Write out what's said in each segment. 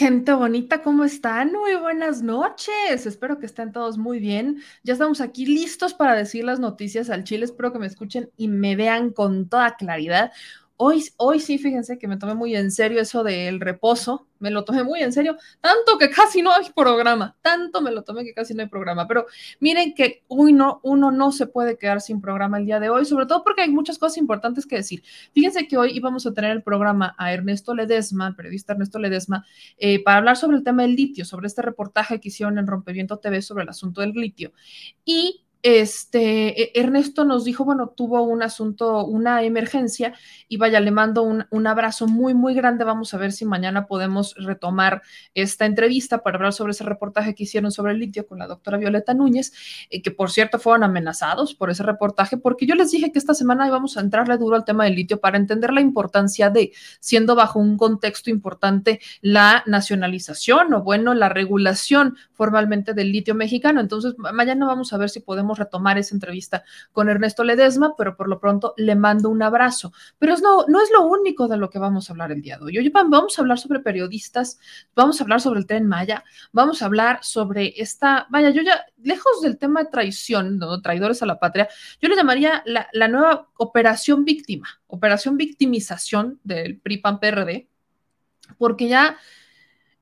Gente bonita, ¿cómo están? Muy buenas noches. Espero que estén todos muy bien. Ya estamos aquí listos para decir las noticias al Chile. Espero que me escuchen y me vean con toda claridad. Hoy, hoy sí, fíjense que me tomé muy en serio eso del reposo, me lo tomé muy en serio, tanto que casi no hay programa, tanto me lo tomé que casi no hay programa, pero miren que uno, no se puede quedar sin programa el día de hoy, sobre todo porque hay muchas cosas importantes que decir. Fíjense que hoy íbamos a tener el programa a Ernesto Ledesma, periodista Ernesto Ledesma, eh, para hablar sobre el tema del litio, sobre este reportaje que hicieron en Rompeviento TV sobre el asunto del litio. Y este, e, Ernesto nos dijo, bueno, tuvo un asunto, una emergencia y vaya, le mando un, un, abrazo muy, muy grande. Vamos a ver si mañana podemos retomar esta entrevista para hablar sobre ese reportaje que hicieron sobre el litio con la doctora Violeta Núñez, eh, que por cierto fueron amenazados por ese reportaje, porque yo les dije que esta semana íbamos a entrarle duro al tema del litio para entender la importancia de, siendo bajo un contexto importante, la nacionalización o bueno, la regulación formalmente del litio mexicano. Entonces, mañana vamos a ver si podemos retomar esa entrevista con Ernesto Ledesma, pero por lo pronto le mando un abrazo. Pero no, no es lo único de lo que vamos a hablar el día de hoy. Hoy vamos a hablar sobre periodistas, vamos a hablar sobre el tren Maya, vamos a hablar sobre esta, vaya, yo ya, lejos del tema de traición, ¿no? traidores a la patria, yo le llamaría la, nueva operación víctima, operación victimización del PRI-PAN-PRD, porque ya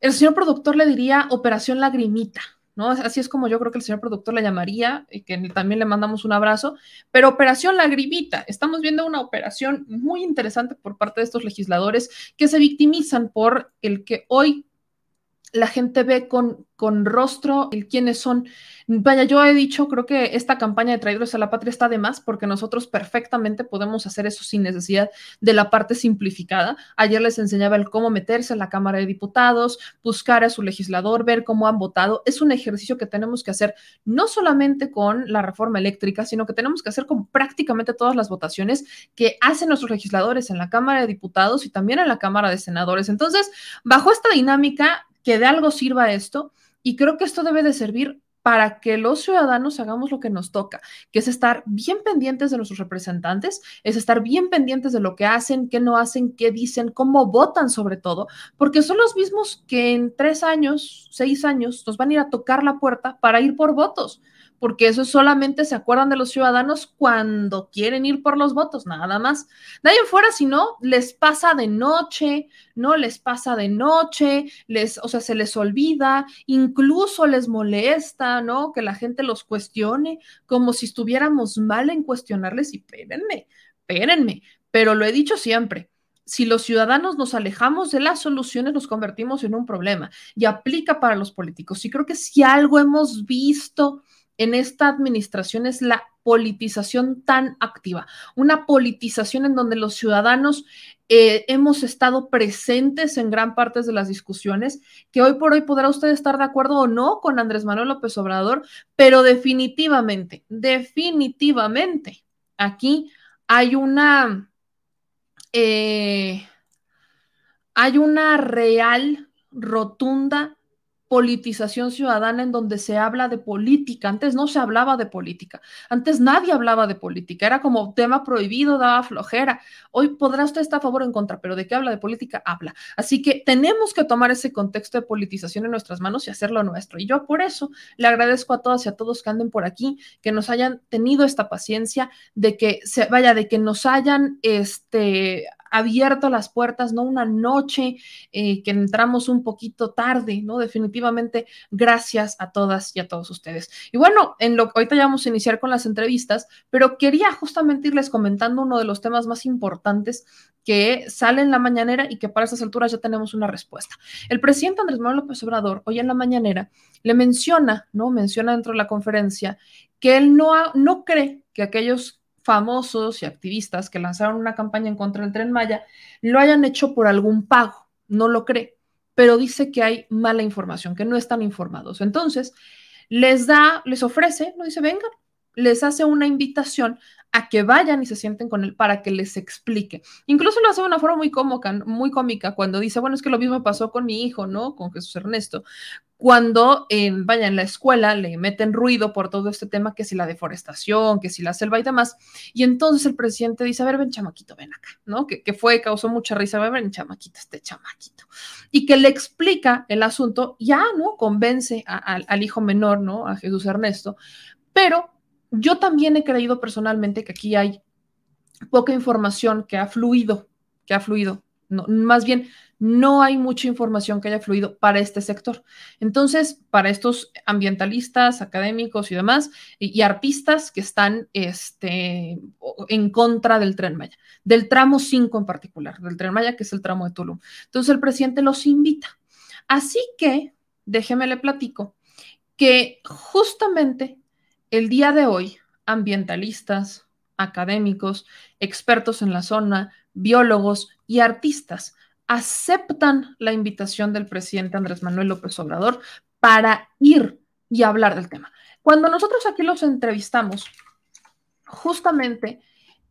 el señor productor le diría operación lagrimita, Así es como yo creo que el señor productor la llamaría, y que también le mandamos un abrazo, pero Operación Lagrimita, estamos viendo una operación muy interesante por parte de estos legisladores que se victimizan por el que hoy la gente ve con, con rostro el quiénes son. Vaya, yo he dicho, creo que esta campaña de traidores a la patria está de más porque nosotros perfectamente podemos hacer eso sin necesidad de la parte simplificada. Ayer les enseñaba el cómo meterse en la Cámara de Diputados, buscar a su legislador, ver cómo han votado. Es un ejercicio que tenemos que hacer no solamente con la reforma eléctrica, sino que tenemos que hacer con prácticamente todas las votaciones que hacen nuestros legisladores en la Cámara de Diputados y también en la Cámara de Senadores. Entonces, bajo esta dinámica, que de algo sirva esto y creo que esto debe de servir para que los ciudadanos hagamos lo que nos toca, que es estar bien pendientes de nuestros representantes, es estar bien pendientes de lo que hacen, qué no hacen, qué dicen, cómo votan sobre todo, porque son los mismos que en tres años, seis años, nos van a ir a tocar la puerta para ir por votos porque eso solamente se acuerdan de los ciudadanos cuando quieren ir por los votos, nada más. Nadie fuera, si no, les pasa de noche, no les pasa de noche, les, o sea, se les olvida, incluso les molesta, ¿no? Que la gente los cuestione, como si estuviéramos mal en cuestionarles y espérenme, espérenme, pero lo he dicho siempre si los ciudadanos nos alejamos de las soluciones, nos convertimos en un problema y aplica para los políticos. Y creo que si algo hemos visto en esta administración es la politización tan activa, una politización en donde los ciudadanos eh, hemos estado presentes en gran parte de las discusiones, que hoy por hoy podrá usted estar de acuerdo o no con Andrés Manuel López Obrador, pero definitivamente, definitivamente, aquí hay una, eh, hay una real, rotunda politización ciudadana en donde se habla de política. Antes no se hablaba de política. Antes nadie hablaba de política. Era como tema prohibido, daba flojera. Hoy podrá usted estar a favor o en contra, pero ¿de qué habla de política? Habla. Así que tenemos que tomar ese contexto de politización en nuestras manos y hacerlo nuestro. Y yo por eso le agradezco a todas y a todos que anden por aquí, que nos hayan tenido esta paciencia de que se vaya, de que nos hayan este abierto las puertas, ¿no? Una noche eh, que entramos un poquito tarde, ¿no? Definitivamente, gracias a todas y a todos ustedes. Y bueno, en lo ahorita ya vamos a iniciar con las entrevistas, pero quería justamente irles comentando uno de los temas más importantes que sale en la mañanera y que para estas alturas ya tenemos una respuesta. El presidente Andrés Manuel López Obrador, hoy en la mañanera, le menciona, ¿no? Menciona dentro de la conferencia que él no, no cree que aquellos famosos y activistas que lanzaron una campaña en contra del tren Maya lo hayan hecho por algún pago, no lo cree, pero dice que hay mala información, que no están informados. Entonces, les da, les ofrece, no dice, vengan, les hace una invitación a que vayan y se sienten con él para que les explique. Incluso lo hace de una forma muy cómica, muy cómica cuando dice, bueno, es que lo mismo pasó con mi hijo, ¿no? Con Jesús Ernesto. Cuando en, vaya en la escuela le meten ruido por todo este tema, que si la deforestación, que si la selva y demás. Y entonces el presidente dice, a ver, ven chamaquito, ven acá, ¿no? Que, que fue, causó mucha risa, a ver, ven chamaquito, este chamaquito. Y que le explica el asunto, ya, ¿no? Convence al hijo menor, ¿no? A Jesús Ernesto, pero yo también he creído personalmente que aquí hay poca información que ha fluido, que ha fluido. Más bien, no hay mucha información que haya fluido para este sector. Entonces, para estos ambientalistas, académicos y demás, y, artistas que están este, en contra del tren Maya, del tramo 5 en particular, del tren Maya, que es el tramo de Tulum. Entonces, el presidente los invita. Así que, déjeme le platico, que justamente el día de hoy, ambientalistas, académicos, expertos en la zona, biólogos y artistas aceptan la invitación del presidente Andrés Manuel López Obrador para ir y hablar del tema. Cuando nosotros aquí los entrevistamos, justamente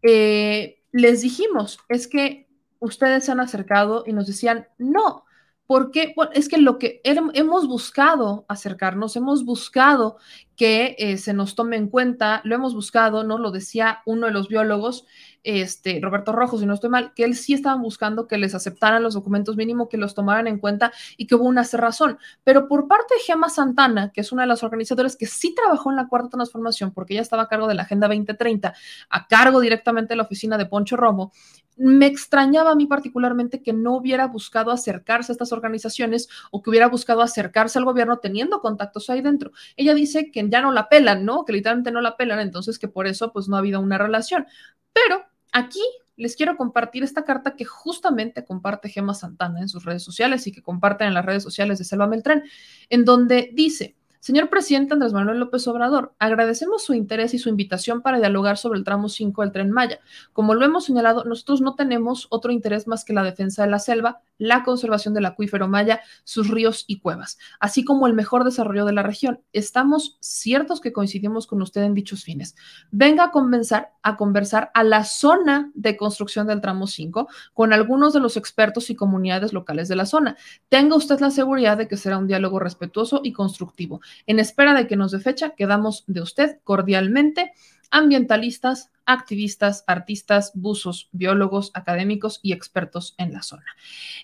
eh, les dijimos, es que ustedes se han acercado y nos decían, no, porque es que lo que hemos buscado acercarnos, hemos buscado que eh, se nos tome en cuenta, lo hemos buscado, ¿no? Lo decía uno de los biólogos, este, Roberto Rojo, si no estoy mal, que él sí estaban buscando que les aceptaran los documentos mínimo, que los tomaran en cuenta y que hubo una razón. Pero por parte de Gemma Santana, que es una de las organizadoras que sí trabajó en la cuarta transformación, porque ella estaba a cargo de la Agenda 2030, a cargo directamente de la oficina de Poncho Romo, me extrañaba a mí particularmente que no hubiera buscado acercarse a estas organizaciones o que hubiera buscado acercarse al gobierno teniendo contactos ahí dentro. Ella dice que ya no la pelan, ¿no? Que literalmente no la pelan, entonces que por eso pues no ha habido una relación. Pero aquí les quiero compartir esta carta que justamente comparte Gema Santana en sus redes sociales y que comparten en las redes sociales de Selva Meltrán, en donde dice, Señor presidente Andrés Manuel López Obrador, agradecemos su interés y su invitación para dialogar sobre el tramo 5 del tren Maya. Como lo hemos señalado, nosotros no tenemos otro interés más que la defensa de la selva, la conservación del acuífero Maya, sus ríos y cuevas, así como el mejor desarrollo de la región. Estamos ciertos que coincidimos con usted en dichos fines. Venga a conversar, a conversar a la zona de construcción del tramo 5 con algunos de los expertos y comunidades locales de la zona. Tenga usted la seguridad de que será un diálogo respetuoso y constructivo. En espera de que nos dé fecha, quedamos de usted cordialmente ambientalistas, activistas, artistas, buzos, biólogos, académicos y expertos en la zona.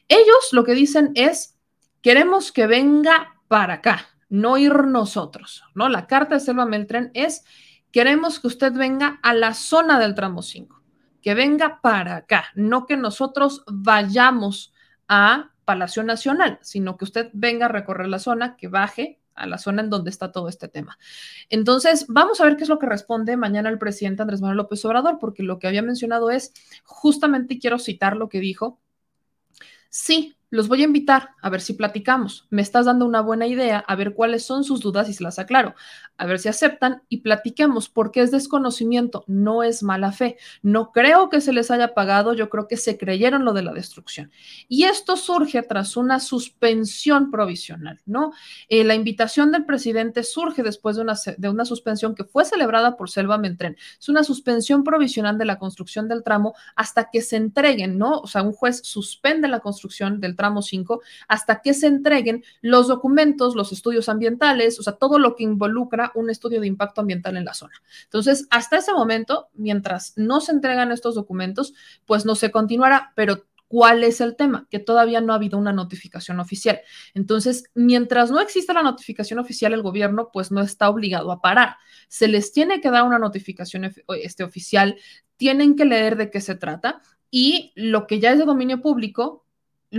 Ellos lo que dicen es, queremos que venga para acá, no ir nosotros, ¿no? La carta de Selva Meltren es, queremos que usted venga a la zona del tramo 5, que venga para acá, no que nosotros vayamos a Palacio Nacional, sino que usted venga a recorrer la zona, que baje a la zona en donde está todo este tema. Entonces, vamos a ver qué es lo que responde mañana el presidente Andrés Manuel López Obrador, porque lo que había mencionado es, justamente quiero citar lo que dijo, sí, los voy a invitar a ver si platicamos. Me estás dando una buena idea, a ver cuáles son sus dudas y se las aclaro. A ver si aceptan y platiquemos, porque es desconocimiento, no es mala fe. No creo que se les haya pagado, yo creo que se creyeron lo de la destrucción. Y esto surge tras una suspensión provisional, ¿no? Eh, la invitación del presidente surge después de una, de una suspensión que fue celebrada por Selva Mentren. Es una suspensión provisional de la construcción del tramo hasta que se entreguen, ¿no? O sea, un juez suspende la construcción del tramo tramo 5 hasta que se entreguen los documentos, los estudios ambientales, o sea, todo lo que involucra un estudio de impacto ambiental en la zona. Entonces, hasta ese momento, mientras no se entregan estos documentos, pues no se continuará, pero ¿Cuál es el tema? Que todavía no ha habido una notificación oficial. Entonces, mientras no exista la notificación oficial, el gobierno pues no está obligado a parar. Se les tiene que dar una notificación este, oficial, tienen que leer de qué se trata y lo que ya es de dominio público,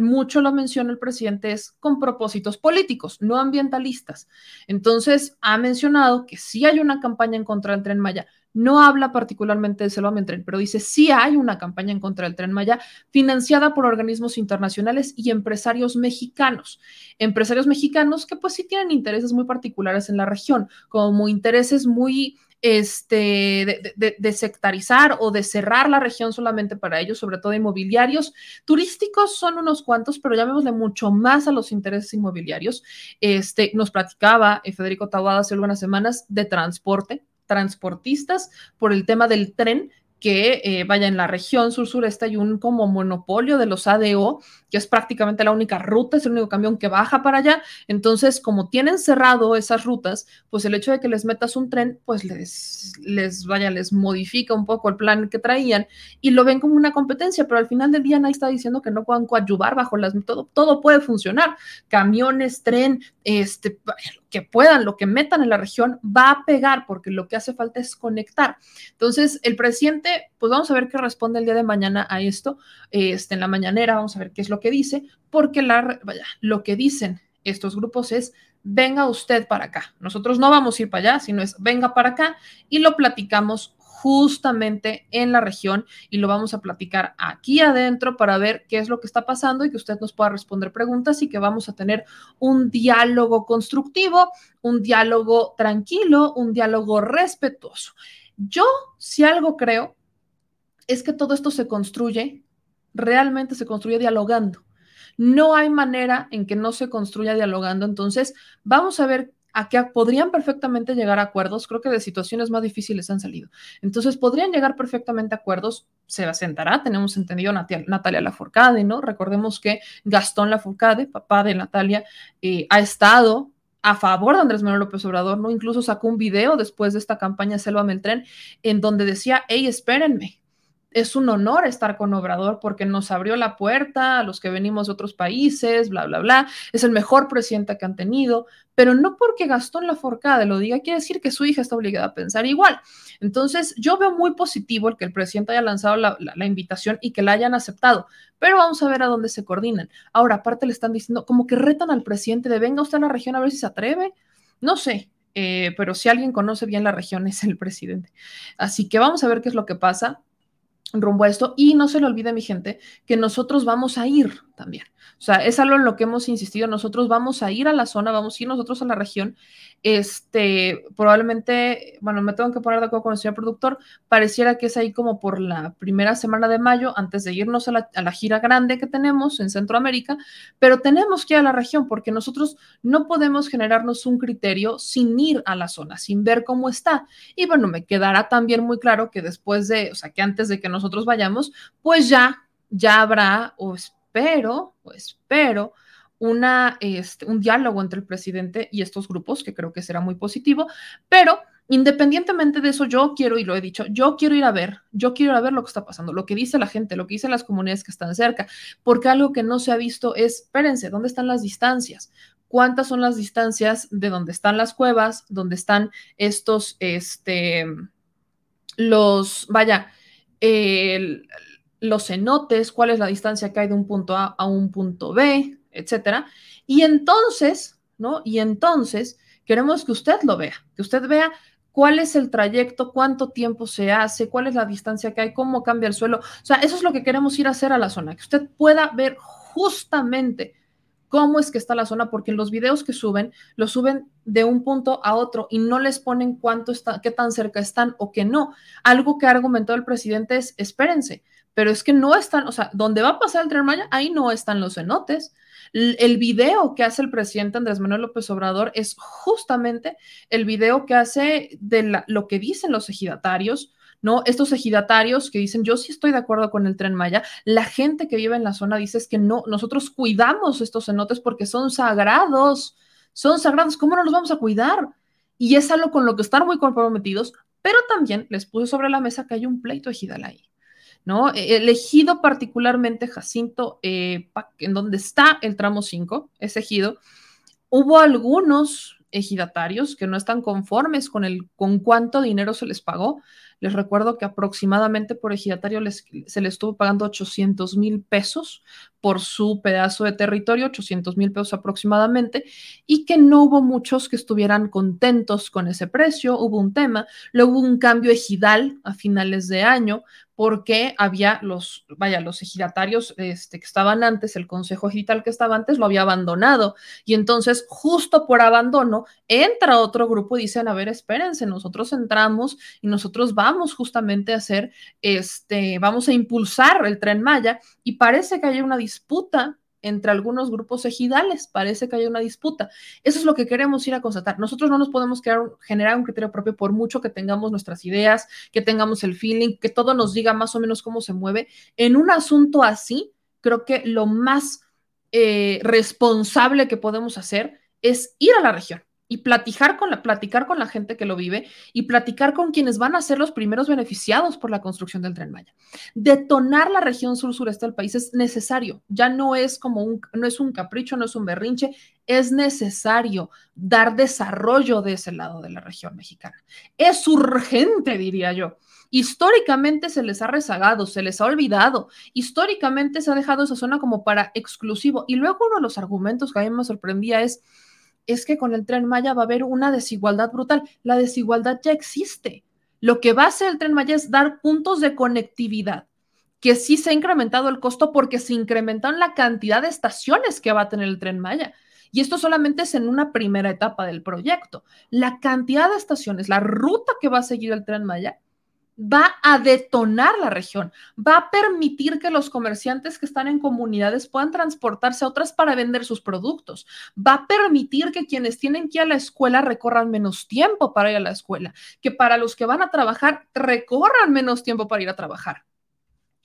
mucho lo menciona el presidente, es con propósitos políticos, no ambientalistas. Entonces, ha mencionado que sí hay una campaña en contra del tren Maya. No habla particularmente de Selva Tren, pero dice sí hay una campaña en contra del tren Maya financiada por organismos internacionales y empresarios mexicanos. Empresarios mexicanos que pues sí tienen intereses muy particulares en la región, como intereses muy este, de, sectarizar o de cerrar la región solamente para ellos, sobre todo inmobiliarios. Turísticos son unos cuantos, pero llamémosle mucho más a los intereses inmobiliarios. Este, nos platicaba eh, Federico Tawada hace algunas semanas de transporte, transportistas por el tema del tren que eh, vaya en la región sur-sureste hay un como monopolio de los ADO, que es prácticamente la única ruta, es el único camión que baja para allá. Entonces, como tienen cerrado esas rutas, pues el hecho de que les metas un tren, pues les, les vaya, les modifica un poco el plan que traían y lo ven como una competencia, pero al final del día nadie está diciendo que no puedan coadyuvar bajo las, todo, todo puede funcionar. Camiones, tren, este, que puedan, lo que metan en la región va a pegar porque lo que hace falta es conectar. Entonces, el presidente, pues vamos a ver qué responde el día de mañana a esto, este, en la mañanera, vamos a ver qué es lo que dice, porque la, vaya, lo que dicen estos grupos es, venga usted para acá. Nosotros no vamos a ir para allá, sino es, venga para acá y lo platicamos justamente en la región y lo vamos a platicar aquí adentro para ver qué es lo que está pasando y que usted nos pueda responder preguntas y que vamos a tener un diálogo constructivo, un diálogo tranquilo, un diálogo respetuoso. Yo, si algo creo, es que todo esto se construye, realmente se construye dialogando. No hay manera en que no se construya dialogando. Entonces, vamos a ver a que podrían perfectamente llegar a acuerdos. Creo que de situaciones más difíciles han salido. Entonces, podrían llegar perfectamente a acuerdos. Se asentará, tenemos entendido Natalia, Lafourcade, ¿no? Recordemos que Gastón Lafourcade, papá de Natalia, eh, ha estado a favor de Andrés Manuel López Obrador, ¿no? Incluso sacó un video después de esta campaña Selva Meltrén en donde decía, hey, espérenme, es un honor estar con Obrador porque nos abrió la puerta a los que venimos de otros países, bla, bla, bla. Es el mejor presidente que han tenido, pero no porque Gastón Laforcade lo diga, quiere decir que su hija está obligada a pensar igual. Entonces, yo veo muy positivo el que el presidente haya lanzado la, invitación y que la hayan aceptado, pero vamos a ver a dónde se coordinan. Ahora, aparte le están diciendo, como que retan al presidente de venga usted a la región a ver si se atreve. No sé, eh, pero si alguien conoce bien la región es el presidente. Así que vamos a ver qué es lo que pasa rumbo a esto. Y no se le olvide, mi gente, que nosotros vamos a ir también. O sea, es algo en lo que hemos insistido. Nosotros vamos a ir a la zona, vamos a ir nosotros a la región. Este, probablemente, bueno, me tengo que poner de acuerdo con el señor productor. Pareciera que es ahí como por la primera semana de mayo, antes de irnos a la, a la gira grande que tenemos en Centroamérica. Pero tenemos que ir a la región porque nosotros no podemos generarnos un criterio sin ir a la zona, sin ver cómo está. Y bueno, me quedará también muy claro que después de, o sea, que antes de que nosotros vayamos, pues ya, ya habrá, o espero, o espero, una, este, un diálogo entre el presidente y estos grupos, que creo que será muy positivo, pero independientemente de eso, yo quiero, y lo he dicho, yo quiero ir a ver, yo quiero ir a ver lo que está pasando, lo que dice la gente, lo que dicen las comunidades que están cerca, porque algo que no se ha visto es, espérense, ¿dónde están las distancias? ¿Cuántas son las distancias de donde están las cuevas, donde están estos, este, los, vaya, los cenotes, cuál es la distancia que hay de un punto A a un punto B, etcétera. Y entonces, ¿no? Y entonces queremos que usted lo vea, que usted vea cuál es el trayecto, cuánto tiempo se hace, cuál es la distancia que hay, cómo cambia el suelo. O sea, eso es lo que queremos ir a hacer a la zona, que usted pueda ver justamente cómo es que está la zona, porque los videos que suben, lo suben de un punto a otro y no les ponen cuánto está, qué tan cerca están o qué no. Algo que ha argumentado el presidente es, espérense, pero es que no están, o sea, donde va a pasar el tren Maya, ahí no están los cenotes. El video que hace el presidente Andrés Manuel López Obrador es justamente el video que hace de lo que dicen los ejidatarios, ¿no? Estos ejidatarios que dicen, yo sí estoy de acuerdo con el tren Maya, la gente que vive en la zona dice es que no, nosotros cuidamos estos cenotes porque son sagrados, son sagrados, ¿cómo no los vamos a cuidar? Y es algo con lo que están muy comprometidos, pero también les puse sobre la mesa que hay un pleito ejidal ahí. ¿No? E, elegido particularmente Jacinto, eh, en donde está el tramo 5, ese ejido, hubo algunos ejidatarios que no están conformes con, el, con cuánto dinero se les pagó Les recuerdo que aproximadamente por ejidatario les, se le estuvo pagando 800 mil pesos por su pedazo de territorio, 800 mil pesos aproximadamente, y que no hubo muchos que estuvieran contentos con ese precio. Hubo un tema, luego hubo un cambio ejidal a finales de año, porque había los, vaya, los ejidatarios este, que estaban antes, el consejo ejidal que estaba antes lo había abandonado. Y entonces, justo por abandono, entra otro grupo y dicen, a ver, espérense, nosotros entramos y nosotros vamos justamente a hacer, este, vamos a impulsar el tren Maya y parece que hay una disputa entre algunos grupos ejidales. Parece que hay una disputa. Eso es lo que queremos ir a constatar. Nosotros no nos podemos crear, generar un criterio propio por mucho que tengamos nuestras ideas, que tengamos el feeling, que todo nos diga más o menos cómo se mueve. En un asunto así, creo que lo más eh, responsable que podemos hacer es ir a la región y platicar con, la, platicar con la gente que lo vive y platicar con quienes van a ser los primeros beneficiados por la construcción del tren Maya. Detonar la región sur-sureste del país es necesario, ya no es como un, no es un capricho, no es un berrinche, es necesario dar desarrollo de ese lado de la región mexicana. Es urgente, diría yo. Históricamente se les ha rezagado, se les ha olvidado, históricamente se ha dejado esa zona como para exclusivo. Y luego uno de los argumentos que a mí me sorprendía es, es que con el tren Maya va a haber una desigualdad brutal. La desigualdad ya existe. Lo que va a hacer el tren Maya es dar puntos de conectividad, que sí se ha incrementado el costo porque se incrementaron la cantidad de estaciones que va a tener el tren Maya. Y esto solamente es en una primera etapa del proyecto. La cantidad de estaciones, la ruta que va a seguir el tren Maya, va a detonar la región, va a permitir que los comerciantes que están en comunidades puedan transportarse a otras para vender sus productos, va a permitir que quienes tienen que ir a la escuela recorran menos tiempo para ir a la escuela, que para los que van a trabajar recorran menos tiempo para ir a trabajar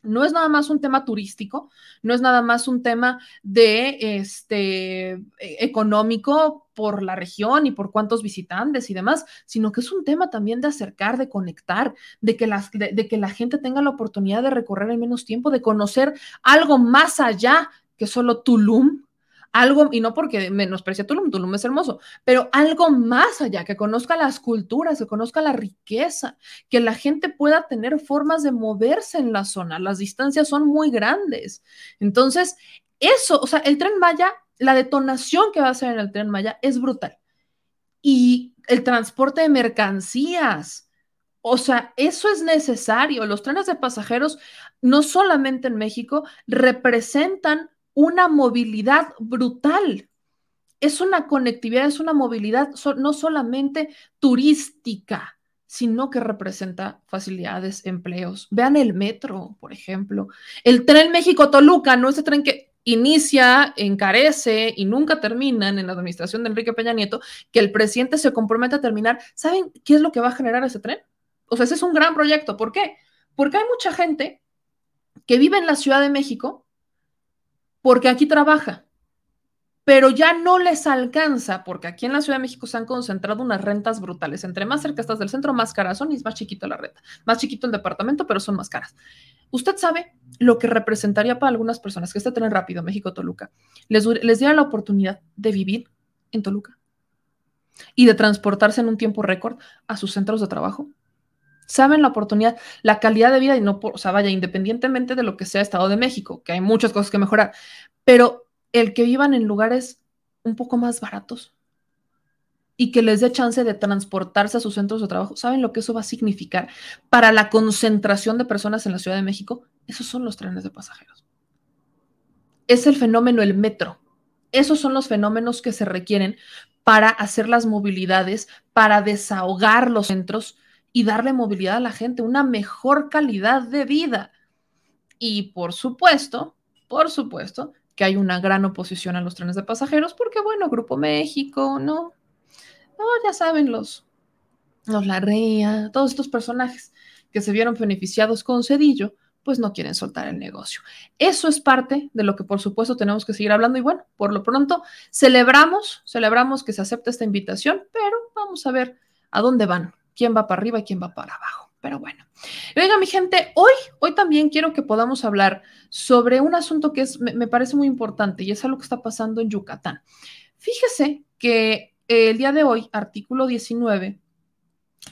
no es nada más un tema turístico, no es nada más un tema de este e, económico por la región y por cuántos visitantes y demás, sino que es un tema también de acercar, de conectar, de que, las, de que la gente tenga la oportunidad de recorrer en menos tiempo, de conocer algo más allá que solo Tulum, algo, y no porque menosprecia Tulum, Tulum es hermoso, pero algo más allá, que conozca las culturas, que conozca la riqueza, que la gente pueda tener formas de moverse en la zona. Las distancias son muy grandes. Entonces, eso, o sea, el tren Maya, la detonación que va a hacer en el tren Maya es brutal. Y el transporte de mercancías, o sea, eso es necesario. Los trenes de pasajeros, no solamente en México, representan una movilidad brutal. Es una conectividad, es una movilidad no solamente turística, sino que representa facilidades, empleos. Vean el metro, por ejemplo. El tren México-Toluca, no ese tren que inicia, encarece y nunca terminan en la administración de Enrique Peña Nieto, que el presidente se compromete a terminar. ¿Saben qué es lo que va a generar ese tren? O sea, ese es un gran proyecto. ¿Por qué? Porque hay mucha gente que vive en la Ciudad de México porque aquí trabaja, pero ya no les alcanza, porque aquí en la Ciudad de México se han concentrado unas rentas brutales. Entre más cerca estás del centro, más caras son y es más chiquito la renta. Más chiquito el departamento, pero son más caras. Usted sabe lo que representaría para algunas personas que este tren rápido, México-Toluca, les, les diera la oportunidad de vivir en Toluca y de transportarse en un tiempo récord a sus centros de trabajo saben la oportunidad, la calidad de vida y no, por, o sea, vaya, independientemente de lo que sea Estado de México, que hay muchas cosas que mejorar, pero el que vivan en lugares un poco más baratos y que les dé chance de transportarse a sus centros de trabajo, ¿saben lo que eso va a significar para la concentración de personas en la Ciudad de México? Esos son los trenes de pasajeros. Es el fenómeno, el metro. Esos son los fenómenos que se requieren para hacer las movilidades, para desahogar los centros y darle movilidad a la gente, una mejor calidad de vida. Y por supuesto, por supuesto, que hay una gran oposición a los trenes de pasajeros, porque bueno, Grupo México, ¿no? No, ya saben, los, los Larrea, todos estos personajes que se vieron beneficiados con Cedillo, pues no quieren soltar el negocio. Eso es parte de lo que por supuesto tenemos que seguir hablando y bueno, por lo pronto celebramos, celebramos que se acepte esta invitación, pero vamos a ver a dónde van quién va para arriba y quién va para abajo. Pero bueno, venga mi gente, hoy, hoy también quiero que podamos hablar sobre un asunto que es, me, parece muy importante y es algo que está pasando en Yucatán. Fíjese que el día de hoy, artículo 19,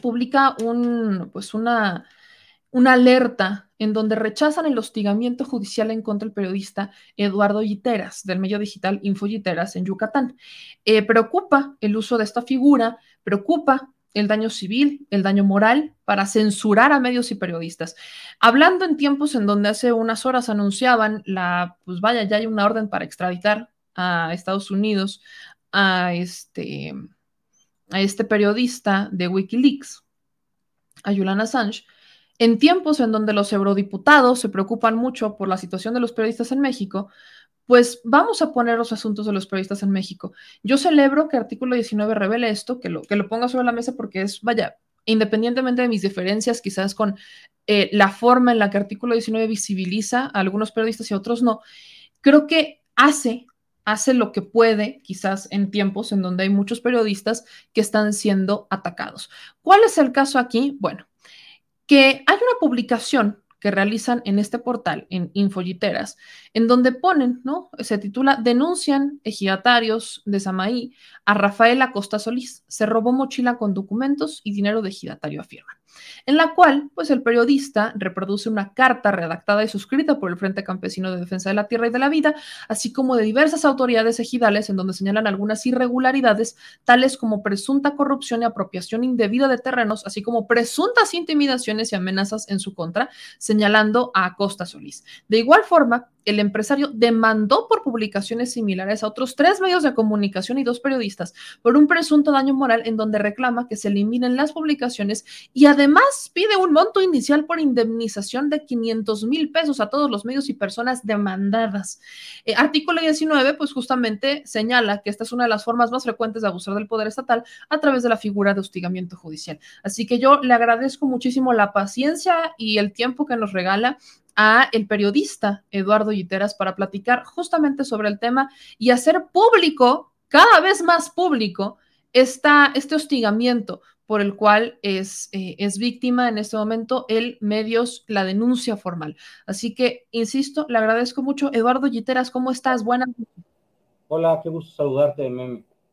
publica un, pues una, una alerta en donde rechazan el hostigamiento judicial en contra del periodista Eduardo Yiteras, del medio digital Info Yiteras en Yucatán. Eh, preocupa el uso de esta figura, preocupa el daño civil, el daño moral, para censurar a medios y periodistas. Hablando en tiempos en donde hace unas horas anunciaban la, pues vaya, ya hay una orden para extraditar a Estados Unidos a este, a este periodista de Wikileaks, a Julian Assange, en tiempos en donde los eurodiputados se preocupan mucho por la situación de los periodistas en México, pues vamos a poner los asuntos de los periodistas en México. Yo celebro que artículo 19 revele esto, que lo, que lo ponga sobre la mesa porque es, vaya, independientemente de mis diferencias quizás con eh, la forma en la que artículo 19 visibiliza a algunos periodistas y a otros no, creo que hace hace lo que puede, quizás en tiempos en donde hay muchos periodistas que están siendo atacados. ¿Cuál es el caso aquí? Bueno, que hay una publicación que realizan en este portal, en Infolliteras, en donde ponen, ¿no? Se titula Denuncian ejidatarios de Samaí a Rafael Acosta Solís. Se robó mochila con documentos y dinero de ejidatario, afirman en la cual, pues el periodista reproduce una carta redactada y suscrita por el Frente Campesino de Defensa de la Tierra y de la Vida, así como de diversas autoridades ejidales en donde señalan algunas irregularidades, tales como presunta corrupción y apropiación indebida de terrenos, así como presuntas intimidaciones y amenazas en su contra, señalando a Acosta Solís. De igual forma, el empresario demandó por publicaciones similares a otros tres medios de comunicación y dos periodistas por un presunto daño moral en donde reclama que se eliminen las publicaciones y además pide un monto inicial por indemnización de 500 mil pesos a todos los medios y personas demandadas. Eh, artículo 19, pues justamente señala que esta es una de las formas más frecuentes de abusar del poder estatal a través de la figura de hostigamiento judicial. Así que yo le agradezco muchísimo la paciencia y el tiempo que nos regala a el periodista Eduardo Yiteras para platicar justamente sobre el tema y hacer público, cada vez más público, esta, este hostigamiento por el cual es, eh, es víctima en este momento el medios, la denuncia formal. Así que, insisto, le agradezco mucho. Eduardo Yiteras, ¿cómo estás? Buenas. Hola, qué gusto saludarte.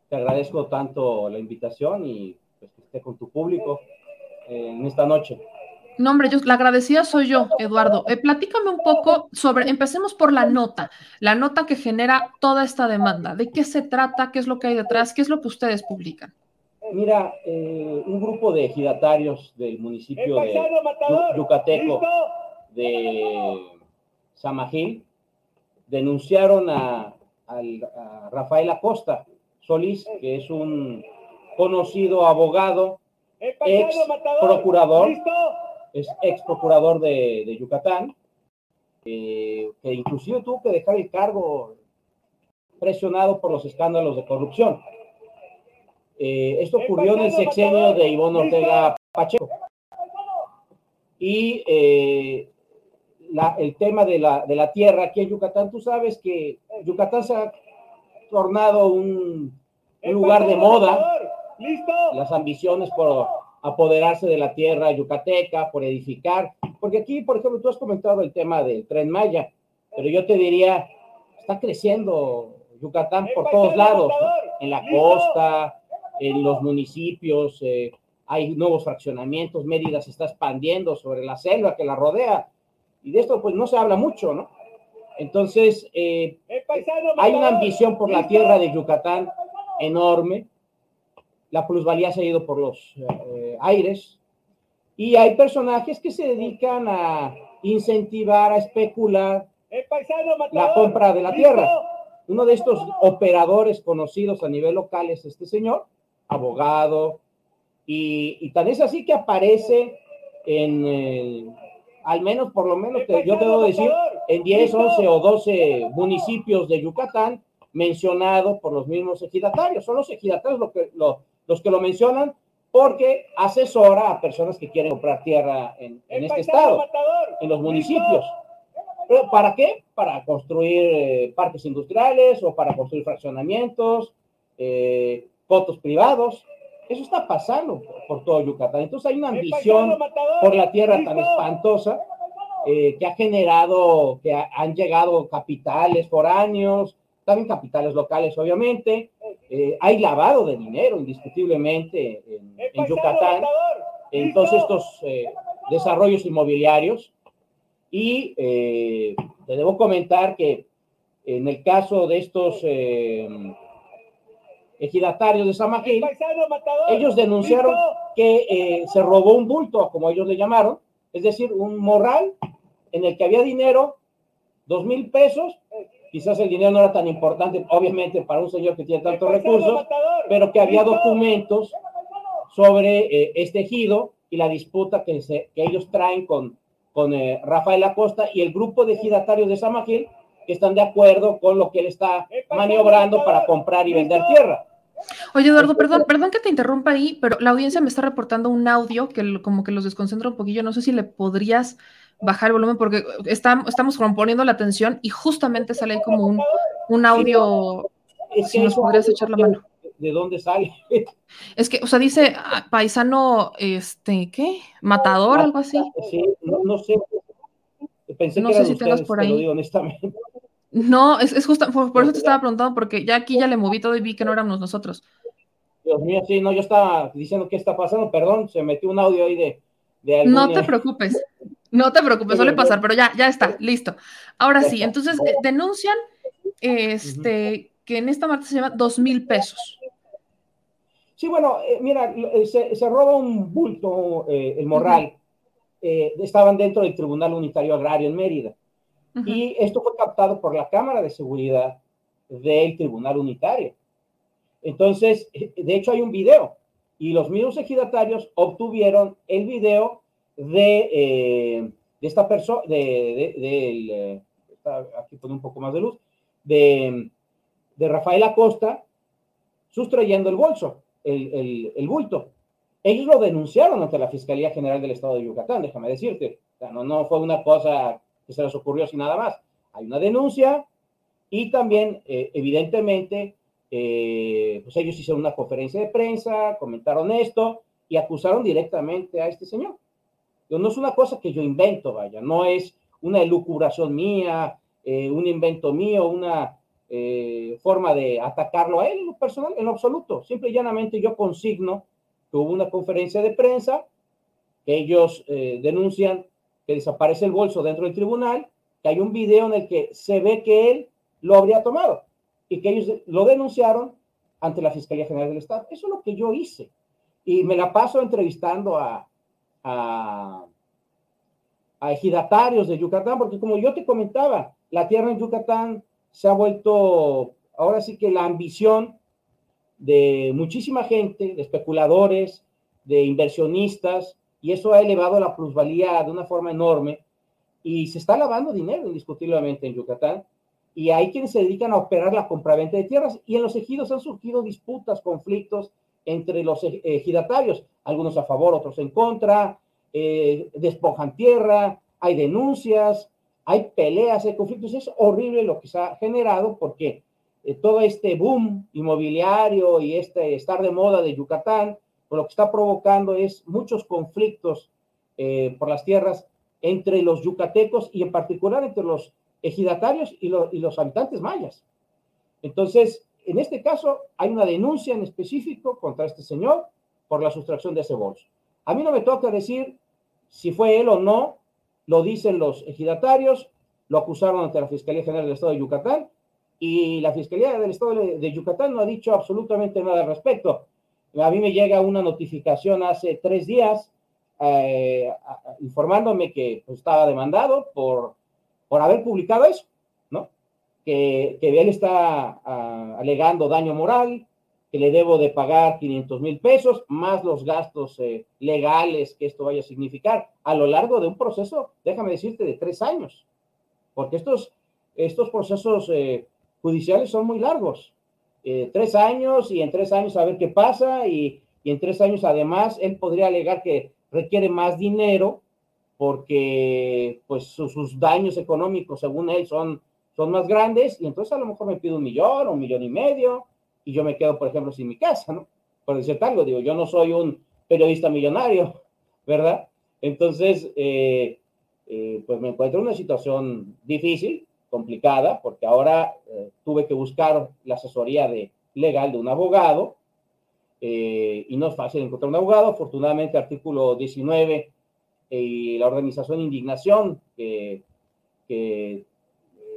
te agradezco tanto la invitación y pues, que esté con tu público eh, en esta noche. No, hombre, yo, la agradecida soy yo, Eduardo. Eh, platícame un poco sobre, empecemos por la nota, la nota que genera toda esta demanda. ¿De qué se trata? ¿Qué es lo que hay detrás? ¿Qué es lo que ustedes publican? Mira, eh, un grupo de ejidatarios del municipio de Yucateco, de Samajil, denunciaron a, a Rafael Acosta Solís, que es un conocido abogado, ex procurador es ex procurador de, Yucatán, que inclusive tuvo que dejar el cargo presionado por los escándalos de corrupción. Eh, esto ocurrió en el sexenio de Ivonne Ortega Pacheco. Y eh, el tema de la, de la tierra aquí en Yucatán, tú sabes que Yucatán se ha tornado un, un lugar de moda. Las ambiciones por apoderarse de la tierra yucateca, por edificar. Porque aquí, por ejemplo, tú has comentado el tema del tren Maya, pero yo te diría, está creciendo Yucatán por todos lados, en la costa, en los municipios, eh, hay nuevos fraccionamientos, Mérida se está expandiendo sobre la selva que la rodea, y de esto pues no se habla mucho, ¿no? Entonces, eh, hay una ambición por la tierra de Yucatán enorme, la plusvalía se ha ido por los eh, aires. Y hay personajes que se dedican a incentivar, a especular la compra de la tierra. Uno de estos operadores conocidos a nivel local es este señor, abogado, y, y tan es así que aparece en el, al menos, por lo menos, yo te debo decir, en 10, 11 o 12 municipios de Yucatán, mencionado por los mismos ejidatarios. Son los ejidatarios lo que, lo, los que lo mencionan porque asesora a personas que quieren comprar tierra en, este estado, en los municipios. ¿Pero ¿Para qué? Para construir eh, parques industriales o para construir fraccionamientos, eh, privados. Eso está pasando por, todo Yucatán. Entonces hay una ambición por la tierra tan espantosa eh, que ha generado, que han llegado capitales foráneos, también capitales locales, obviamente. Eh, hay lavado de dinero, indiscutiblemente, en, Yucatán. Entonces, estos eh, desarrollos inmobiliarios. Y eh, te debo comentar que en el caso de estos ejidatarios de San ellos denunciaron que se robó un bulto, como ellos le llamaron, es decir, un morral en el que había dinero, dos mil pesos, quizás el dinero no era tan importante, obviamente, para un señor que tiene tantos recursos, pero que había documentos sobre eh, este ejido y la disputa que, se, que ellos traen con, con eh, Rafael Acosta y el grupo de ejidatarios de San Magil, que están de acuerdo con lo que él está maniobrando para comprar y vender tierra. Oye, Eduardo, perdón, perdón que te interrumpa ahí, pero la audiencia me está reportando un audio que como que los desconcentra un poquillo. No sé si le podrías bajar el volumen porque estamos componiendo la atención y justamente sale ahí como un, un audio. si nos podrías echar la mano. ¿De dónde sale? Es que, o sea, dice ah, paisano, este, ¿qué? Matador, algo así. Sí, no, sé. Pensé no que sé si tengas por ahí. Lo digo honestamente. No, es, es justo, por, eso te estaba preguntando, porque ya aquí ya le moví todo y vi que no éramos nosotros. Dios mío, sí, no, yo estaba diciendo qué está pasando, perdón, se metió un audio ahí de... de no te preocupes, no te preocupes, suele pasar, pero ya, ya está, listo. Ahora sí, entonces eh, denuncian este, que en esta marca se llama dos mil pesos. Sí, bueno, eh, mira, eh, se, se, roba un bulto, el morral, estaban dentro del Tribunal Unitario Agrario en Mérida y esto fue captado por la Cámara de Seguridad del Tribunal Unitario. Entonces, de hecho hay un video y los mismos ejidatarios obtuvieron el video de, eh, de esta persona, de, de, eh, aquí pone un poco más de luz, de, Rafael Acosta sustrayendo el bolso, el, el, el, bulto. Ellos lo denunciaron ante la Fiscalía General del Estado de Yucatán, déjame decirte. O sea, no, no fue una cosa que se les ocurrió sin nada más. Hay una denuncia y también, eh, evidentemente, eh, pues ellos hicieron una conferencia de prensa, comentaron esto y acusaron directamente a este señor. No es una cosa que yo invento, vaya, no es una elucubración mía, eh, un invento mío, una forma de atacarlo a él en personal, en lo absoluto. Simple y llanamente yo consigno que hubo una conferencia de prensa, que ellos denuncian que desaparece el bolso dentro del tribunal, que hay un video en el que se ve que él lo habría tomado y que ellos lo denunciaron ante la Fiscalía General del Estado. Eso es lo que yo hice. Y me la paso entrevistando a, a, a ejidatarios de Yucatán, porque como yo te comentaba, la tierra en Yucatán se ha vuelto ahora sí que la ambición de muchísima gente, de especuladores, de inversionistas, y eso ha elevado la plusvalía de una forma enorme y se está lavando dinero indiscutiblemente en Yucatán y hay quienes se dedican a operar la compraventa de tierras y en los ejidos han surgido disputas, conflictos entre los ejidatarios, algunos a favor, otros en contra, eh, despojan tierra, hay denuncias, hay peleas, hay conflictos, es horrible lo que se ha generado porque eh, todo este boom inmobiliario y este estar de moda de Yucatán lo que está provocando es muchos conflictos eh, por las tierras entre los yucatecos y en particular entre los ejidatarios y, y los habitantes mayas. Entonces, en este caso, hay una denuncia en específico contra este señor por la sustracción de ese bolso. A mí no me toca decir si fue él o no, lo dicen los ejidatarios, lo acusaron ante la Fiscalía General del Estado de Yucatán y la Fiscalía del Estado de Yucatán no ha dicho absolutamente nada al respecto. A mí me llega una notificación hace tres días eh, informándome que pues, estaba demandado por, por haber publicado eso. Que, él está uh, alegando daño moral, que le debo de pagar 500 mil pesos, más los gastos eh, legales que esto vaya a significar a lo largo de un proceso, déjame decirte, de tres años, porque estos, estos procesos eh, judiciales son muy largos. Eh, tres años y en tres años a ver qué pasa y, y, en tres años además él podría alegar que requiere más dinero porque pues sus, daños económicos según él son, son más grandes y entonces a lo mejor me pide un millón o un millón y medio y yo me quedo por ejemplo sin mi casa, ¿no? Por decir algo, digo, yo no soy un periodista millonario, ¿verdad? Entonces, eh, eh, pues me encuentro en una situación difícil, complicada porque ahora eh, tuve que buscar la asesoría de, legal de un abogado eh, y no es fácil encontrar un abogado. Afortunadamente, artículo 19 y la organización Indignación, que, que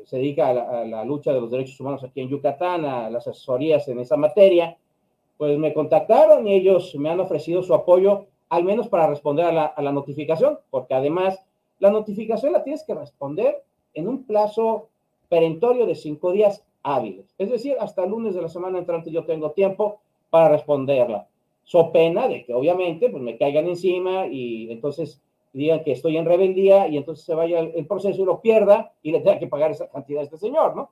se dedica a la, lucha de los derechos humanos aquí en Yucatán, a las asesorías en esa materia, pues me contactaron y ellos me han ofrecido su apoyo, al menos para responder a la, notificación, porque además la notificación la tienes que responder en un plazo perentorio de cinco días hábiles. Es decir, hasta el lunes de la semana entrante yo tengo tiempo para responderla. So pena de que obviamente pues me caigan encima y entonces digan que estoy en rebeldía y entonces se vaya el, proceso y lo pierda y le tenga que pagar esa cantidad a este señor, ¿no?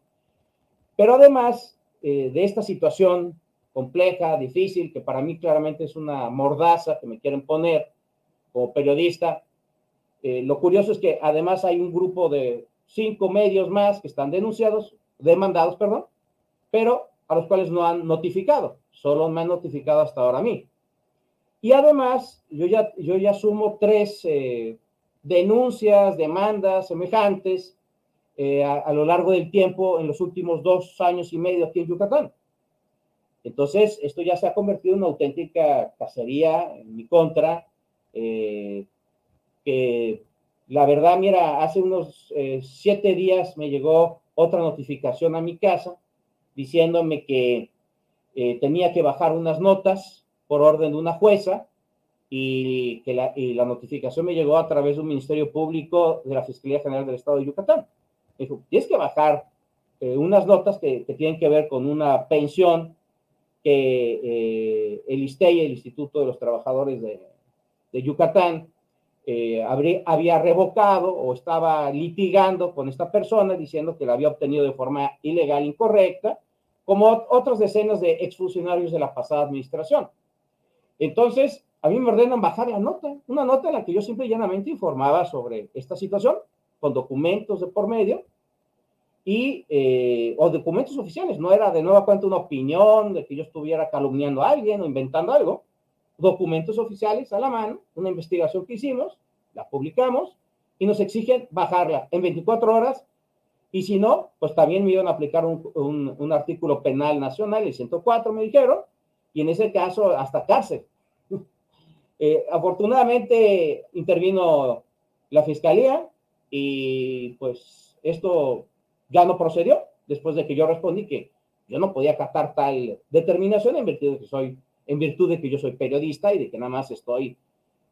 Pero además eh, de esta situación compleja, difícil, que para mí claramente es una mordaza que me quieren poner como periodista, eh, lo curioso es que además hay un grupo de cinco medios más que están denunciados, demandados, perdón, pero a los cuales no han notificado, solo me han notificado hasta ahora a mí. Y además, yo ya, yo ya sumo tres eh, denuncias, demandas semejantes eh, a, lo largo del tiempo en los últimos dos años y medio aquí en Yucatán. Entonces, esto ya se ha convertido en una auténtica cacería en mi contra, eh, que la verdad, mira, hace unos siete días me llegó otra notificación a mi casa diciéndome que tenía que bajar unas notas por orden de una jueza y que la, notificación me llegó a través de un ministerio público de la Fiscalía General del Estado de Yucatán. Dijo, tienes que bajar eh, unas notas que, tienen que ver con una pensión que eh, el ISTEI, el Instituto de los Trabajadores de, Yucatán, eh, había revocado o estaba litigando con esta persona diciendo que la había obtenido de forma ilegal, incorrecta, como otras decenas de exfuncionarios de la pasada administración. Entonces, a mí me ordenan bajar la nota, una nota en la que yo simple y llanamente informaba sobre esta situación, con documentos de por medio, y, eh, o documentos oficiales, no era de nueva cuenta una opinión de que yo estuviera calumniando a alguien o inventando algo, documentos oficiales a la mano, una investigación que hicimos, la publicamos y nos exigen bajarla en 24 horas. Y si no, pues también me iban a aplicar un, un, un artículo penal nacional, el 104 me dijeron, y en ese caso hasta cárcel. Eh, afortunadamente intervino la fiscalía y pues esto ya no procedió después de que yo respondí que yo no podía acatar tal determinación en virtud de que soy, en virtud de que yo soy periodista y de que nada más estoy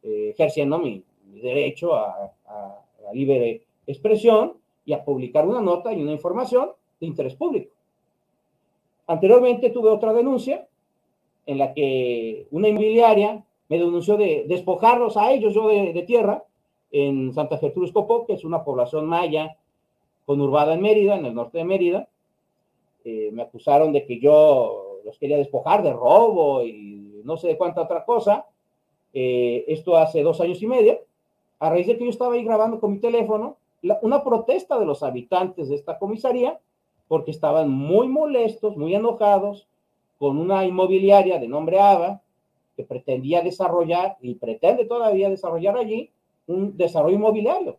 eh, ejerciendo mi, derecho a, a, a libre expresión y a publicar una nota y una información de interés público. Anteriormente tuve otra denuncia en la que una inmobiliaria me denunció de despojarlos a ellos, yo de, tierra, en Santa Gertrudis Copó, que es una población maya conurbada en Mérida, en el norte de Mérida. Eh, me acusaron de que yo los quería despojar de robo y no sé de cuánta otra cosa. Eh, esto hace dos años y medio. A raíz de que yo estaba ahí grabando con mi teléfono, una protesta de los habitantes de esta comisaría, porque estaban muy molestos, muy enojados, con una inmobiliaria de nombre ABA que pretendía desarrollar y pretende todavía desarrollar allí un desarrollo inmobiliario.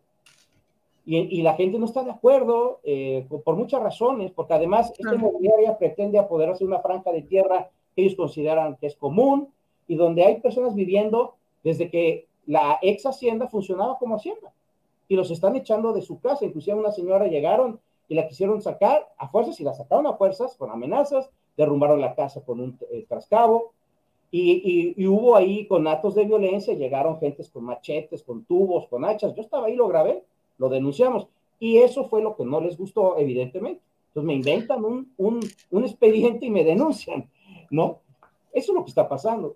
Y, la gente no está de acuerdo eh, por muchas razones, porque además esta inmobiliaria pretende apoderarse de una franja de tierra que ellos consideran que es común y donde hay personas viviendo desde que la ex hacienda funcionaba como hacienda y los están echando de su casa. Inclusive una señora llegaron y la quisieron sacar a fuerzas y la sacaron a fuerzas con amenazas derrumbaron la casa con un eh, trascabo, y, y, hubo ahí con actos de violencia, llegaron gentes con machetes, con tubos, con hachas, yo estaba ahí, lo grabé, lo denunciamos, y eso fue lo que no les gustó, evidentemente. Entonces me inventan un, un, un expediente y me denuncian, ¿no? Eso es lo que está pasando.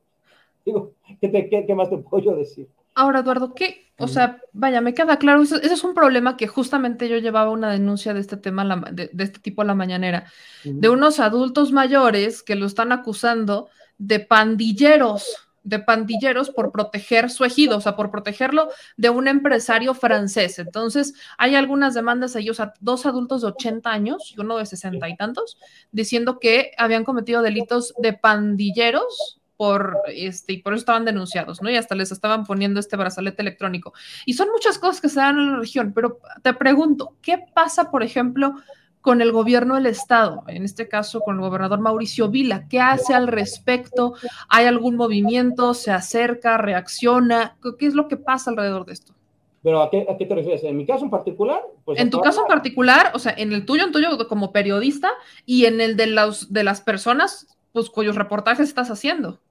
Digo, ¿qué, qué, qué más te puedo yo decir? Ahora, Eduardo, ¿qué? O sea, vaya, me queda claro, ese, es un problema que justamente yo llevaba una denuncia de este tema, de, este tipo a la mañanera, de unos adultos mayores que lo están acusando de pandilleros, de pandilleros por proteger su ejido, o sea, por protegerlo de un empresario francés. Entonces, hay algunas demandas a ellos, a dos adultos de 80 años y uno de 60 y tantos, diciendo que habían cometido delitos de pandilleros por, este, y por eso estaban denunciados, ¿no? Y hasta les estaban poniendo este brazalete electrónico. Y son muchas cosas que se dan en la región, pero te pregunto, ¿qué pasa, por ejemplo, con el gobierno del estado, en este caso con el gobernador Mauricio Vila, ¿qué hace al respecto? ¿Hay algún movimiento? ¿Se acerca? ¿Reacciona? ¿Qué es lo que pasa alrededor de esto? Pero ¿a qué, ¿a qué, te refieres? ¿En mi caso en particular? Pues en tu caso en particular, o sea, en el tuyo, en tuyo como periodista y en el de, los, de las personas pues, cuyos reportajes estás haciendo.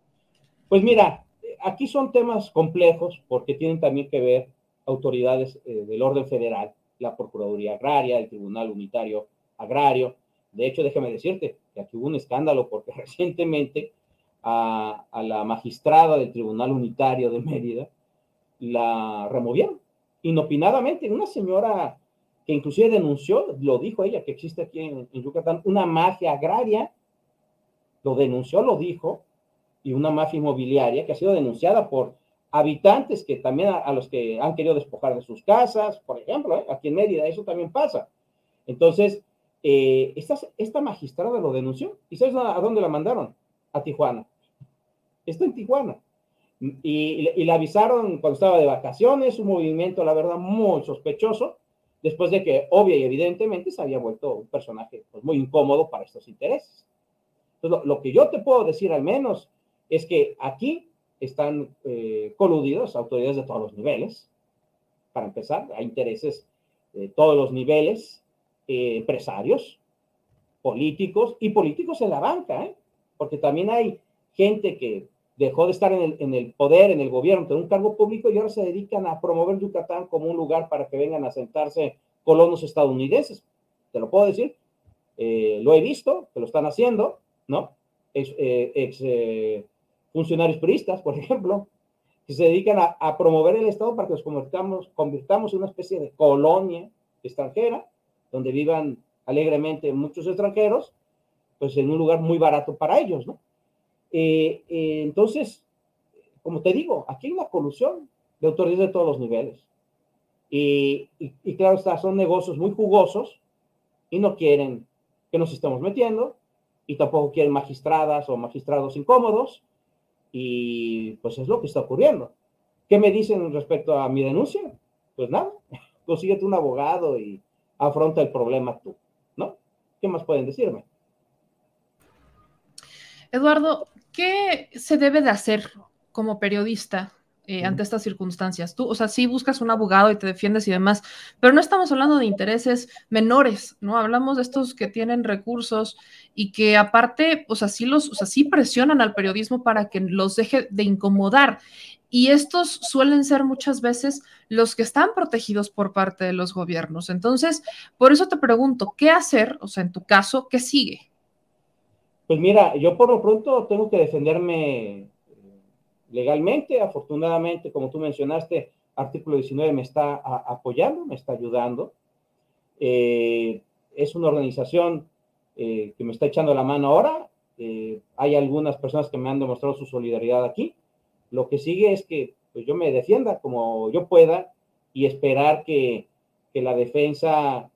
Pues mira, aquí son temas complejos porque tienen también que ver autoridades eh, del orden federal, la Procuraduría Agraria, el Tribunal Unitario Agrario. De hecho, déjame decirte que aquí hubo un escándalo porque recientemente a, la magistrada del Tribunal Unitario de Mérida la removieron inopinadamente. Una señora que inclusive denunció, lo dijo ella, que existe aquí en, Yucatán, una mafia agraria, lo denunció, lo dijo, y una mafia inmobiliaria que ha sido denunciada por habitantes que también a, los que han querido despojar de sus casas, por ejemplo, ¿eh? aquí en Mérida, eso también pasa. Entonces, eh, esta, esta magistrada lo denunció. ¿Y sabes a, a dónde la mandaron? A Tijuana. Está en Tijuana. Y, y, le avisaron cuando estaba de vacaciones, un movimiento, la verdad, muy sospechoso, después de que, obvia y evidentemente, se había vuelto un personaje pues, muy incómodo para estos intereses. Entonces, lo, que yo te puedo decir al menos es que aquí están eh, coludidos autoridades de todos los niveles, para empezar, hay intereses de todos los niveles, eh, empresarios, políticos y políticos en la banca, ¿eh? porque también hay gente que dejó de estar en el, poder, en el gobierno, en un cargo público y ahora se dedican a promover Yucatán como un lugar para que vengan a sentarse colonos estadounidenses. Te lo puedo decir, lo he visto, que lo están haciendo, ¿no? Eh, ex funcionarios puristas, por ejemplo, que se dedican a, promover el Estado para que nos convirtamos, en una especie de colonia extranjera, donde vivan alegremente muchos extranjeros, pues en un lugar muy barato para ellos, ¿no? Eh, eh, entonces, como te digo, aquí hay una colusión de autoridades de todos los niveles. Y, claro está, son negocios muy jugosos y no quieren que nos estemos metiendo y tampoco quieren magistradas o magistrados incómodos y pues es lo que está ocurriendo. ¿Qué me dicen respecto a mi denuncia? Pues nada, consíguete un abogado y afronta el problema tú, ¿no? ¿Qué más pueden decirme? Eduardo, ¿qué se debe de hacer como periodista eh, ante estas circunstancias. Tú, o sea, sí buscas un abogado y te defiendes y demás, pero no estamos hablando de intereses menores, ¿no? Hablamos de estos que tienen recursos y que aparte, o sea, sí los, o sea, sí presionan al periodismo para que los deje de incomodar. Y estos suelen ser muchas veces los que están protegidos por parte de los gobiernos. Entonces, por eso te pregunto, ¿qué hacer? O sea, en tu caso, ¿qué sigue? Pues mira, yo por lo pronto tengo que defenderme legalmente. Afortunadamente, como tú mencionaste, artículo 19 me está apoyando, me está ayudando. Eh, es una organización eh, que me está echando la mano ahora. hay algunas personas que me han demostrado su solidaridad aquí. Lo que sigue es que pues, yo me defienda como yo pueda y esperar que, que la defensa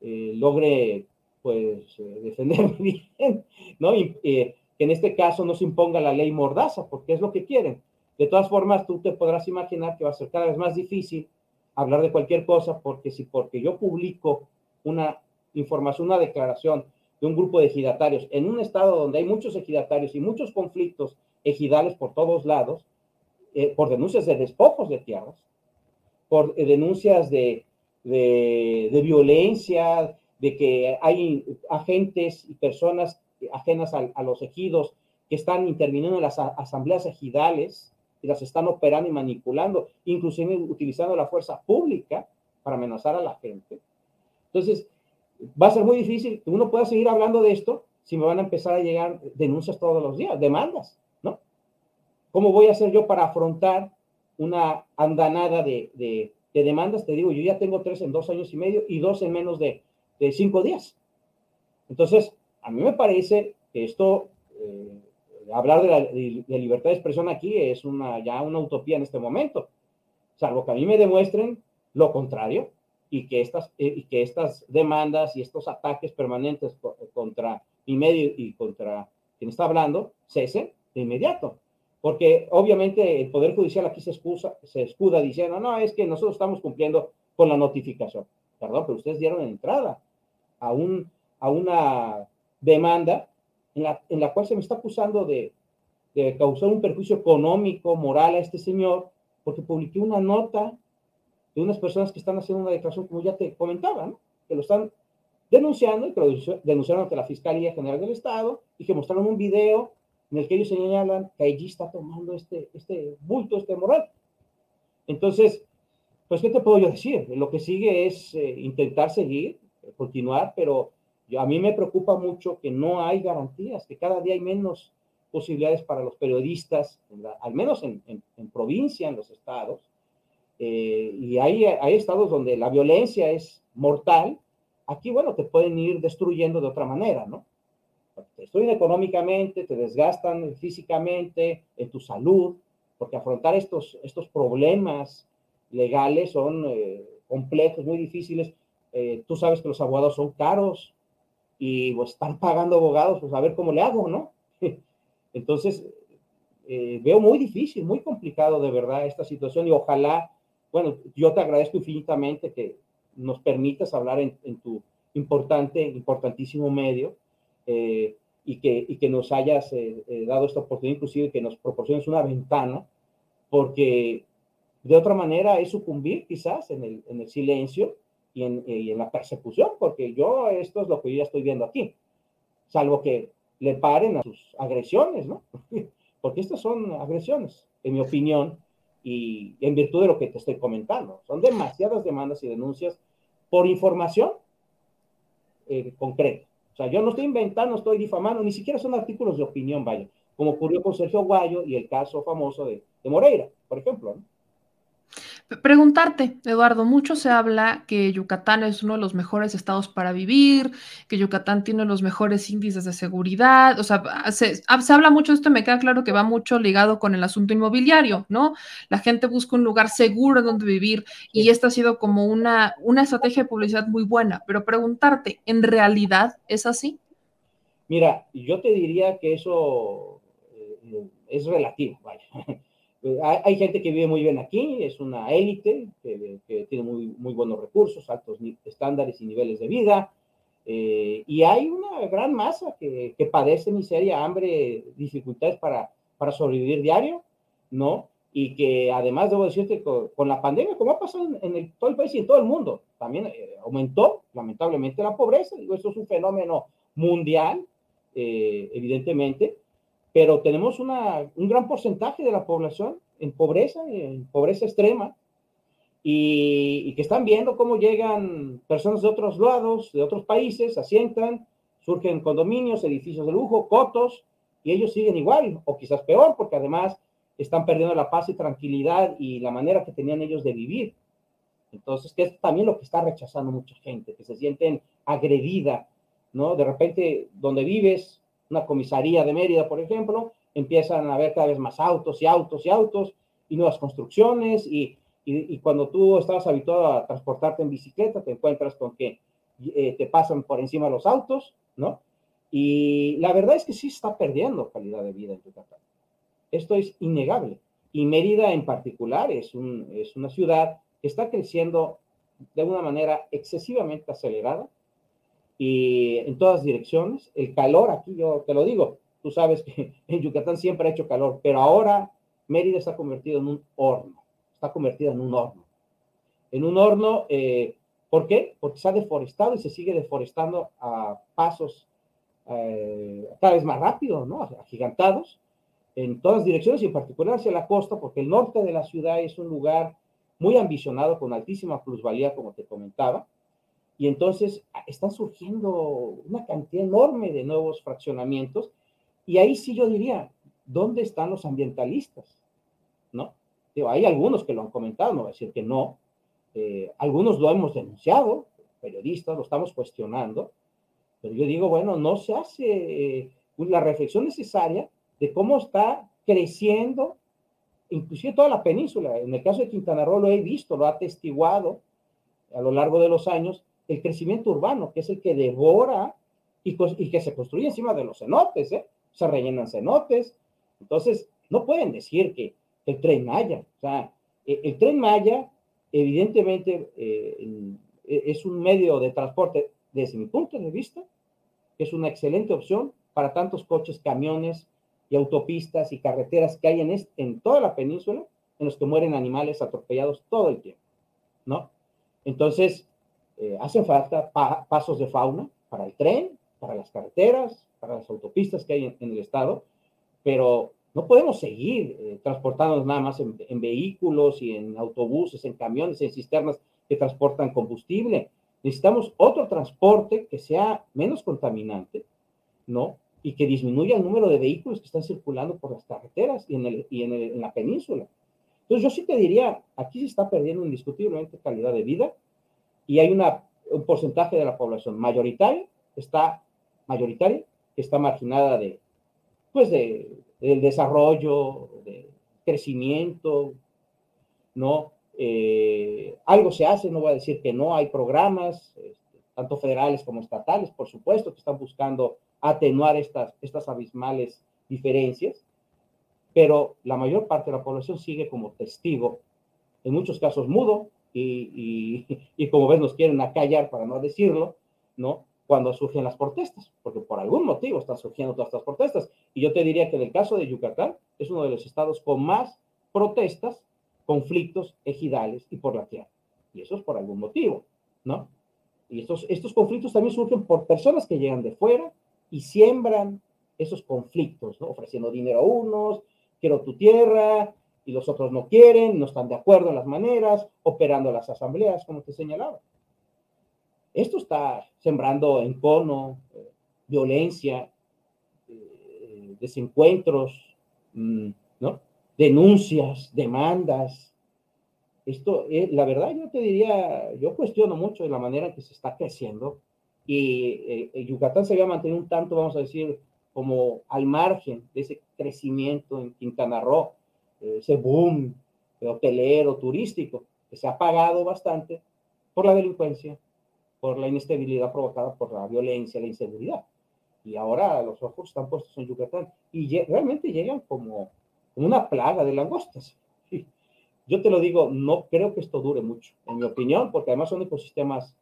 logre pues eh, defenderme bien, ¿no? Eh, que en este caso no se imponga la ley mordaza, porque es lo que quieren. De todas formas, tú te podrás imaginar que va a ser cada vez más difícil hablar de cualquier cosa, porque si porque yo publico una información, una declaración de un grupo de ejidatarios en un estado donde hay muchos ejidatarios y muchos conflictos ejidales por todos lados, eh, por denuncias de despojos de tierras, por denuncias de, de, de violencia, de que hay agentes y personas ajenas a, los ejidos que están interviniendo en las asambleas ejidales y las están operando y manipulando, inclusive utilizando la fuerza pública para amenazar a la gente. Entonces, va a ser muy difícil que uno pueda seguir hablando de esto si me van a empezar a llegar denuncias todos los días, demandas, ¿no? ¿Cómo voy a hacer yo para afrontar una andanada de, de demandas? Te digo, yo ya tengo tres en dos años y medio y dos en menos de, de cinco días. Entonces, a mí me parece que esto, eh, hablar de libertad de expresión aquí es una, ya una utopía en este momento, salvo que a mí me demuestren lo contrario y que estas, eh, que estas demandas y estos ataques permanentes contra mi y contra quien está hablando cesen de inmediato. Porque obviamente el Poder Judicial aquí se, excusa, se escuda diciendo, no, es que nosotros estamos cumpliendo con la notificación. Perdón, pero ustedes dieron entrada a, un, a una demanda en la, en la cual se me está acusando de, de causar un perjuicio económico, moral a este señor, porque publiqué una nota de unas personas que están haciendo una declaración, como ya te comentaba, que lo están denunciando y que lo denunciaron ante la Fiscalía General del Estado y que mostraron un video en el que ellos señalan que allí está tomando este, este bulto, este moral. Entonces, pues, ¿qué te puedo yo decir? Lo que sigue es eh, intentar seguir, continuar, pero a mí me preocupa mucho que no hay garantías, que cada día hay menos posibilidades para los periodistas, al menos en, en, provincia, en los estados, eh, y hay, hay estados donde la violencia es mortal, aquí, bueno, te pueden ir destruyendo de otra manera, ¿no? Te destruyen económicamente, te desgastan físicamente, en tu salud, porque afrontar estos, estos problemas legales son eh, complejos, muy difíciles. Eh, tú sabes que los abogados son caros y pues, están pagando abogados, pues a ver cómo le hago, ¿no? Entonces, eh, veo muy difícil, muy complicado de verdad esta situación y ojalá, bueno, yo te agradezco infinitamente que nos permitas hablar en, tu importante, importantísimo medio y, que, y que nos hayas dado esta oportunidad, inclusive que nos proporciones una ventana, porque de otra manera es sucumbir quizás en el, en el silencio y en, y en, la persecución, porque yo esto es lo que yo ya estoy viendo aquí, salvo que le paren a sus agresiones, ¿no? Porque estas son agresiones, en mi opinión, y en virtud de lo que te estoy comentando. Son demasiadas demandas y denuncias por información eh, concreta. O sea, yo no estoy inventando, estoy difamando, ni siquiera son artículos de opinión, vaya, como ocurrió con Sergio Guayo y el caso famoso de, de Moreira, por ejemplo. ¿no? Preguntarte, Eduardo, mucho se habla que Yucatán es uno de los mejores estados para vivir, que Yucatán tiene los mejores índices de seguridad, o sea, se, habla mucho de esto, me queda claro que va mucho ligado con el asunto inmobiliario, ¿no? La gente busca un lugar seguro donde vivir y esta ha sido como una, una estrategia de publicidad muy buena, pero preguntarte, ¿en realidad es así? Mira, yo te diría que eso eh, es relativo, vaya. Eh, hay, gente que vive muy bien aquí, es una élite que, tiene muy, muy buenos recursos, altos estándares y niveles de vida, eh, y hay una gran masa que, padece miseria, hambre, dificultades para, para sobrevivir diario, ¿no? Y que además, debo decirte, con, la pandemia, como ha pasado en, el, todo el país y en todo el mundo, también eh, aumentó lamentablemente la pobreza, digo, esto es un fenómeno mundial, evidentemente, pero tenemos un gran porcentaje de la población en pobreza, en pobreza extrema, y, que están viendo cómo llegan personas de otros lados, de otros países, asientan, surgen condominios, edificios de lujo, cotos, y ellos siguen igual, o quizás peor, porque además están perdiendo la paz y tranquilidad y la manera que tenían ellos de vivir. Entonces, que es también lo que está rechazando mucha gente, que se sienten agredida, ¿no? De repente, donde vives, una comisaría de Mérida, por ejemplo, empiezan a haber cada vez más autos y autos y autos y nuevas construcciones y, y, cuando tú estabas habituado a transportarte en bicicleta, te encuentras con que eh, te pasan por encima los autos, ¿no? Y la verdad es que sí está perdiendo calidad de vida en Yucatán. Esto es innegable. Y Mérida en particular es, un, es una ciudad que está creciendo de una manera excesivamente acelerada y en todas direcciones. El calor aquí, yo te lo digo, tú sabes que en Yucatán siempre ha hecho calor, pero ahora Mérida está convertido en un horno, está convertida en un horno. En un horno, eh, ¿por qué? Porque se ha deforestado y se sigue deforestando a pasos eh, cada vez más rápido, ¿no? Agigantados en todas direcciones y en particular hacia la costa, porque el norte de la ciudad es un lugar muy ambicionado con altísima plusvalía, como te comentaba, y entonces ah, están surgiendo una cantidad enorme de nuevos fraccionamientos. Y ahí sí yo diría, ¿dónde están los ambientalistas? ¿No? Digo, hay algunos que lo han comentado, no voy a decir que no. Eh, algunos lo hemos denunciado, periodistas, lo estamos cuestionando. Pero yo digo, bueno, no se hace eh, la reflexión necesaria de cómo está creciendo, inclusive toda la península. En el caso de Quintana Roo lo he visto, lo ha atestiguado a lo largo de los años, el crecimiento urbano, que es el que devora y, que se construye encima de los cenotes, ¿eh? se rellenan cenotes. Entonces, no pueden decir que el tren Maya, o sea, e, el, tren Maya, evidentemente, eh, e, es un medio de transporte, desde mi punto de vista, es una excelente opción para tantos coches, camiones y autopistas y carreteras que hay en, en toda la península, en los que mueren animales atropellados todo el tiempo. ¿no? Entonces, eh, hacen falta pasos de fauna para el tren, para las carreteras, para las autopistas que hay en, el estado, pero no podemos seguir eh, transportándonos nada más en, vehículos y en autobuses, en camiones, en cisternas que transportan combustible. Necesitamos otro transporte que sea menos contaminante, ¿no? Y que disminuya el número de vehículos que están circulando por las carreteras y en, el, y en la península. Entonces yo sí te diría, aquí se está perdiendo indiscutiblemente calidad de vida y hay una, un porcentaje de la población mayoritaria, está mayoritaria, que está marginada de, pues de, del desarrollo, de crecimiento, ¿no? Eh, algo se hace, no voy a decir que no, hay programas, este, tanto federales como estatales, por supuesto, que están buscando atenuar estas, estas abismales diferencias, pero la mayor parte de la población sigue como testigo, en muchos casos mudo, y, como ves nos quieren acallar para no decirlo, ¿no? Cuando surgen las protestas, porque por algún motivo están surgiendo todas estas protestas. Y yo te diría que en el caso de Yucatán es uno de los estados con más protestas conflictos ejidales y por la tierra. Y eso es por algún motivo, ¿no? Y estos, estos conflictos también surgen por personas que llegan de fuera y siembran esos conflictos, ¿no? Ofreciendo dinero a unos, quiero tu tierra, y los otros no quieren, no están de acuerdo en las maneras, operando las asambleas, como te señalaba. Esto está sembrando encono, eh, violencia, eh, desencuentros, mm, ¿no? denuncias, demandas. Esto, eh, la verdad, yo te diría, yo cuestiono mucho de la manera en que se está creciendo y eh, Yucatán se había mantenido un tanto, vamos a decir, como al margen de ese crecimiento en Quintana Roo, ese boom hotelero, turístico, que se ha pagado bastante por la delincuencia, por la inestabilidad provocada por la violencia, la inseguridad. Y ahora los ojos están puestos en Yucatán y realmente llegan como una plaga de langostas. Yo te lo digo, no creo que esto dure mucho, en mi opinión, porque además son ecosistemas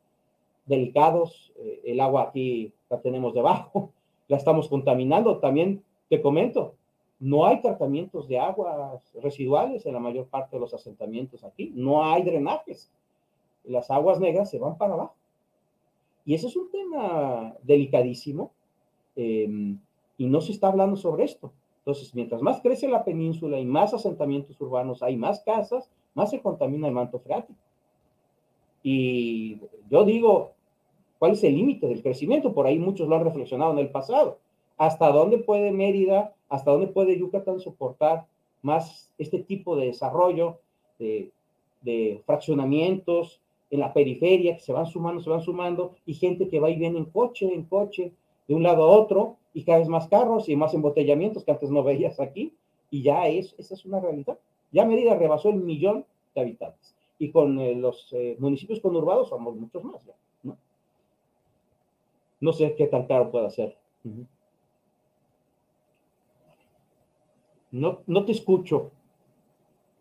delicados, eh, el agua aquí la tenemos debajo, la estamos contaminando. También te comento, no hay tratamientos de aguas residuales en la mayor parte de los asentamientos aquí, no hay drenajes. Las aguas negras se van para abajo. Y ese es un tema delicadísimo eh, y no se está hablando sobre esto. Entonces, mientras más crece la península y más asentamientos urbanos hay, más casas, más se contamina el manto freático. Y yo digo, ¿cuál es el límite del crecimiento? Por ahí muchos lo han reflexionado en el pasado. ¿Hasta dónde puede Mérida, hasta dónde puede Yucatán soportar más este tipo de desarrollo, de, de fraccionamientos en la periferia que se van sumando, se van sumando, y gente que va y viene en coche, en coche, de un lado a otro, y cada vez más carros y más embotellamientos que antes no veías aquí, y ya es, esa es una realidad. Ya Mérida rebasó el millón de habitantes, y con eh, los eh, municipios conurbados somos muchos más, ¿no? No sé qué tan caro puede ser. No, no te escucho.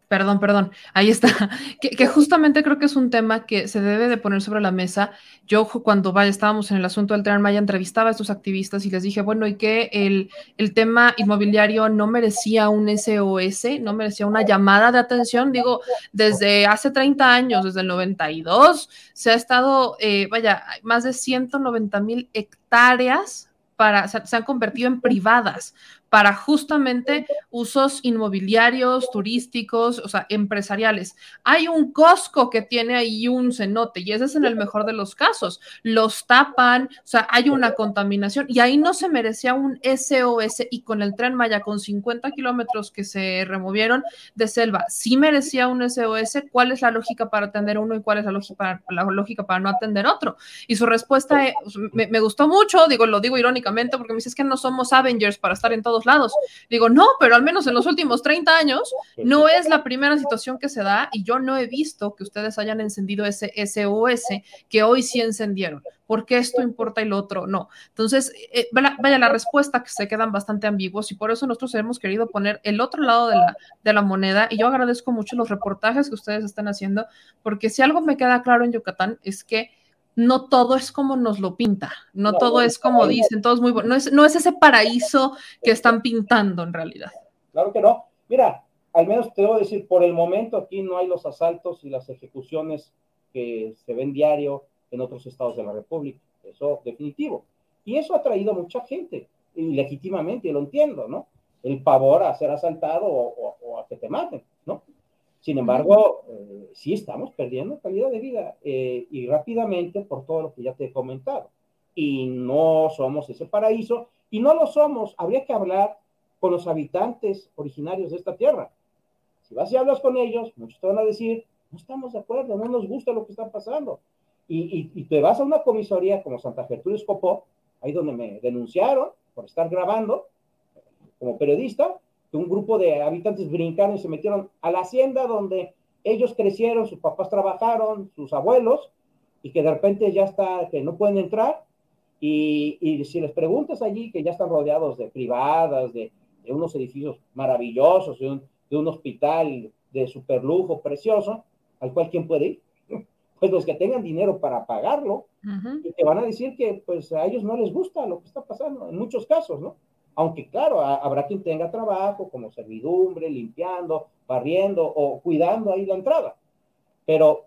Perdón, perdón, ahí está. Que, justamente creo que es un tema que se debe de poner sobre la mesa. Yo cuando vaya, estábamos en el asunto del Tren Maya, entrevistaba a estos activistas y les dije, bueno, y que el, el tema inmobiliario no merecía un SOS, no merecía una llamada de atención. Digo, desde hace 30 años, desde el 92, se ha estado, eh, vaya, más de 190 mil hectáreas para, se han convertido en privadas para justamente usos inmobiliarios, turísticos, o sea, empresariales. Hay un Costco que tiene ahí un cenote y ese es en el mejor de los casos. Los tapan, o sea, hay una contaminación y ahí no se merecía un SOS y con el tren Maya con 50 kilómetros que se removieron de selva, sí merecía un SOS. ¿Cuál es la lógica para atender uno y cuál es la lógica para, la lógica para no atender otro? Y su respuesta me, me gustó mucho, digo, lo digo irónicamente porque me dice es que no somos Avengers para estar en todos lados. Digo, no, pero al menos en los últimos 30 años no es la primera situación que se da y yo no he visto que ustedes hayan encendido ese SOS que hoy sí encendieron. porque esto importa y lo otro no? Entonces, eh, vaya la respuesta que se quedan bastante ambiguos y por eso nosotros hemos querido poner el otro lado de la, de la moneda y yo agradezco mucho los reportajes que ustedes están haciendo porque si algo me queda claro en Yucatán es que no todo es como nos lo pinta, no, todo es como dicen, todo es muy bueno, no es, no es ese paraíso que están pintando en realidad. Claro que no. Mira, al menos te debo decir, por el momento aquí no hay los asaltos y las ejecuciones que se ven diario en otros estados de la República. Eso definitivo. Y eso ha traído a mucha gente, y legítimamente, lo entiendo, ¿no? El pavor a ser asaltado o, a que te maten, ¿no? Sin embargo, eh, sí estamos perdiendo calidad de vida eh, y rápidamente por todo lo que ya te he comentado. Y no somos ese paraíso y no lo somos. Habría que hablar con los habitantes originarios de esta tierra. Si vas y hablas con ellos, muchos te van a decir, no estamos de acuerdo, no nos gusta lo que está pasando. Y, y, te vas a una comisaría como Santa Gertrudis Copó, ahí donde me denunciaron por estar grabando como periodista, un grupo de habitantes brincaron y se metieron a la hacienda donde ellos crecieron, sus papás trabajaron, sus abuelos, y que de repente ya está, que no pueden entrar, y, y si les preguntas allí, que ya están rodeados de privadas, de, de unos edificios maravillosos, de un, de un hospital de superlujo precioso, al cual quién puede ir. Pues los que tengan dinero para pagarlo, y te van a decir que pues a ellos no les gusta lo que está pasando, en muchos casos, ¿no? Aunque claro, habrá quien tenga trabajo como servidumbre, limpiando, barriendo o cuidando ahí la entrada. Pero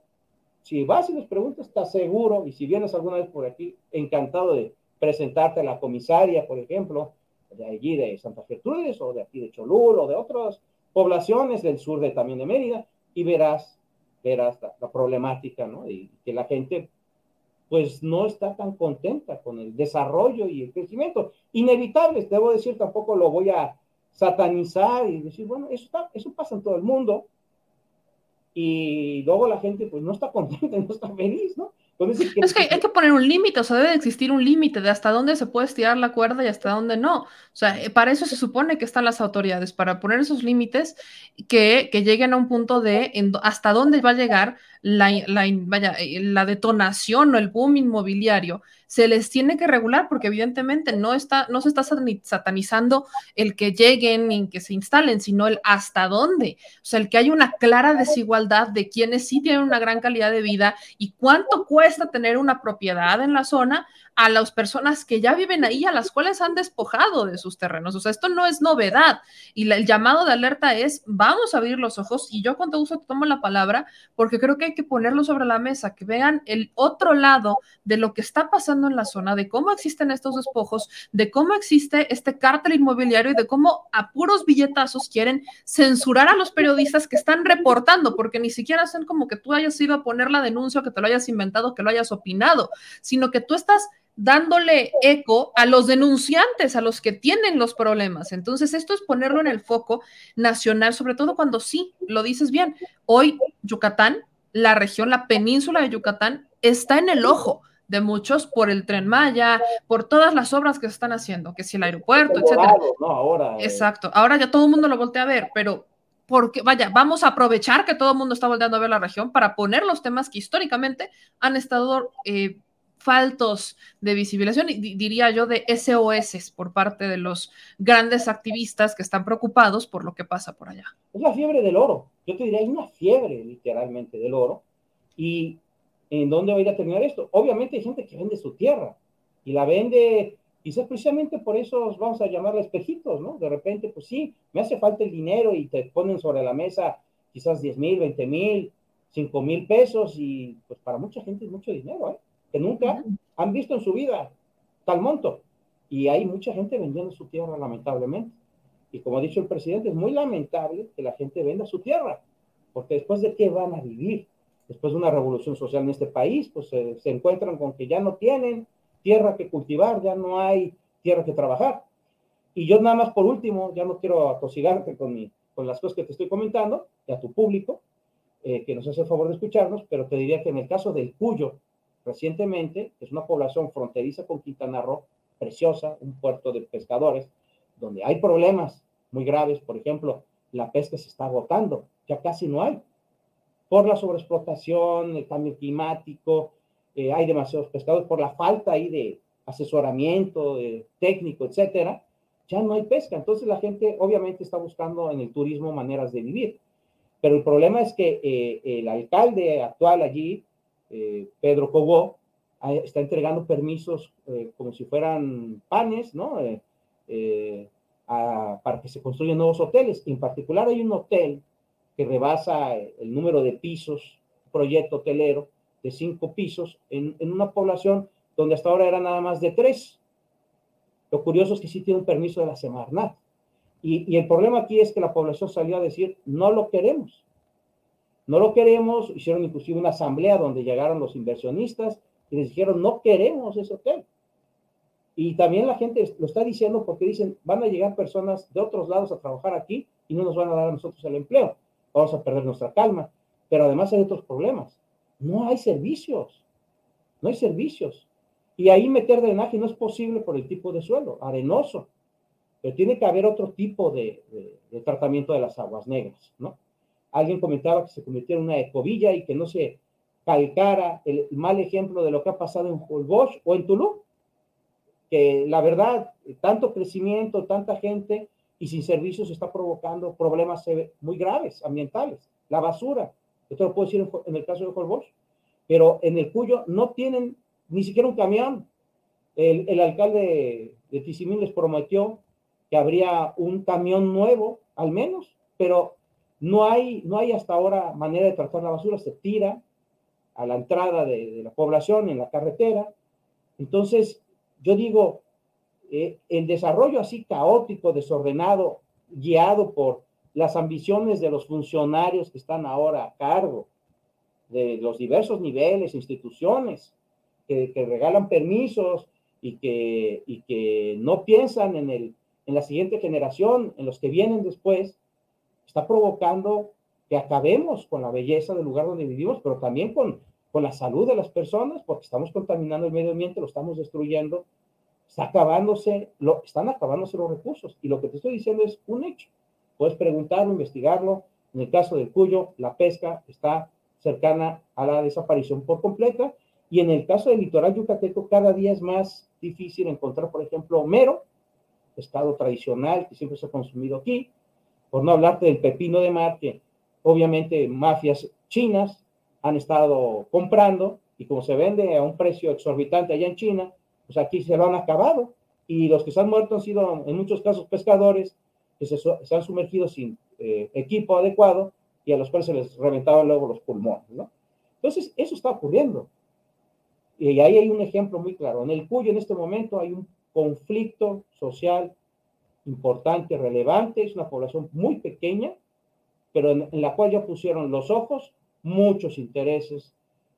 si vas y les preguntas, estás seguro, y si vienes alguna vez por aquí, encantado de presentarte a la comisaria, por ejemplo, de allí de Santa Gertrudis o de aquí de Cholul o de otras poblaciones del sur de también de Mérida y verás, verás la, problemática, ¿no? Y que la gente pues no está tan contenta con el desarrollo y el crecimiento. Inevitable, debo decir, tampoco lo voy a satanizar y decir, bueno, eso, está, eso pasa en todo el mundo. Y luego la gente pues no está contenta, no está feliz, ¿no? es que hay que poner un límite, o sea, debe existir un límite de hasta dónde se puede estirar la cuerda y hasta dónde no. O sea, eh, para eso se supone que están las autoridades, para poner esos límites que, que lleguen a un punto de hasta dónde va a llegar la, la, vaya, eh, la detonación o el boom inmobiliario se les tiene que regular porque evidentemente no, está, no se está satanizando el que lleguen y que se instalen, sino el hasta dónde. O sea, el que hay una clara desigualdad de quienes sí tienen una gran calidad de vida y cuánto cuesta tener una propiedad en la zona a las personas que ya viven ahí, a las cuales han despojado de sus terrenos. O sea, esto no es novedad. Y el llamado de alerta es, vamos a abrir los ojos y yo con gusto tomo la palabra porque creo que hay que ponerlo sobre la mesa, que vean el otro lado de lo que está pasando en la zona, de cómo existen estos despojos, de cómo existe este cártel inmobiliario y de cómo a puros billetazos quieren censurar a los periodistas que están reportando, porque ni siquiera hacen como que tú hayas ido a poner la denuncia, que te lo hayas inventado, que lo hayas opinado, sino que tú estás dándole eco a los denunciantes, a los que tienen los problemas. Entonces, esto es ponerlo en el foco nacional, sobre todo cuando sí, lo dices bien, hoy Yucatán, la región, la península de Yucatán, está en el ojo de muchos por el tren Maya, por todas las obras que se están haciendo, que si el aeropuerto, etcétera. ahora, eh. Exacto. Ahora ya todo el mundo lo voltea a ver, pero porque, vaya, vamos a aprovechar que todo el mundo está volteando a ver la región para poner los temas que históricamente han estado eh, faltos de visibilización, y diría yo, de SOS por parte de los grandes activistas que están preocupados por lo que pasa por allá. Es la fiebre del oro. Yo te diría, hay una fiebre literalmente del oro. ¿Y en dónde va a ir a terminar esto? Obviamente hay gente que vende su tierra y la vende quizás precisamente por eso vamos a llamarla espejitos, ¿no? De repente, pues sí, me hace falta el dinero y te ponen sobre la mesa quizás 10 mil, 20 mil, 5 mil pesos y pues para mucha gente es mucho dinero, ¿eh? Que nunca han visto en su vida tal monto. Y hay mucha gente vendiendo su tierra, lamentablemente. Y como ha dicho el presidente, es muy lamentable que la gente venda su tierra, porque después de qué van a vivir, después de una revolución social en este país, pues se encuentran con que ya no tienen tierra que cultivar, ya no hay tierra que trabajar. Y yo nada más por último, ya no quiero atosigarte con, con las cosas que te estoy comentando, y a tu público, eh, que nos hace el favor de escucharnos, pero te diría que en el caso del Cuyo, recientemente, es una población fronteriza con Quintana Roo, preciosa, un puerto de pescadores, donde hay problemas muy graves, por ejemplo, la pesca se está agotando, ya casi no hay, por la sobreexplotación, el cambio climático, eh, hay demasiados pescadores, por la falta ahí de asesoramiento técnico, etcétera, ya no hay pesca. Entonces la gente obviamente está buscando en el turismo maneras de vivir. Pero el problema es que eh, el alcalde actual allí, eh, Pedro Cobó, está entregando permisos eh, como si fueran panes, ¿no? Eh, para que se construyan nuevos hoteles. En particular hay un hotel que rebasa el número de pisos, proyecto hotelero, de cinco pisos en, una población donde hasta ahora era nada más de tres. Lo curioso es que sí tiene un permiso de la Semarnat. Y, el problema aquí es que la población salió a decir, no lo queremos. No lo queremos. Hicieron inclusive una asamblea donde llegaron los inversionistas y les dijeron, no queremos ese hotel. Y también la gente lo está diciendo porque dicen, van a llegar personas de otros lados a trabajar aquí y no nos van a dar a nosotros el empleo. Vamos a perder nuestra calma. Pero además hay otros problemas. No hay servicios. No hay servicios. Y ahí meter drenaje no es posible por el tipo de suelo, arenoso. Pero tiene que haber otro tipo de, tratamiento de las aguas negras, ¿no? Alguien comentaba que se convirtiera en una ecovilla y que no se calcara el mal ejemplo de lo que ha pasado en Holbox o en Tulum, que la verdad, tanto crecimiento, tanta gente y sin servicios está provocando problemas muy graves ambientales. La basura, esto lo puedo decir en, el caso de Holbox, pero en el Cuyo no tienen ni siquiera un camión. El, el alcalde de Tizimín les prometió que habría un camión nuevo, al menos, pero no hay, no hay hasta ahora manera de tratar la basura, se tira, a la entrada de, la población, en la carretera. Entonces, yo digo, eh, el desarrollo así caótico, desordenado, guiado por las ambiciones de los funcionarios que están ahora a cargo de los diversos niveles, instituciones, que, regalan permisos y que, y que no piensan en, el, en la siguiente generación, en los que vienen después, está provocando que acabemos con la belleza del lugar donde vivimos, pero también con, con la salud de las personas, porque estamos contaminando el medio ambiente, lo estamos destruyendo, está acabándose, lo, están acabándose los recursos. Y lo que te estoy diciendo es un hecho. Puedes preguntarlo, investigarlo. En el caso del Cuyo, la pesca está cercana a la desaparición por completa. Y en el caso del litoral yucateco, cada día es más difícil encontrar, por ejemplo, mero, pescado tradicional que siempre se ha consumido aquí, por no hablarte del pepino de mar, que obviamente mafias chinas han estado comprando y como se vende a un precio exorbitante allá en China, pues aquí se lo han acabado. Y los que se han muerto han sido en muchos casos pescadores que se, se han sumergido sin eh, equipo adecuado y a los cuales se les reventaban luego los pulmones, ¿no? Entonces, eso está ocurriendo. Y ahí hay un ejemplo muy claro. En el Cuyo en este momento hay un conflicto social importante, relevante, es una población muy pequeña, pero en, la cual ya pusieron los ojos muchos intereses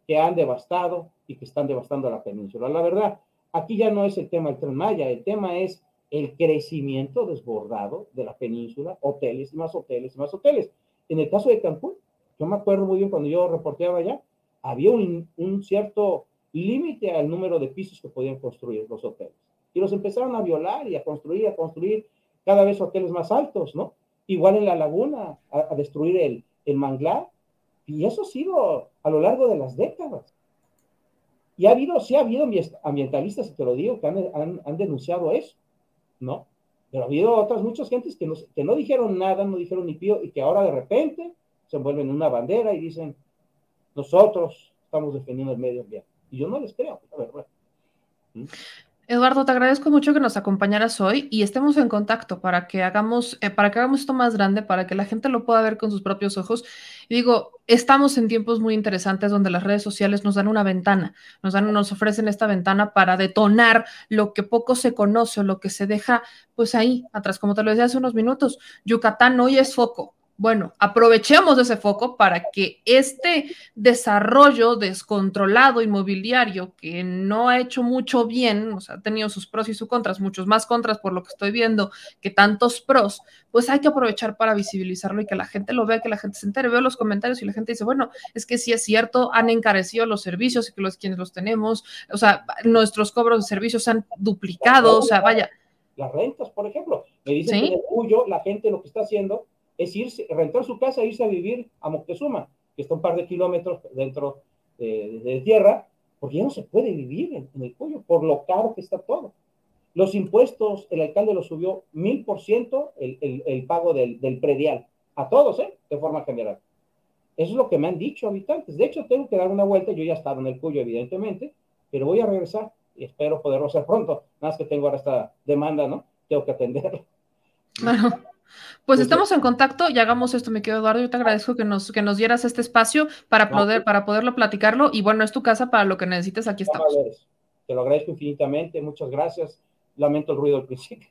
que han devastado y que están devastando la península. La verdad, aquí ya no es el tema del tren Maya, el tema es el crecimiento desbordado de la península, hoteles y más hoteles y más hoteles. En el caso de Cancún, yo me acuerdo muy bien cuando yo reporteaba allá, había un, un cierto límite al número de pisos que podían construir los hoteles. Y los empezaron a violar y a construir, a construir cada vez hoteles más altos, ¿no? Igual en la laguna, a, destruir el, el manglar. Y eso ha sido a lo largo de las décadas. Y ha habido, sí ha habido ambientalistas, te lo digo, que han, han, denunciado eso, ¿no? Pero ha habido otras muchas gentes que no, que no dijeron nada, no dijeron ni pío, y que ahora de repente se envuelven en una bandera y dicen, nosotros estamos defendiendo el medio ambiente. Y yo no les creo, la verdad. ¿Mm? Eduardo, te agradezco mucho que nos acompañaras hoy y estemos en contacto para que hagamos, eh, para que hagamos esto más grande, para que la gente lo pueda ver con sus propios ojos. Digo, estamos en tiempos muy interesantes donde las redes sociales nos dan una ventana, nos dan, nos ofrecen esta ventana para detonar lo que poco se conoce o lo que se deja, pues ahí atrás, como te lo decía hace unos minutos. Yucatán hoy es foco, bueno, aprovechemos ese foco para que este desarrollo descontrolado inmobiliario que no ha hecho mucho bien, o sea, ha tenido sus pros y sus contras, muchos más contras por lo que estoy viendo que tantos pros, pues hay que aprovechar para visibilizarlo y que la gente lo vea, que la gente se entere. Veo los comentarios y la gente dice, bueno, es que sí es cierto, han encarecido los servicios y que los quienes los tenemos, o sea, nuestros cobros de servicios han duplicado, o sea, vaya. Las rentas, por ejemplo, me dicen que en Cuyo la gente lo que está haciendo es irse, rentar su casa e irse a vivir a Moctezuma, que está un par de kilómetros dentro de, tierra, porque ya no se puede vivir en, el pollo, por lo caro que está todo. Los impuestos, el alcalde lo subió mil por ciento el, pago del, del, predial, a todos, ¿eh? De forma general. Eso es lo que me han dicho habitantes. De hecho, tengo que dar una vuelta, yo ya estaba en el Cuyo, evidentemente, pero voy a regresar y espero poderlo hacer pronto. Nada más que tengo ahora esta demanda, ¿no? Tengo que atenderlo. Bueno. Pues estamos en contacto y hagamos esto, me quedo Eduardo. Yo te agradezco que nos, que nos dieras este espacio para, poder, para poderlo platicarlo. Y bueno, es tu casa para lo que necesites, aquí estamos. Te lo agradezco infinitamente, muchas gracias. Lamento el ruido al principio.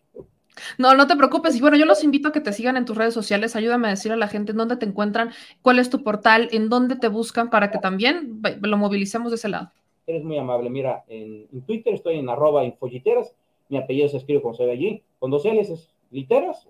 No, no te preocupes. Y bueno, yo los invito a que te sigan en tus redes sociales. Ayúdame a decir a la gente en dónde te encuentran, cuál es tu portal, en dónde te buscan para que también lo movilicemos de ese lado. Eres muy amable. Mira, en, Twitter estoy en arroba infolliteras. Mi apellido se escribe se ve allí, con dos L's, es literas,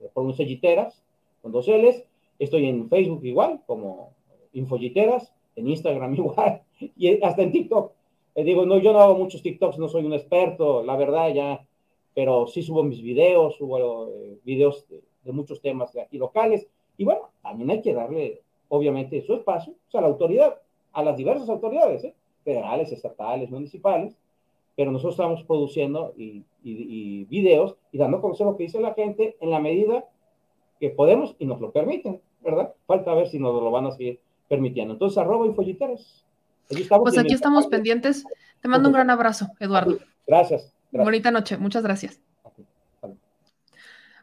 se pronuncia Giteras, con dos L's. Estoy en Facebook igual, como Infolliteras, en Instagram igual, y hasta en TikTok. Eh, digo, no, yo no hago muchos TikToks, no soy un experto, la verdad ya, pero sí subo mis videos, subo eh, videos de, muchos temas de aquí locales, y bueno, también hay que darle, obviamente, su espacio a la autoridad, a las diversas autoridades, ¿eh? federales, estatales, municipales, pero nosotros estamos produciendo y, videos y dando a conocer lo que dice la gente en la medida que podemos y nos lo permiten, ¿verdad? Falta ver si nos lo van a seguir permitiendo. Entonces, arroba infolliteras. pues aquí estamos pendientes. Te mando un gran abrazo, Eduardo. Gracias. Bonita noche. Muchas gracias.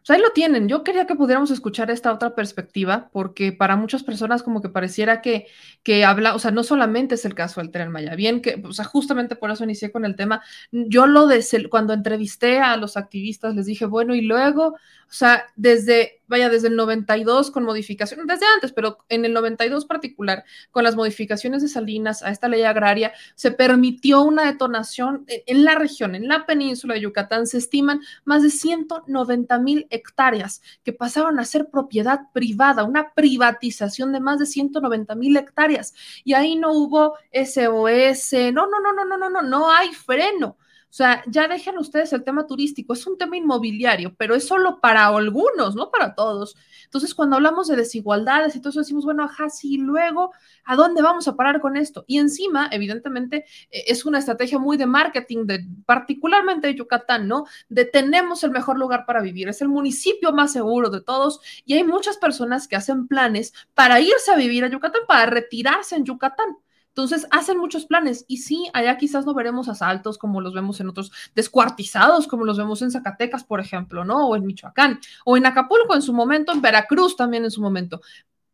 Pues ahí lo tienen. Yo quería que pudiéramos escuchar esta otra perspectiva, porque para muchas personas como que pareciera que, que habla, o sea, no solamente es el caso del tren Maya, bien que, o sea, justamente por eso inicié con el tema. Yo lo de cuando entrevisté a los activistas les dije, bueno, y luego, o sea, desde, vaya, desde el 92 con modificaciones, desde antes, pero en el 92 particular, con las modificaciones de Salinas a esta ley agraria, se permitió una detonación en, la región, en la península de Yucatán, se estiman más de 190 mil hectáreas que pasaron a ser propiedad privada, una privatización de más de 190 mil hectáreas. Y ahí no hubo SOS, no, no, no, no, no, no, no, no hay freno. Sea, ya dejen ustedes el tema turístico, es un tema inmobiliario, pero es solo para algunos, no para todos. Entonces, cuando hablamos de desigualdades eso, decimos, bueno, ajá, sí, luego, ¿a dónde vamos a parar con esto? Y encima, evidentemente, e, es una estrategia muy de marketing, de, particularmente de Yucatán, ¿no? De tenemos el mejor lugar para vivir, es el municipio más seguro de todos y hay muchas personas que hacen planes para irse a vivir a Yucatán, para retirarse en Yucatán. Entonces, hacen muchos planes y sí, allá quizás no veremos asaltos como los vemos en otros descuartizados, como los vemos en Zacatecas, por ejemplo, ¿no? O en Michoacán, o en Acapulco en su momento, en Veracruz también en su momento.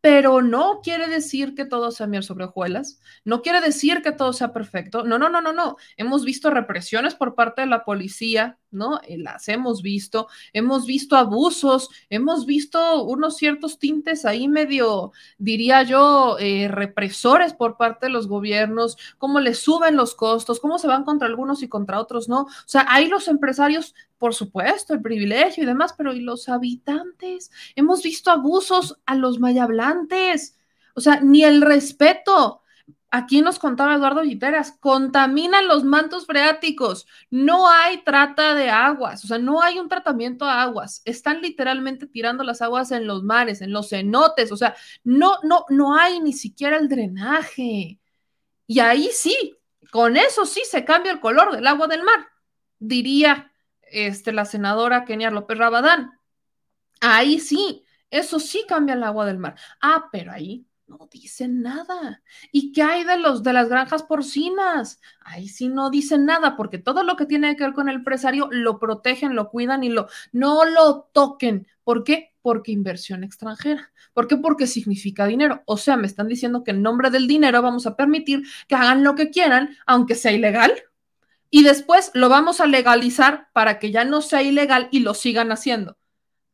Pero no quiere decir que todo sea miel sobre hojuelas, no quiere decir que todo sea perfecto. No, no, no, no, no. Hemos visto represiones por parte de la policía, ¿no? Eh, las hemos visto, hemos visto abusos, hemos visto unos ciertos tintes ahí medio, diría yo, eh, represores por parte de los gobiernos, cómo les suben los costos, cómo se van contra algunos y contra otros, ¿no? O sea, ahí los empresarios, por supuesto, el privilegio y demás, pero ¿y los habitantes? Hemos visto abusos a los mayablantes, o sea, ni el respeto. Aquí nos contaba Eduardo Giteras, contaminan los mantos freáticos, no hay trata de aguas, o sea, no hay un tratamiento a aguas, están literalmente tirando las aguas en los mares, en los cenotes, o sea, no, no, no hay ni siquiera el drenaje. Y ahí sí, con eso sí se cambia el color del agua del mar, diría este, la senadora Kenia López Rabadán. Ahí sí, eso sí cambia el agua del mar. Ah, pero ahí no dicen nada. ¿Y qué hay de los de las granjas porcinas? Ahí sí no dicen nada, porque todo lo que tiene que ver con el empresario lo protegen, lo cuidan y lo no lo toquen. ¿Por qué? Porque inversión extranjera. ¿Por qué? Porque significa dinero. O sea, me están diciendo que en nombre del dinero vamos a permitir que hagan lo que quieran, aunque sea ilegal. Y después lo vamos a legalizar para que ya no sea ilegal y lo sigan haciendo.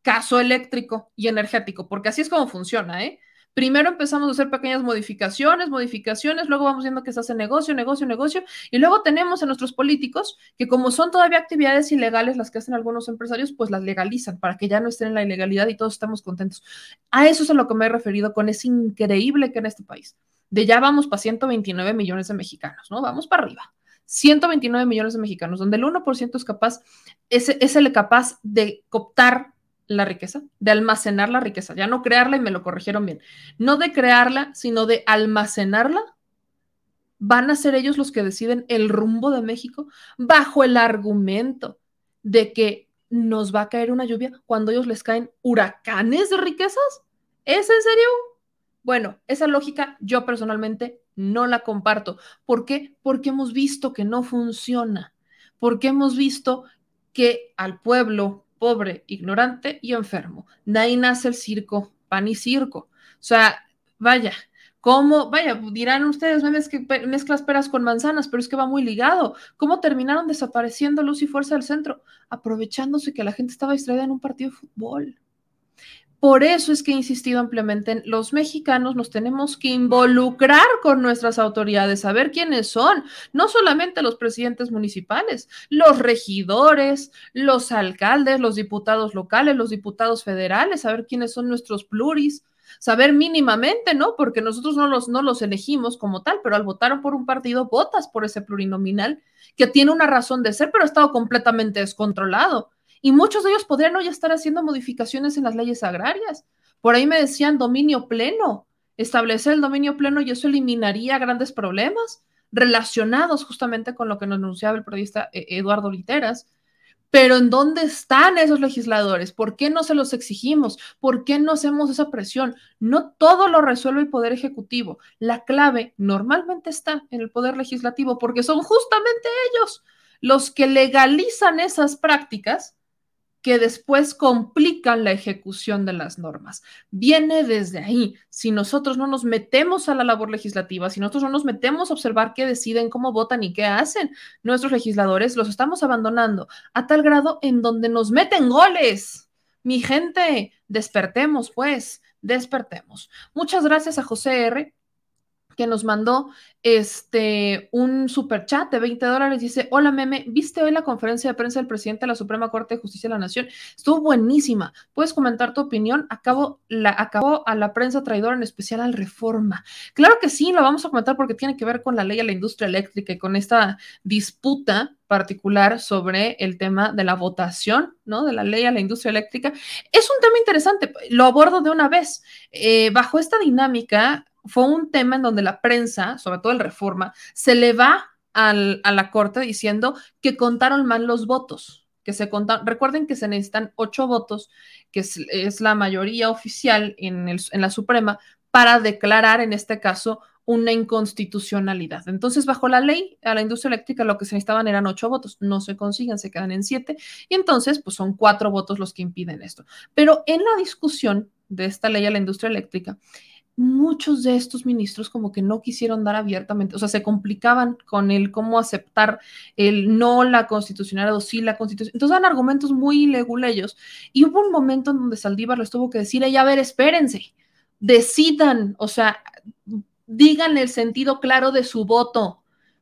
Caso eléctrico y energético, porque así es como funciona, ¿eh? Primero empezamos a hacer pequeñas modificaciones, modificaciones, luego vamos viendo que se hace negocio, negocio, negocio, y luego tenemos a nuestros políticos que como son todavía actividades ilegales las que hacen algunos empresarios, pues las legalizan para que ya no estén en la ilegalidad y todos estamos contentos. A eso es a lo que me he referido con es increíble que en este país, de ya vamos para 129 millones de mexicanos, ¿no? Vamos para arriba. 129 millones de mexicanos, donde el 1% es capaz, es, es el capaz de cooptar la riqueza, de almacenar la riqueza, ya no crearla y me lo corrigieron bien, no de crearla, sino de almacenarla, van a ser ellos los que deciden el rumbo de México bajo el argumento de que nos va a caer una lluvia cuando ellos les caen huracanes de riquezas. ¿Es en serio? Bueno, esa lógica yo personalmente no la comparto. ¿Por qué? Porque hemos visto que no funciona, porque hemos visto que al pueblo pobre, ignorante y enfermo. De ahí nace el circo, pan y circo. O sea, vaya, ¿Cómo? Vaya, dirán ustedes, mezclas peras con manzanas, pero es que va muy ligado. ¿Cómo terminaron desapareciendo luz y fuerza del centro? Aprovechándose que la gente estaba distraída en un partido de fútbol. Por eso es que he insistido ampliamente en los mexicanos nos tenemos que involucrar con nuestras autoridades, saber quiénes son, no solamente los presidentes municipales, los regidores, los alcaldes, los diputados locales, los diputados federales, saber quiénes son nuestros pluris, saber mínimamente, ¿no? Porque nosotros no los, no los elegimos como tal, pero al votar por un partido, votas por ese plurinominal que tiene una razón de ser, pero ha estado completamente descontrolado. Y muchos de ellos podrían hoy estar haciendo modificaciones en las leyes agrarias. Por ahí me decían dominio pleno, establecer el dominio pleno y eso eliminaría grandes problemas relacionados justamente con lo que nos anunciaba el periodista eh, Eduardo Literas pero ¿en dónde están esos legisladores? ¿Por qué no se los exigimos? ¿Por qué no hacemos esa presión? No todo lo resuelve el Poder Ejecutivo. La clave normalmente está en el Poder Legislativo porque son justamente ellos los que legalizan esas prácticas que después complican la ejecución de las normas. Viene desde ahí. Si nosotros no nos metemos a la labor legislativa, si nosotros no nos metemos a observar qué deciden, cómo votan y qué hacen nuestros legisladores, los estamos abandonando a tal grado en donde nos meten goles. Mi gente, despertemos pues, despertemos. Muchas gracias a José R que nos mandó este, un super chat de 20 dólares. Dice, hola meme, ¿viste hoy la conferencia de prensa del presidente de la Suprema Corte de Justicia de la Nación? Estuvo buenísima. ¿Puedes comentar tu opinión? Acabo, la, acabó a la prensa traidora, en especial al Reforma. Claro que sí, lo vamos a comentar porque tiene que ver con la ley a la industria eléctrica y con esta disputa particular sobre el tema de la votación, ¿no? De la ley a la industria eléctrica. Es un tema interesante, lo abordo de una vez. Eh, bajo esta dinámica, fue un tema en donde la prensa, sobre todo el Reforma, se le va a la corte diciendo que contaron mal los votos, que se contaron, recuerden que se necesitan ocho votos, que es, la mayoría oficial en, en la Suprema, para declarar en este caso una inconstitucionalidad. Entonces, bajo la ley a la industria eléctrica lo que se necesitaban eran ocho votos, no se consiguen, se quedan en siete, y entonces, pues son cuatro votos los que impiden esto. Pero en la discusión de esta ley a la industria eléctrica, muchos de estos ministros como que no quisieron dar abiertamente, o sea, se complicaban con el cómo aceptar el no la constitucionalidad o sí la constitución. Entonces dan argumentos muy leguleyos. Y hubo un momento en donde Saldívar les tuvo que decir, a ver, espérense, decidan, o sea, digan el sentido claro de su voto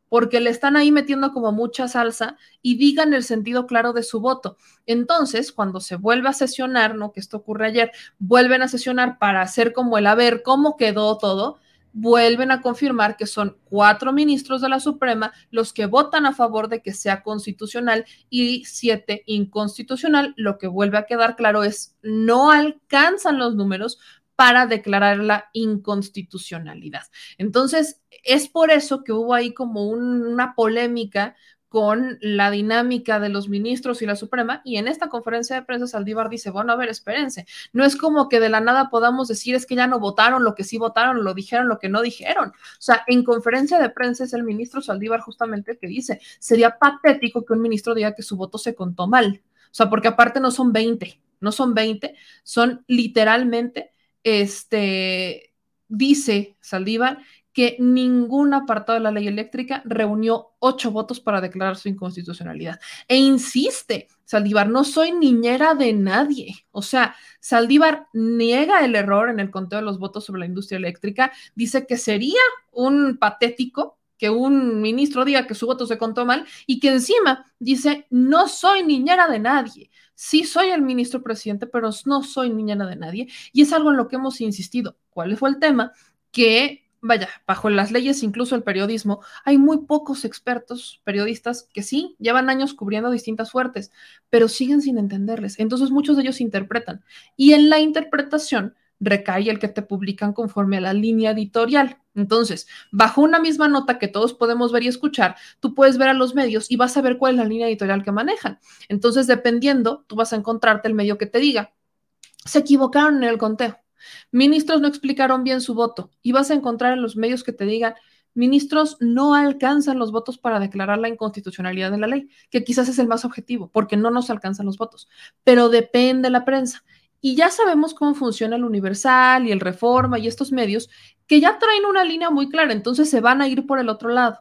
porque le están ahí metiendo como mucha salsa y digan el sentido claro de su voto. Entonces, cuando se vuelve a sesionar, ¿no? Que esto ocurre ayer, vuelven a sesionar para hacer como el a ver cómo quedó todo, vuelven a confirmar que son cuatro ministros de la Suprema los que votan a favor de que sea constitucional y siete inconstitucional. Lo que vuelve a quedar claro es no alcanzan los números para declarar la inconstitucionalidad. Entonces, es por eso que hubo ahí como una polémica con la dinámica de los ministros y la Suprema. Y en esta conferencia de prensa, Saldívar dice, bueno, a ver, espérense, no es como que de la nada podamos decir es que ya no votaron lo que sí votaron, lo dijeron, lo que no dijeron. O sea, en conferencia de prensa es el ministro Saldívar justamente el que dice, sería patético que un ministro diga que su voto se contó mal. O sea, porque aparte no son 20, no son 20, son literalmente este, dice Saldívar que ningún apartado de la ley eléctrica reunió ocho votos para declarar su inconstitucionalidad. E insiste, Saldívar, no soy niñera de nadie. O sea, Saldívar niega el error en el conteo de los votos sobre la industria eléctrica, dice que sería un patético que un ministro diga que su voto se contó mal y que encima dice, no soy niñera de nadie. Sí soy el ministro presidente, pero no soy niñera de nadie. Y es algo en lo que hemos insistido. ¿Cuál fue el tema? Que vaya, bajo las leyes, incluso el periodismo, hay muy pocos expertos periodistas que sí llevan años cubriendo distintas fuertes, pero siguen sin entenderles. Entonces muchos de ellos interpretan. Y en la interpretación recae el que te publican conforme a la línea editorial. Entonces, bajo una misma nota que todos podemos ver y escuchar, tú puedes ver a los medios y vas a ver cuál es la línea editorial que manejan. Entonces, dependiendo, tú vas a encontrarte el medio que te diga, se equivocaron en el conteo. Ministros no explicaron bien su voto y vas a encontrar en los medios que te digan, ministros no alcanzan los votos para declarar la inconstitucionalidad de la ley, que quizás es el más objetivo, porque no nos alcanzan los votos, pero depende de la prensa. Y ya sabemos cómo funciona el Universal y el Reforma y estos medios que ya traen una línea muy clara, entonces se van a ir por el otro lado.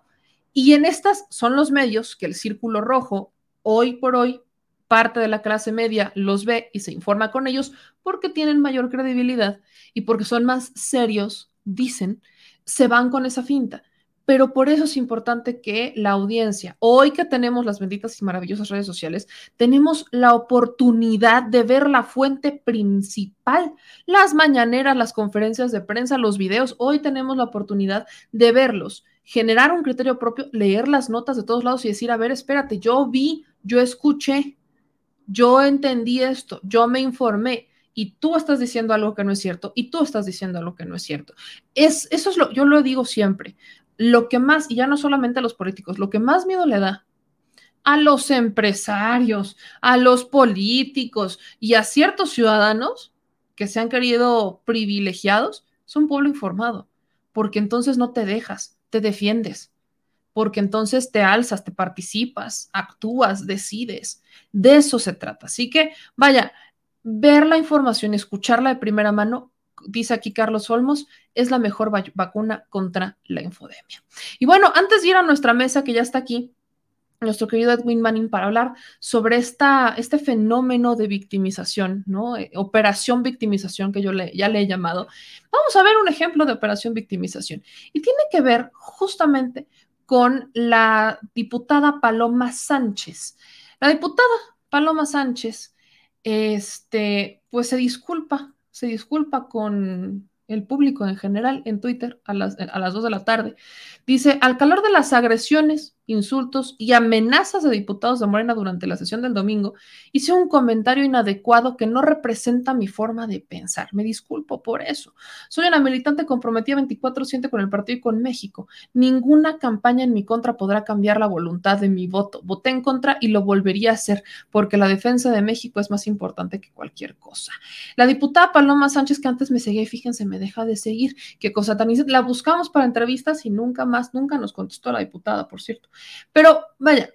Y en estas son los medios que el círculo rojo, hoy por hoy, parte de la clase media los ve y se informa con ellos porque tienen mayor credibilidad y porque son más serios, dicen, se van con esa finta. Pero por eso es importante que la audiencia, hoy que tenemos las benditas y maravillosas redes sociales, tenemos la oportunidad de ver la fuente principal, las mañaneras, las conferencias de prensa, los videos, hoy tenemos la oportunidad de verlos, generar un criterio propio, leer las notas de todos lados y decir, a ver, espérate, yo vi, yo escuché, yo entendí esto, yo me informé y tú estás diciendo algo que no es cierto y tú estás diciendo algo que no es cierto. Es, eso es lo, yo lo digo siempre, lo que más, y ya no solamente a los políticos, lo que más miedo le da a los empresarios, a los políticos y a ciertos ciudadanos que se han querido privilegiados, es un pueblo informado, porque entonces no te dejas, te defiendes, porque entonces te alzas, te participas, actúas, decides. De eso se trata. Así que, vaya, ver la información, escucharla de primera mano, dice aquí Carlos Olmos, es la mejor vacuna contra la infodemia. Y bueno, antes de ir a nuestra mesa, que ya está aquí, nuestro querido Edwin Manning para hablar sobre esta, este fenómeno de victimización, ¿no? Eh, operación victimización que yo ya le he llamado. Vamos a ver un ejemplo de operación victimización. Y tiene que ver justamente con la diputada Paloma Sánchez. La diputada Paloma Sánchez, este, pues se disculpa, se disculpa con el público en general en Twitter a las, a las 2 de la tarde. Dice, al calor de las agresiones insultos y amenazas de diputados de Morena durante la sesión del domingo, hice un comentario inadecuado que no representa mi forma de pensar. Me disculpo por eso. Soy una militante comprometida 24-7 con el partido y con México. Ninguna campaña en mi contra podrá cambiar la voluntad de mi voto. Voté en contra y lo volvería a hacer porque la defensa de México es más importante que cualquier cosa. La diputada Paloma Sánchez, que antes me seguía, fíjense, me deja de seguir. Qué cosa tan... La buscamos para entrevistas y nunca más, nunca nos contestó la diputada, por cierto. Pero vaya,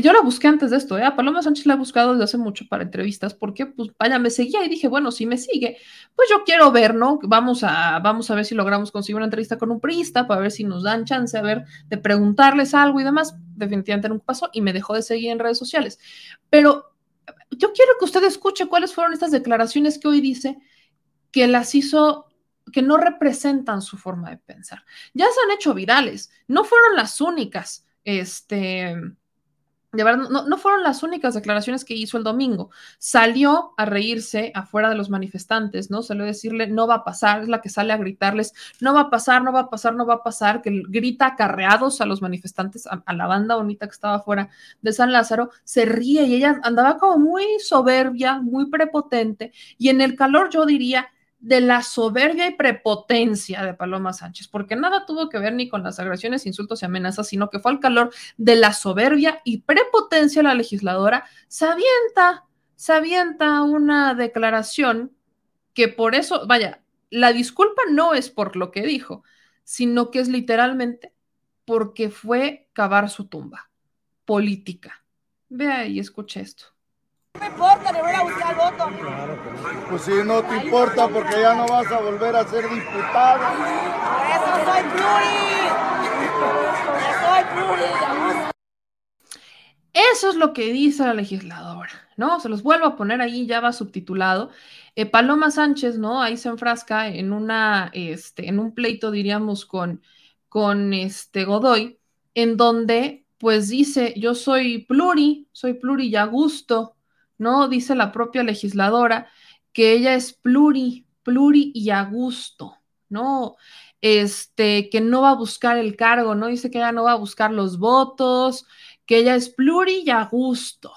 yo la busqué antes de esto, ¿eh? A Paloma Sánchez la he buscado desde hace mucho para entrevistas, porque, pues, vaya, me seguía y dije, bueno, si me sigue, pues yo quiero ver, ¿no? Vamos a, vamos a ver si logramos conseguir una entrevista con un priista para ver si nos dan chance, a ver, de preguntarles algo y demás. Definitivamente nunca pasó y me dejó de seguir en redes sociales. Pero yo quiero que usted escuche cuáles fueron estas declaraciones que hoy dice que las hizo que no representan su forma de pensar. Ya se han hecho virales, no fueron las únicas este, de verdad, no, fueron las únicas declaraciones que hizo el domingo. Salió a reírse afuera de los manifestantes, ¿no? Salió a decirle, no va a pasar, es la que sale a gritarles, no va a pasar, no va a pasar, no va a pasar, que grita acarreados a los manifestantes, a, a la banda bonita que estaba afuera de San Lázaro, se ríe y ella andaba como muy soberbia, muy prepotente, y en el calor yo diría, de la soberbia y prepotencia de Paloma Sánchez, porque nada tuvo que ver ni con las agresiones, insultos y amenazas, sino que fue al calor de la soberbia y prepotencia de la legisladora, se avienta, se avienta una declaración que por eso, vaya, la disculpa no es por lo que dijo, sino que es literalmente porque fue cavar su tumba política. Vea y escuche esto. No me importa, le voy a buscar el voto. Pues si no te importa porque ya no vas a volver a ser diputado. Por eso soy pluri. Soy pluri. Eso es lo que dice la legisladora, ¿no? Se los vuelvo a poner ahí, ya va subtitulado. Eh, Paloma Sánchez, ¿no? Ahí se enfrasca en una, este, en un pleito, diríamos, con, con este Godoy, en donde, pues dice, yo soy pluri, soy pluri y a gusto, ¿no? Dice la propia legisladora que ella es pluri, pluri y a gusto, ¿no? Este, que no va a buscar el cargo, ¿no? Dice que ella no va a buscar los votos, que ella es pluri y a gusto.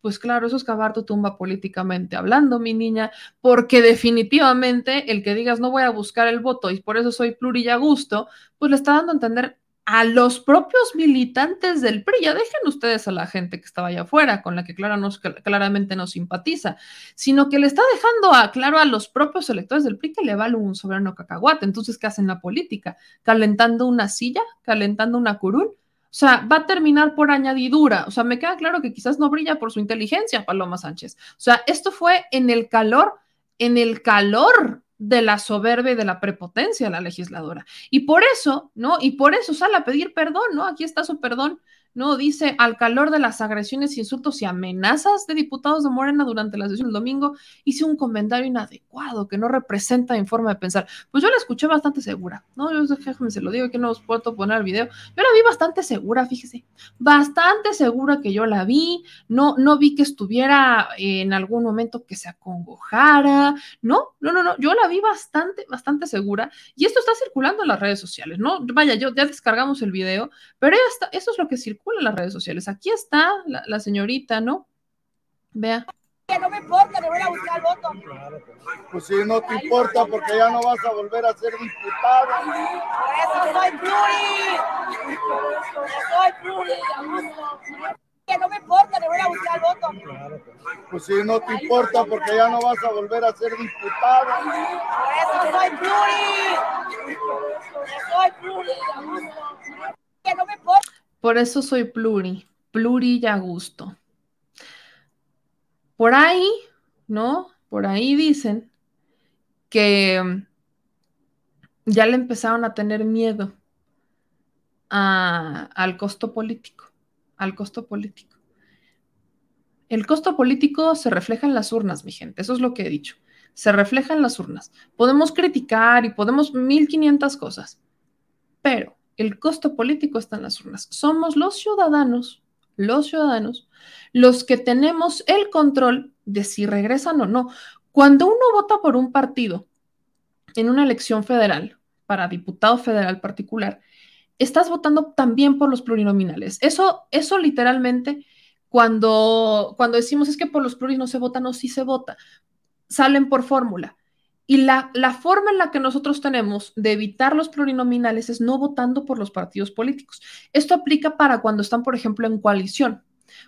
Pues claro, eso es cavar tu tumba políticamente hablando, mi niña, porque definitivamente el que digas no voy a buscar el voto y por eso soy pluri y a gusto, pues le está dando a entender a los propios militantes del PRI. Ya dejen ustedes a la gente que estaba allá afuera, con la que claramente no simpatiza, sino que le está dejando a, claro a los propios electores del PRI que le vale un soberano cacahuate. Entonces, ¿qué hacen la política? ¿Calentando una silla? ¿Calentando una curul? O sea, va a terminar por añadidura. O sea, me queda claro que quizás no brilla por su inteligencia, Paloma Sánchez. O sea, esto fue en el calor, en el calor de la soberbia y de la prepotencia la legisladora. Y por eso, ¿no? Y por eso sale a pedir perdón, ¿no? Aquí está su perdón no, dice, al calor de las agresiones, insultos y amenazas de diputados de Morena durante la sesión del domingo, hice un comentario inadecuado que no representa mi forma de pensar. Pues yo la escuché bastante segura, ¿no? Yo déjame se lo digo, que no os puedo poner el video. Yo la vi bastante segura, fíjese, bastante segura que yo la vi, no, no vi que estuviera en algún momento que se acongojara, ¿no? No, no, no, yo la vi bastante, bastante segura y esto está circulando en las redes sociales, ¿no? Vaya, yo ya descargamos el video, pero está, eso es lo que circula en las redes sociales. Aquí está la, señorita, ¿no? Vea. No me importa, le voy a buscar el voto. Pues si no te importa porque ya no vas a volver a ser diputado. Por eso soy pluri. Soy pluri. Que no me importa, le voy a buscar el voto. Pues si no te importa porque ya no vas a volver a ser diputado. Por eso soy pluri. Soy pluri. Que no me importa. Por eso soy pluri, pluri y a gusto. Por ahí, ¿no? Por ahí dicen que mm, ya le empezaron a tener miedo al costo político, al costo político. El costo político se refleja en las urnas, mi gente, eso es lo que he dicho. Se refleja en las urnas. Podemos criticar y podemos 1500 cosas, pero el costo político está en las urnas. Somos los ciudadanos, los ciudadanos, los que tenemos el control de si regresan o no. Cuando uno vota por un partido en una elección federal, para diputado federal particular, estás votando también por los plurinominales. Eso, eso literalmente, cuando, cuando decimos es que por los pluris no se vota, no, sí se vota, salen por fórmula. Y la, forma en la que nosotros tenemos de evitar los plurinominales es no votando por los partidos políticos. Esto aplica para cuando están, por ejemplo, en coalición.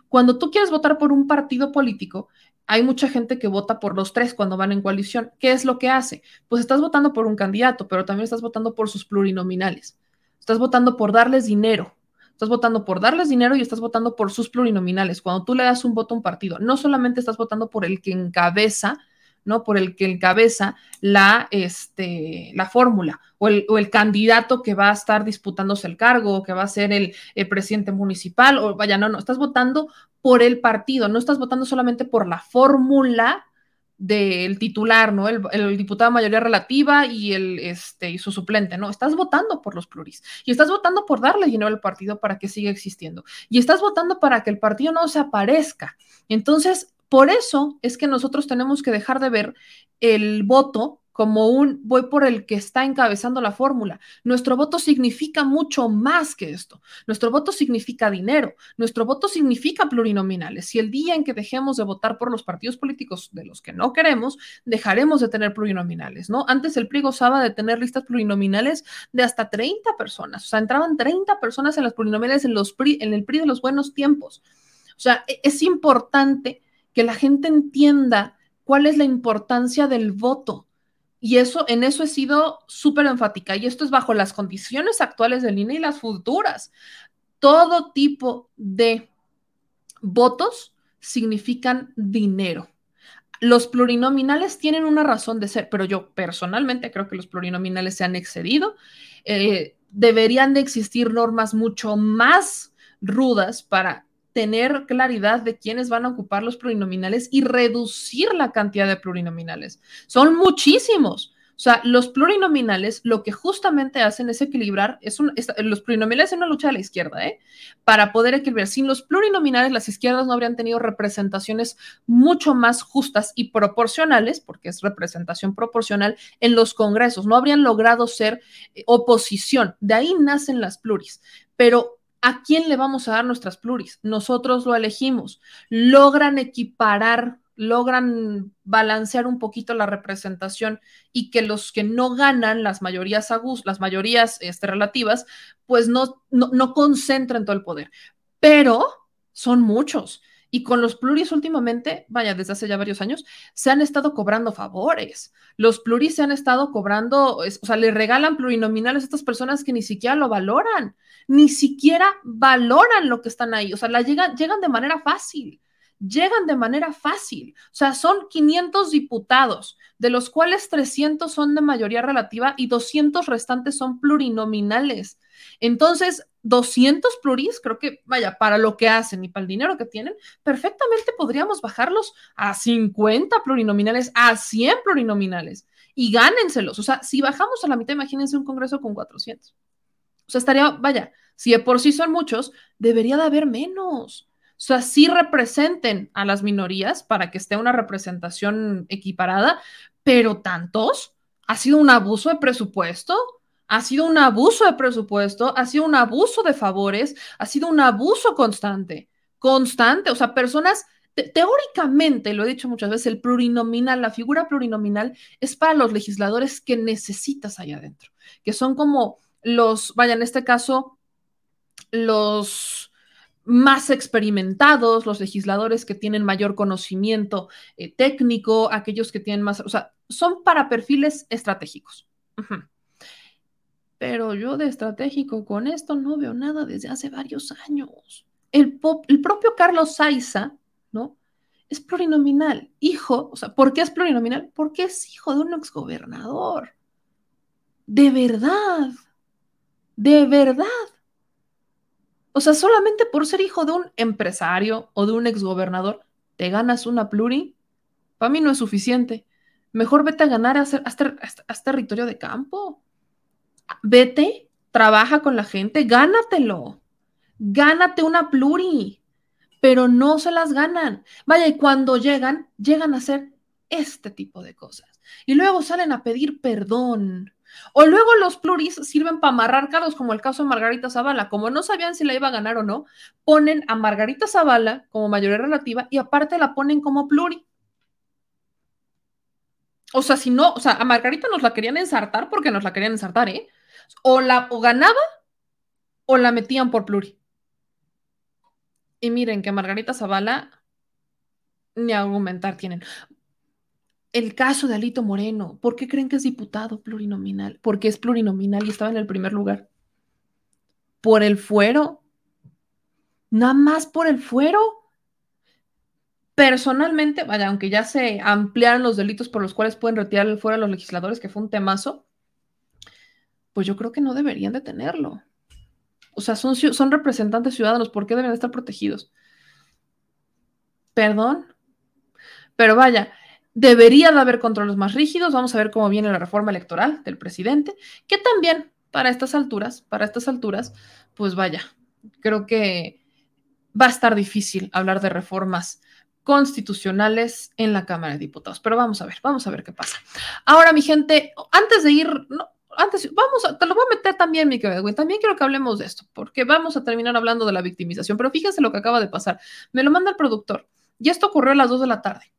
Cuando tú quieres votar por un partido político, hay mucha gente que vota por los tres cuando van en coalición. ¿Qué es lo que hace? Pues estás votando por un candidato, pero también estás votando por sus plurinominales. Estás votando por darles dinero. Estás votando por darles dinero y estás votando por sus plurinominales. Cuando tú le das un voto a un partido, no solamente estás votando por el que encabeza ¿no? Por el que encabeza la, este, la fórmula o el, o el, candidato que va a estar disputándose el cargo o que va a ser el, presidente municipal o vaya, no, no, estás votando por el partido, no estás votando solamente por la fórmula del titular, ¿no? El, el, diputado mayoría relativa y el este y su suplente, ¿no? Estás votando por los pluris y estás votando por darle dinero al partido para que siga existiendo y estás votando para que el partido no se aparezca. Entonces, por eso es que nosotros tenemos que dejar de ver el voto como un voy por el que está encabezando la fórmula. Nuestro voto significa mucho más que esto. Nuestro voto significa dinero. Nuestro voto significa plurinominales. Si el día en que dejemos de votar por los partidos políticos de los que no queremos, dejaremos de tener plurinominales, ¿no? Antes el PRI gozaba de tener listas plurinominales de hasta 30 personas. O sea, entraban 30 personas en las plurinominales en, los en el PRI de los buenos tiempos. O sea, e-, es importante que la gente entienda cuál es la importancia del voto. Y eso, en eso he sido súper enfática. Y esto es bajo las condiciones actuales del INE y las futuras. Todo tipo de votos significan dinero. Los plurinominales tienen una razón de ser, pero yo personalmente creo que los plurinominales se han excedido. Eh, deberían de existir normas mucho más rudas para tener claridad de quiénes van a ocupar los plurinominales y reducir la cantidad de plurinominales. Son muchísimos. O sea, los plurinominales lo que justamente hacen es equilibrar, es los plurinominales es una lucha de la izquierda, ¿eh? Para poder equilibrar. Sin los plurinominales, las izquierdas no habrían tenido representaciones mucho más justas y proporcionales, porque es representación proporcional en los congresos, no habrían logrado ser eh, oposición. De ahí nacen las pluris. Pero ¿A quién le vamos a dar nuestras pluris? Nosotros lo elegimos. Logran equiparar logran balancear un poquito la representación y que los que no ganan las mayorías agus, las mayorías este, relativas, pues no, no, no concentren todo el poder. Pero son muchos. Y con los pluris últimamente, vaya, desde hace ya varios años, se han estado cobrando favores. Los pluris se han estado cobrando, o sea, le regalan plurinominales a estas personas que ni siquiera lo valoran, ni siquiera valoran lo que están ahí. O sea, la llegan, llegan de manera fácil llegan de manera fácil. O sea, son 500 diputados, de los cuales 300 son de mayoría relativa y 200 restantes son plurinominales. Entonces, 200 pluris, creo que, vaya, para lo que hacen y para el dinero que tienen, perfectamente podríamos bajarlos a 50 plurinominales, a 100 plurinominales y gánenselos. O sea, si bajamos a la mitad, imagínense un congreso con 400. O sea, estaría, vaya, si de por sí son muchos, debería de haber menos. O sea, sí representen a las minorías para que esté una representación equiparada, pero tantos, ha sido un abuso de presupuesto, ha sido un abuso de presupuesto, ha sido un abuso de favores, ha sido un abuso constante, constante, o sea, personas teóricamente, lo he dicho muchas veces, el plurinominal, la figura plurinominal es para los legisladores que necesitas allá adentro, que son como los, vaya, en este caso, los más experimentados, los legisladores que tienen mayor conocimiento eh, técnico, aquellos que tienen más, o sea, son para perfiles estratégicos. Pero yo de estratégico con esto no veo nada desde hace varios años. El, el propio Carlos Saiza, ¿no? Es plurinominal, hijo, o sea, ¿por qué es plurinominal? Porque es hijo de un exgobernador. De verdad, de verdad. O sea, solamente por ser hijo de un empresario o de un exgobernador, te ganas una pluri. Para mí no es suficiente. Mejor vete a ganar hasta, territorio de campo. Vete, trabaja con la gente, gánatelo. Gánate una pluri. Pero no se las ganan. Vaya, y cuando llegan, llegan a hacer este tipo de cosas. Y luego salen a pedir perdón o luego los pluris sirven para amarrar cargos, como el caso de Margarita Zavala. Como no sabían si la iba a ganar o no, ponen a Margarita Zavala como mayoría relativa y aparte la ponen como pluri. O sea, si no, o sea, a Margarita nos la querían ensartar porque nos la querían ensartar, ¿eh? O la o ganaba o la metían por pluri. Y miren que Margarita Zavala ni argumentar tienen el caso de Alito Moreno. ¿Por qué creen que es diputado plurinominal? Porque es plurinominal y estaba en el primer lugar. ¿Por el fuero? Nada más por el fuero. Personalmente, vaya, aunque ya se ampliaron los delitos por los cuales pueden retirar el fuero a los legisladores, que fue un temazo, pues yo creo que no deberían de tenerlo. O sea, son, representantes ciudadanos, ¿por qué deben estar protegidos? Perdón. Pero vaya, Debería de haber controles más rígidos. Vamos a ver cómo viene la reforma electoral del presidente, que también para estas alturas, para estas alturas, pues vaya, creo que va a estar difícil hablar de reformas constitucionales en la Cámara de Diputados. Pero vamos a ver, vamos a ver qué pasa. Ahora, mi gente, antes de ir, antes, vamos a, te lo voy a meter también, mi querido También quiero que hablemos de esto, porque vamos a terminar hablando de la victimización. Pero fíjense lo que acaba de pasar. Me lo manda el productor. Y esto ocurrió a las 2 de la tarde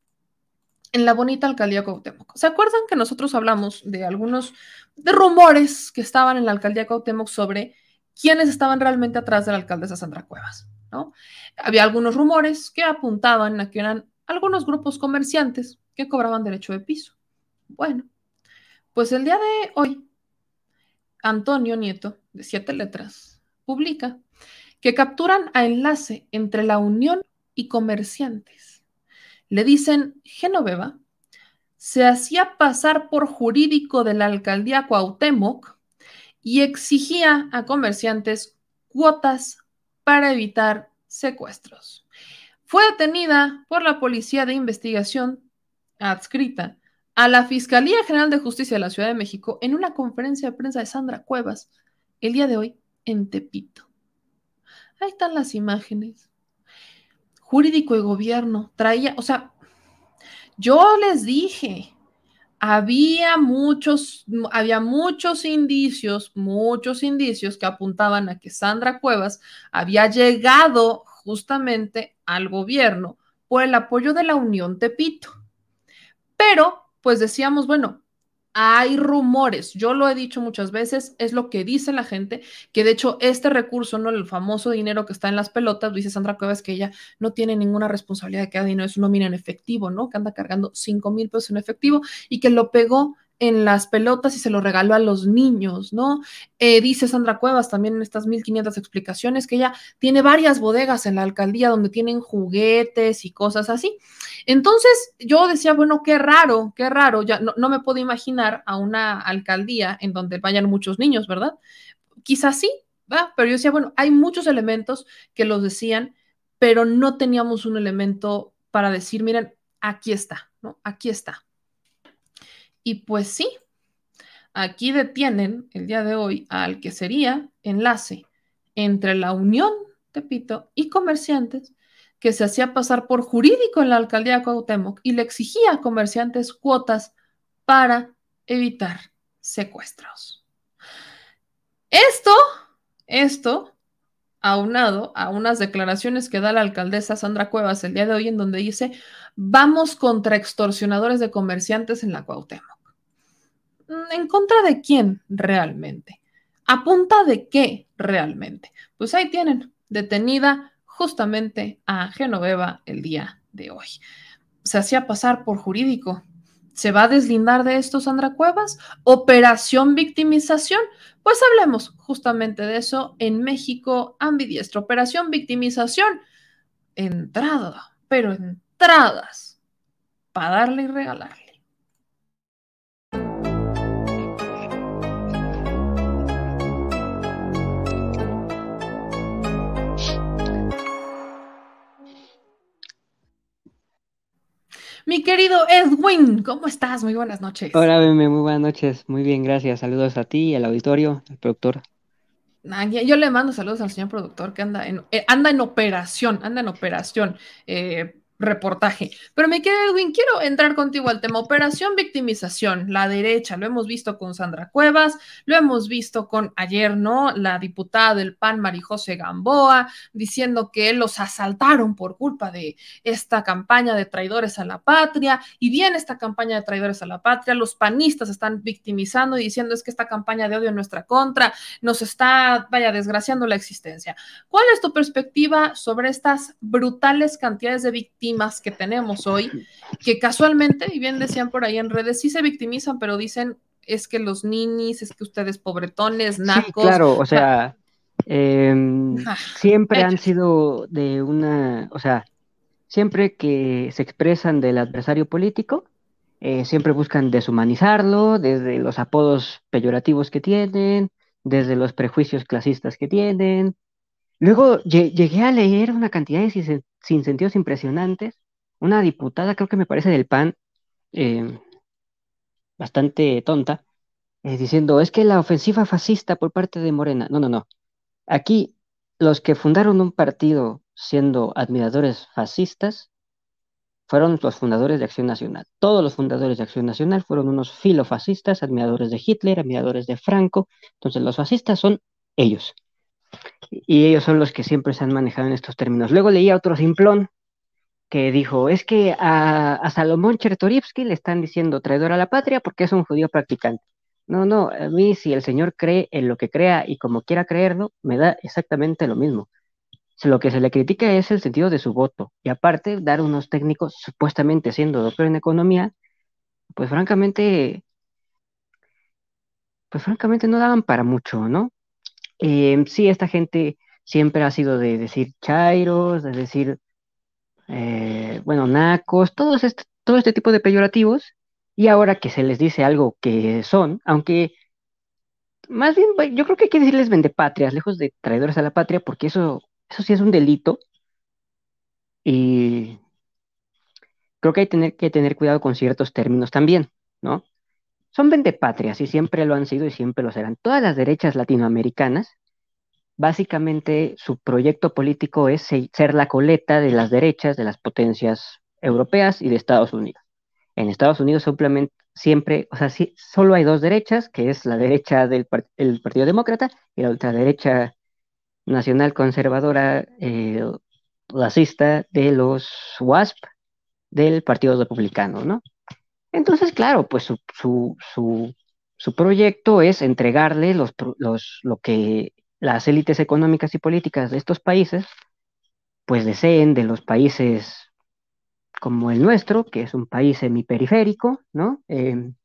en la bonita alcaldía Cuauhtémoc. ¿Se acuerdan que nosotros hablamos de algunos de rumores que estaban en la alcaldía Cuauhtémoc sobre quiénes estaban realmente atrás de la alcaldesa Sandra Cuevas? ¿no? Había algunos rumores que apuntaban a que eran algunos grupos comerciantes que cobraban derecho de piso. Bueno, pues el día de hoy, Antonio Nieto, de siete letras, publica que capturan a enlace entre la Unión y comerciantes le dicen Genoveva, se hacía pasar por jurídico de la alcaldía Cuauhtémoc y exigía a comerciantes cuotas para evitar secuestros. Fue detenida por la Policía de Investigación adscrita a la Fiscalía General de Justicia de la Ciudad de México en una conferencia de prensa de Sandra Cuevas el día de hoy en Tepito. Ahí están las imágenes jurídico y gobierno traía, o sea, yo les dije, había muchos, había muchos indicios, muchos indicios que apuntaban a que Sandra Cuevas había llegado justamente al gobierno por el apoyo de la Unión Tepito. Pero, pues decíamos, bueno, hay rumores, yo lo he dicho muchas veces, es lo que dice la gente, que de hecho este recurso, ¿no? El famoso dinero que está en las pelotas, dice Sandra Cuevas que ella no tiene ninguna responsabilidad de que dinero es una mina en efectivo, ¿no? Que anda cargando 5 mil pesos en efectivo y que lo pegó en las pelotas y se lo regaló a los niños, ¿no? Eh, dice Sandra Cuevas también en estas 1500 explicaciones que ella tiene varias bodegas en la alcaldía donde tienen juguetes y cosas así. Entonces yo decía, bueno, qué raro, qué raro, ya no, no me puedo imaginar a una alcaldía en donde vayan muchos niños, ¿verdad? Quizás sí, ¿verdad? Pero yo decía, bueno, hay muchos elementos que los decían, pero no teníamos un elemento para decir, miren, aquí está, ¿no? Aquí está. Y pues sí, aquí detienen el día de hoy al que sería enlace entre la Unión Tepito y comerciantes que se hacía pasar por jurídico en la alcaldía de Cuauhtémoc y le exigía a comerciantes cuotas para evitar secuestros. Esto, esto, aunado a unas declaraciones que da la alcaldesa Sandra Cuevas el día de hoy en donde dice, vamos contra extorsionadores de comerciantes en la Cuauhtémoc. Mm, ¿En contra de quién realmente? ¿A punta de qué realmente? Pues ahí tienen, detenida justamente a Genoveva el día de hoy. Se hacía pasar por jurídico. ¿Se va a deslindar de esto Sandra Cuevas? Operación victimización. Pues hablemos justamente de eso en México ambidiestro. Operación victimización. Entrada, pero entradas para darle y regalarle. Mi querido Edwin, ¿cómo estás? Muy buenas noches. Hola, Beme, muy buenas noches. Muy bien, gracias. Saludos a ti, al auditorio, al productor. yo le mando saludos al señor productor que anda en, eh, anda en operación, anda en operación. Eh, reportaje. Pero me queda, Edwin, quiero entrar contigo al tema operación victimización, la derecha, lo hemos visto con Sandra Cuevas, lo hemos visto con ayer, ¿no? La diputada del PAN, Marijose Gamboa, diciendo que los asaltaron por culpa de esta campaña de traidores a la patria, y bien esta campaña de traidores a la patria, los panistas están victimizando y diciendo es que esta campaña de odio en nuestra contra nos está, vaya, desgraciando la existencia. ¿Cuál es tu perspectiva sobre estas brutales cantidades de victimizas? que tenemos hoy, que casualmente, y bien decían por ahí en redes, sí se victimizan, pero dicen es que los ninis, es que ustedes pobretones, nacos. claro, o sea, em, siempre han sido de una, o sea, siempre que se expresan del adversario político, eh, siempre buscan deshumanizarlo, desde los apodos peyorativos que tienen, desde los prejuicios clasistas que tienen. Luego llegué a leer una cantidad de sin sentidos impresionantes. Una diputada, creo que me parece del PAN, eh, bastante tonta, eh, diciendo, es que la ofensiva fascista por parte de Morena. No, no, no. Aquí los que fundaron un partido siendo admiradores fascistas fueron los fundadores de Acción Nacional. Todos los fundadores de Acción Nacional fueron unos filofascistas, admiradores de Hitler, admiradores de Franco. Entonces los fascistas son ellos y ellos son los que siempre se han manejado en estos términos. Luego leía otro simplón que dijo, es que a, Salomón Chertorivsky le están diciendo traidor a la patria porque es un judío practicante. No, no, a mí si el Señor cree en lo que crea y como quiera creerlo, me da exactamente lo mismo. Lo que se le critica es el sentido de su voto. Y aparte, dar unos técnicos supuestamente siendo doctor en economía, pues francamente, pues francamente no daban para mucho, ¿no? Eh, sí, esta gente siempre ha sido de decir chairos, de decir, eh, bueno, nacos, todo este, todo este tipo de peyorativos, y ahora que se les dice algo que son, aunque más bien yo creo que hay que decirles vendepatrias, lejos de traidores a la patria, porque eso, eso sí es un delito, y creo que hay tener, que tener cuidado con ciertos términos también, ¿no? Son vendepatrias y siempre lo han sido y siempre lo serán. Todas las derechas latinoamericanas, básicamente su proyecto político es ser la coleta de las derechas de las potencias europeas y de Estados Unidos. En Estados Unidos simplemente siempre, o sea, sí, solo hay dos derechas, que es la derecha del Partido Demócrata y la ultraderecha nacional conservadora, eh, racista de los WASP del Partido Republicano, ¿no? Entonces, claro, pues su, su, su, proyecto es entregarle los, los, lo que las élites económicas y políticas de estos países, pues deseen de los países como el nuestro, que es un país semiperiférico, ¿no? Em,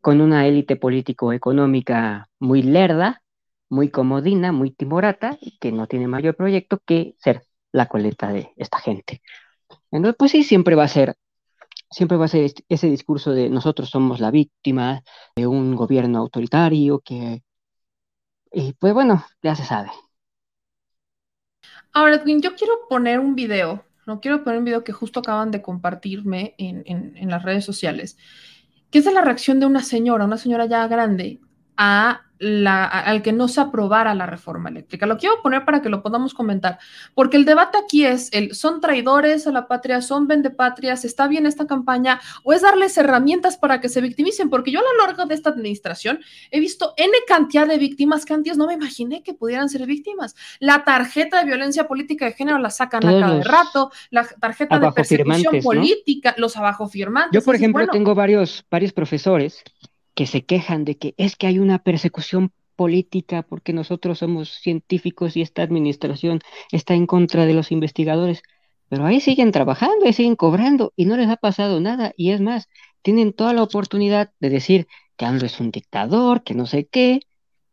con una élite político-económica muy lerda, muy comodina, muy timorata, que no tiene mayor proyecto que ser la coleta de esta gente. Entonces, pues sí, siempre va a ser, siempre va a ser ese discurso de nosotros somos la víctima de un gobierno autoritario que, y pues bueno, ya se sabe. Ahora, Edwin, yo quiero poner un video, no quiero poner un video que justo acaban de compartirme en, en, en las redes sociales, que es de la reacción de una señora, una señora ya grande, a al que no se aprobara la reforma eléctrica. Lo quiero poner para que lo podamos comentar, porque el debate aquí es el son traidores a la patria, son vendepatrias, está bien esta campaña o es darles herramientas para que se victimicen, porque yo a lo largo de esta administración he visto N cantidad de víctimas que antes no me imaginé que pudieran ser víctimas. La tarjeta de violencia política de género la sacan a cada rato, la tarjeta de persecución política, los abajo firmantes. Yo, por ejemplo, tengo varios, varios profesores que se quejan de que es que hay una persecución política porque nosotros somos científicos y esta administración está en contra de los investigadores, pero ahí siguen trabajando, ahí siguen cobrando y no les ha pasado nada. Y es más, tienen toda la oportunidad de decir que AMLO es un dictador, que no sé qué,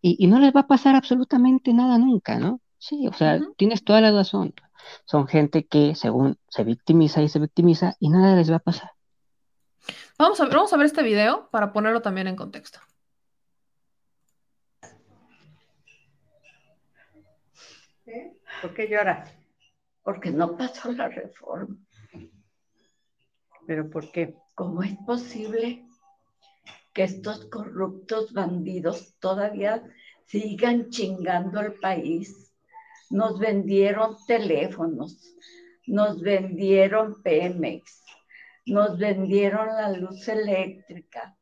y, no les va a pasar absolutamente nada nunca, ¿no? Sí, o sea, tienes toda la razón. Son gente que según se victimiza y se victimiza y nada les va a pasar. Vamos a, ver, vamos a ver este video para ponerlo también en contexto. ¿Por qué lloras? Porque no pasó la reforma. ¿Pero por qué? ¿Cómo es posible que estos corruptos bandidos todavía sigan chingando al país? Nos vendieron teléfonos, nos vendieron Pemex, nos vendieron la luz eléctrica,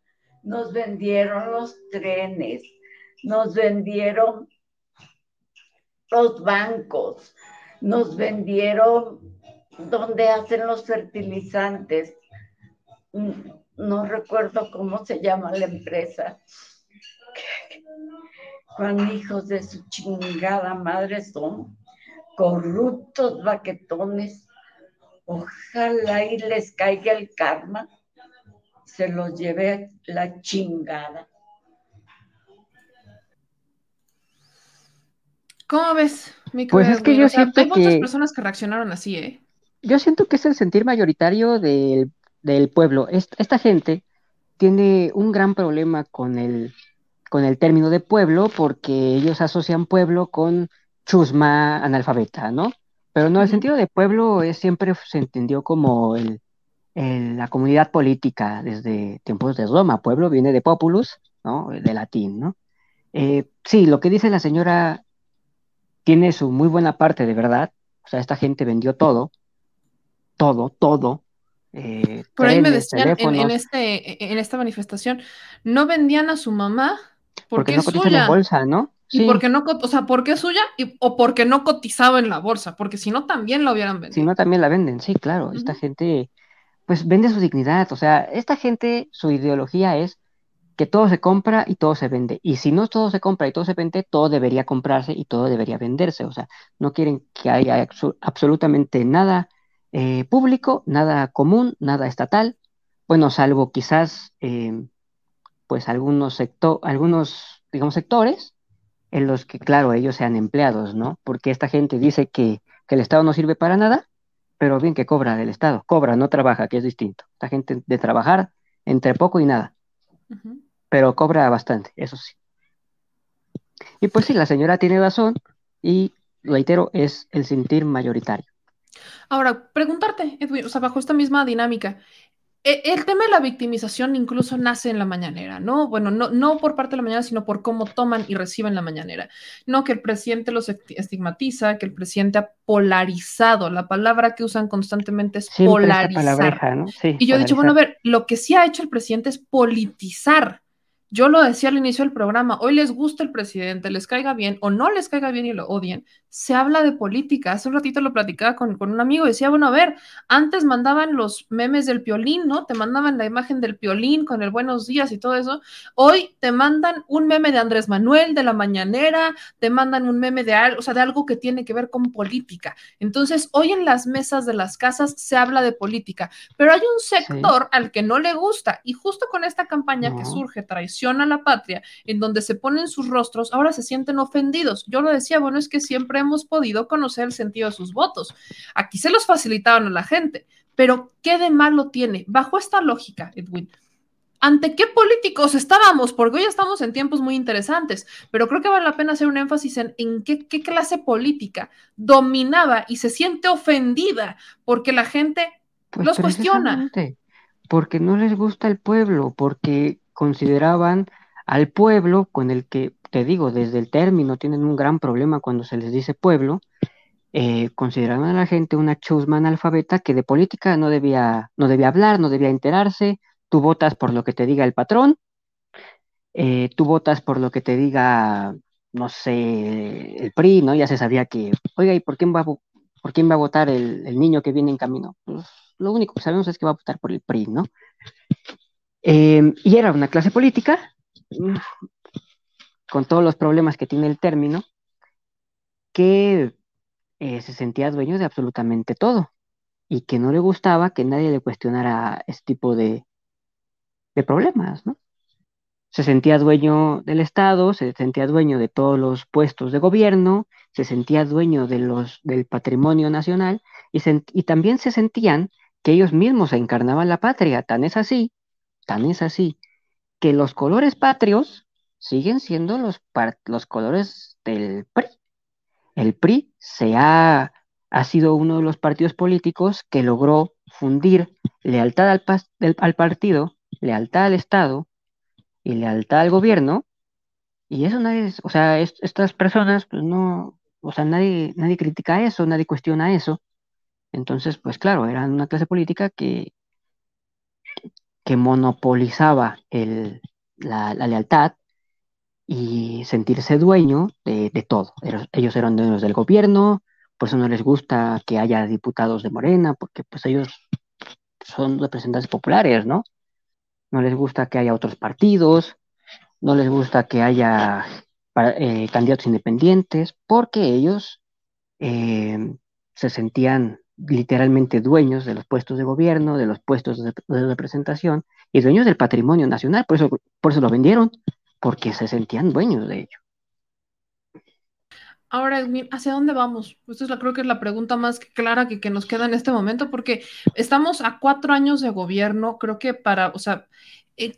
nos vendieron los trenes, nos vendieron los bancos, nos vendieron donde hacen los fertilizantes. No recuerdo cómo se llama la empresa. Cuán hijos de su chingada madre son, corruptos baquetones Ojalá y les caiga el karma, se los lleve la chingada. ¿Cómo ves, mi Pues es que yo siento hay muchas personas que reaccionaron así, ¿eh? Yo siento que es el sentir mayoritario del, pueblo. Esta, gente tiene un gran problema con el, con el término de pueblo porque ellos asocian pueblo con chusma analfabeta, ¿no? Pero no, el sentido de pueblo es, siempre se entendió como el, la comunidad política desde tiempos de Roma. Pueblo viene de populus, ¿no? De latín, ¿no? Eh, sí, lo que dice la señora tiene su muy buena parte de verdad. O sea, esta gente vendió todo, todo, todo. Eh, Por ahí me decían en, este, en esta manifestación, no vendían a su mamá porque, no es suya. en bolsa, ¿no? ¿Y por qué no, o sea, por qué es suya o porque no cotizaba en la bolsa? Porque si no, también la hubieran vendido. Si no, también la venden, sí, claro. Esta gente, pues vende su dignidad. O sea, esta gente, su ideología es que todo se compra y todo se vende. Y si no todo se compra y todo se vende, todo debería comprarse y todo debería venderse. O sea, no quieren que haya absolutamente nada eh, público, nada común, nada estatal. Bueno, salvo quizás, eh, pues algunos sectores, algunos, digamos, sectores en los que, claro, ellos sean empleados, ¿no? Porque esta gente dice que, el Estado no sirve para nada, pero bien que cobra del Estado, cobra, no trabaja, que es distinto. Esta gente de trabajar entre poco y nada, pero cobra bastante, eso sí. Y pues sí, la señora tiene razón y, reitero, es el sentir mayoritario. Ahora, preguntarte, Edwin, o sea, bajo esta misma dinámica, el tema de la victimización incluso nace en la mañanera, ¿no? Bueno, no, no por parte de la mañana, sino por cómo toman y reciben la mañanera. No que el presidente los estigmatiza, que el presidente ha polarizado. La palabra que usan constantemente es polarizar. ¿no? y yo he dicho, bueno, a ver, lo que sí ha hecho el presidente es politizar yo lo decía al inicio del programa, hoy les gusta el presidente, les caiga bien o no les caiga bien y lo odien, se habla de política. Hace un ratito lo platicaba con, con un amigo y decía, bueno, a ver, antes mandaban los memes del piolín, ¿no? Te mandaban la imagen del piolín con el buenos días y todo eso. Hoy te mandan un meme de Andrés Manuel, de la mañanera, te mandan un meme de algo, o sea, de algo que tiene que ver con política. Entonces, hoy en las mesas de las casas se habla de política, pero hay un sector al que no le gusta y justo con esta campaña que surge, traición a la patria, en donde se ponen sus rostros, ahora se sienten ofendidos. Yo lo decía, bueno, es que siempre hemos podido conocer el sentido de sus votos. Aquí se los facilitaban a la gente, pero ¿qué de malo tiene? Bajo esta lógica, Edwin, ¿ante qué políticos estábamos? Porque hoy estamos en tiempos muy interesantes, pero creo que vale la pena hacer un énfasis en, en qué, qué clase política dominaba y se siente ofendida porque la gente Pues los cuestiona. Porque no les gusta el pueblo, porque consideraban al pueblo con el que, te digo, desde el término tienen un gran problema cuando se les dice pueblo, eh, consideraban a la gente una chusma analfabeta que de política no debía, no debía hablar, no debía enterarse, tú votas por lo que te diga el patrón, eh, tú votas por lo que te diga, no sé, el PRI, ¿no? Ya se sabía que, oiga, ¿y por quién va a, por quién va a votar el, el niño que viene en camino? Pues, lo único que sabemos es que va a votar por el PRI, ¿no? Eh, y era una clase política, con todos los problemas que tiene el término, que eh, se sentía dueño de absolutamente todo y que no le gustaba que nadie le cuestionara este tipo de, de problemas, ¿no? Se sentía dueño del Estado, se sentía dueño de todos los puestos de gobierno, se sentía dueño de los, del patrimonio nacional y, y también se sentían que ellos mismos encarnaban la patria. Tan es así, tan es así, que los colores patrios siguen siendo los, los colores del PRI. El PRI se ha, ha sido uno de los partidos políticos que logró fundir lealtad al, al partido, lealtad al Estado y lealtad al gobierno, y eso nadie, o sea, es- estas personas, pues no, o sea, nadie, nadie critica eso, nadie cuestiona eso. Entonces, pues claro, eran una clase política que, que monopolizaba la, lealtad y sentirse dueño de, todo. Ellos eran dueños del gobierno, por eso no les gusta que haya diputados de Morena, porque pues ellos son representantes populares, ¿no? No les gusta que haya otros partidos, no les gusta que haya eh, candidatos independientes, porque ellos eh, se sentían literalmente dueños de los puestos de gobierno, de los puestos de, representación y dueños del patrimonio nacional. Por eso, por eso lo vendieron, porque se sentían dueños de ello. Ahora, ¿hacia dónde vamos? Esta es la, creo que es la pregunta más clara que, que nos queda en este momento, porque estamos a cuatro años de gobierno, creo que para, o sea,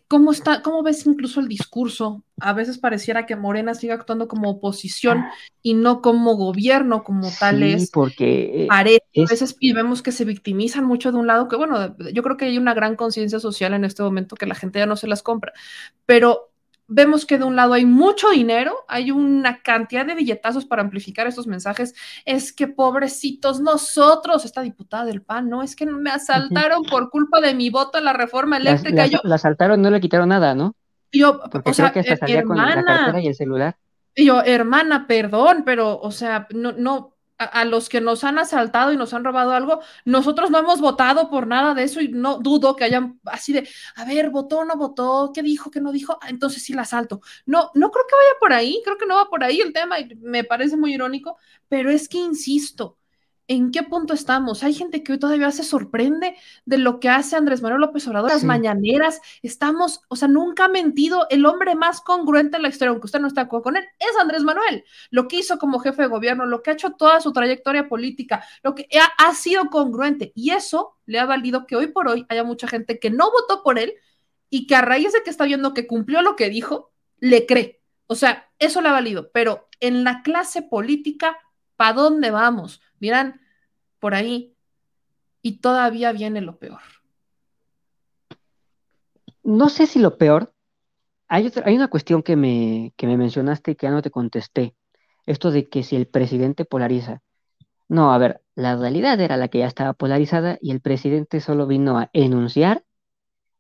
¿cómo está, cómo ves incluso el discurso? A veces pareciera que Morena sigue actuando como oposición y no como gobierno, como tal Sí, es. porque eh, a es, veces y vemos que se victimizan mucho de un lado, que bueno, yo creo que hay una gran conciencia social en este momento que la gente ya no se las compra, pero vemos que de un lado hay mucho dinero, hay una cantidad de billetazos para amplificar estos mensajes. Es que pobrecitos nosotros, esta diputada del PAN, no, es que me asaltaron por culpa de mi voto en la reforma eléctrica. las, Yo, las saltaron, no le quitaron nada, ¿no? yo, Porque o creo sea, que hasta her- salía con la hermana, cartera y el celular. y yo, hermana, perdón, pero, o sea, no, no, a, los que nos han asaltado y nos han robado algo, nosotros no hemos votado por nada de eso y no dudo que hayan así de, a ver, votó no votó, qué dijo, qué no dijo, Ah, entonces sí la asalto. No, no creo que vaya por ahí, creo que no va por ahí el tema y me parece muy irónico, pero es que insisto, ¿en qué punto estamos? Hay gente que hoy todavía se sorprende de lo que hace Andrés Manuel López Obrador, las Sí. mañaneras, estamos, o sea, nunca ha mentido, el hombre más congruente en la historia, aunque usted no esté de acuerdo con él, es Andrés Manuel. Lo que hizo como jefe de gobierno, lo que ha hecho toda su trayectoria política, lo que ha, ha sido congruente y eso le ha valido que hoy por hoy haya mucha gente que no votó por él y que a raíz de que está viendo que cumplió lo que dijo, le cree. O sea, eso le ha valido, pero en la clase política, ¿para dónde vamos? Miran, por ahí, y todavía viene lo peor. No sé si lo peor, hay, hay una cuestión que me, que me mencionaste y que ya no te contesté. Esto de que si el presidente polariza. No, a ver, la realidad era la que ya estaba polarizada y el presidente solo vino a enunciar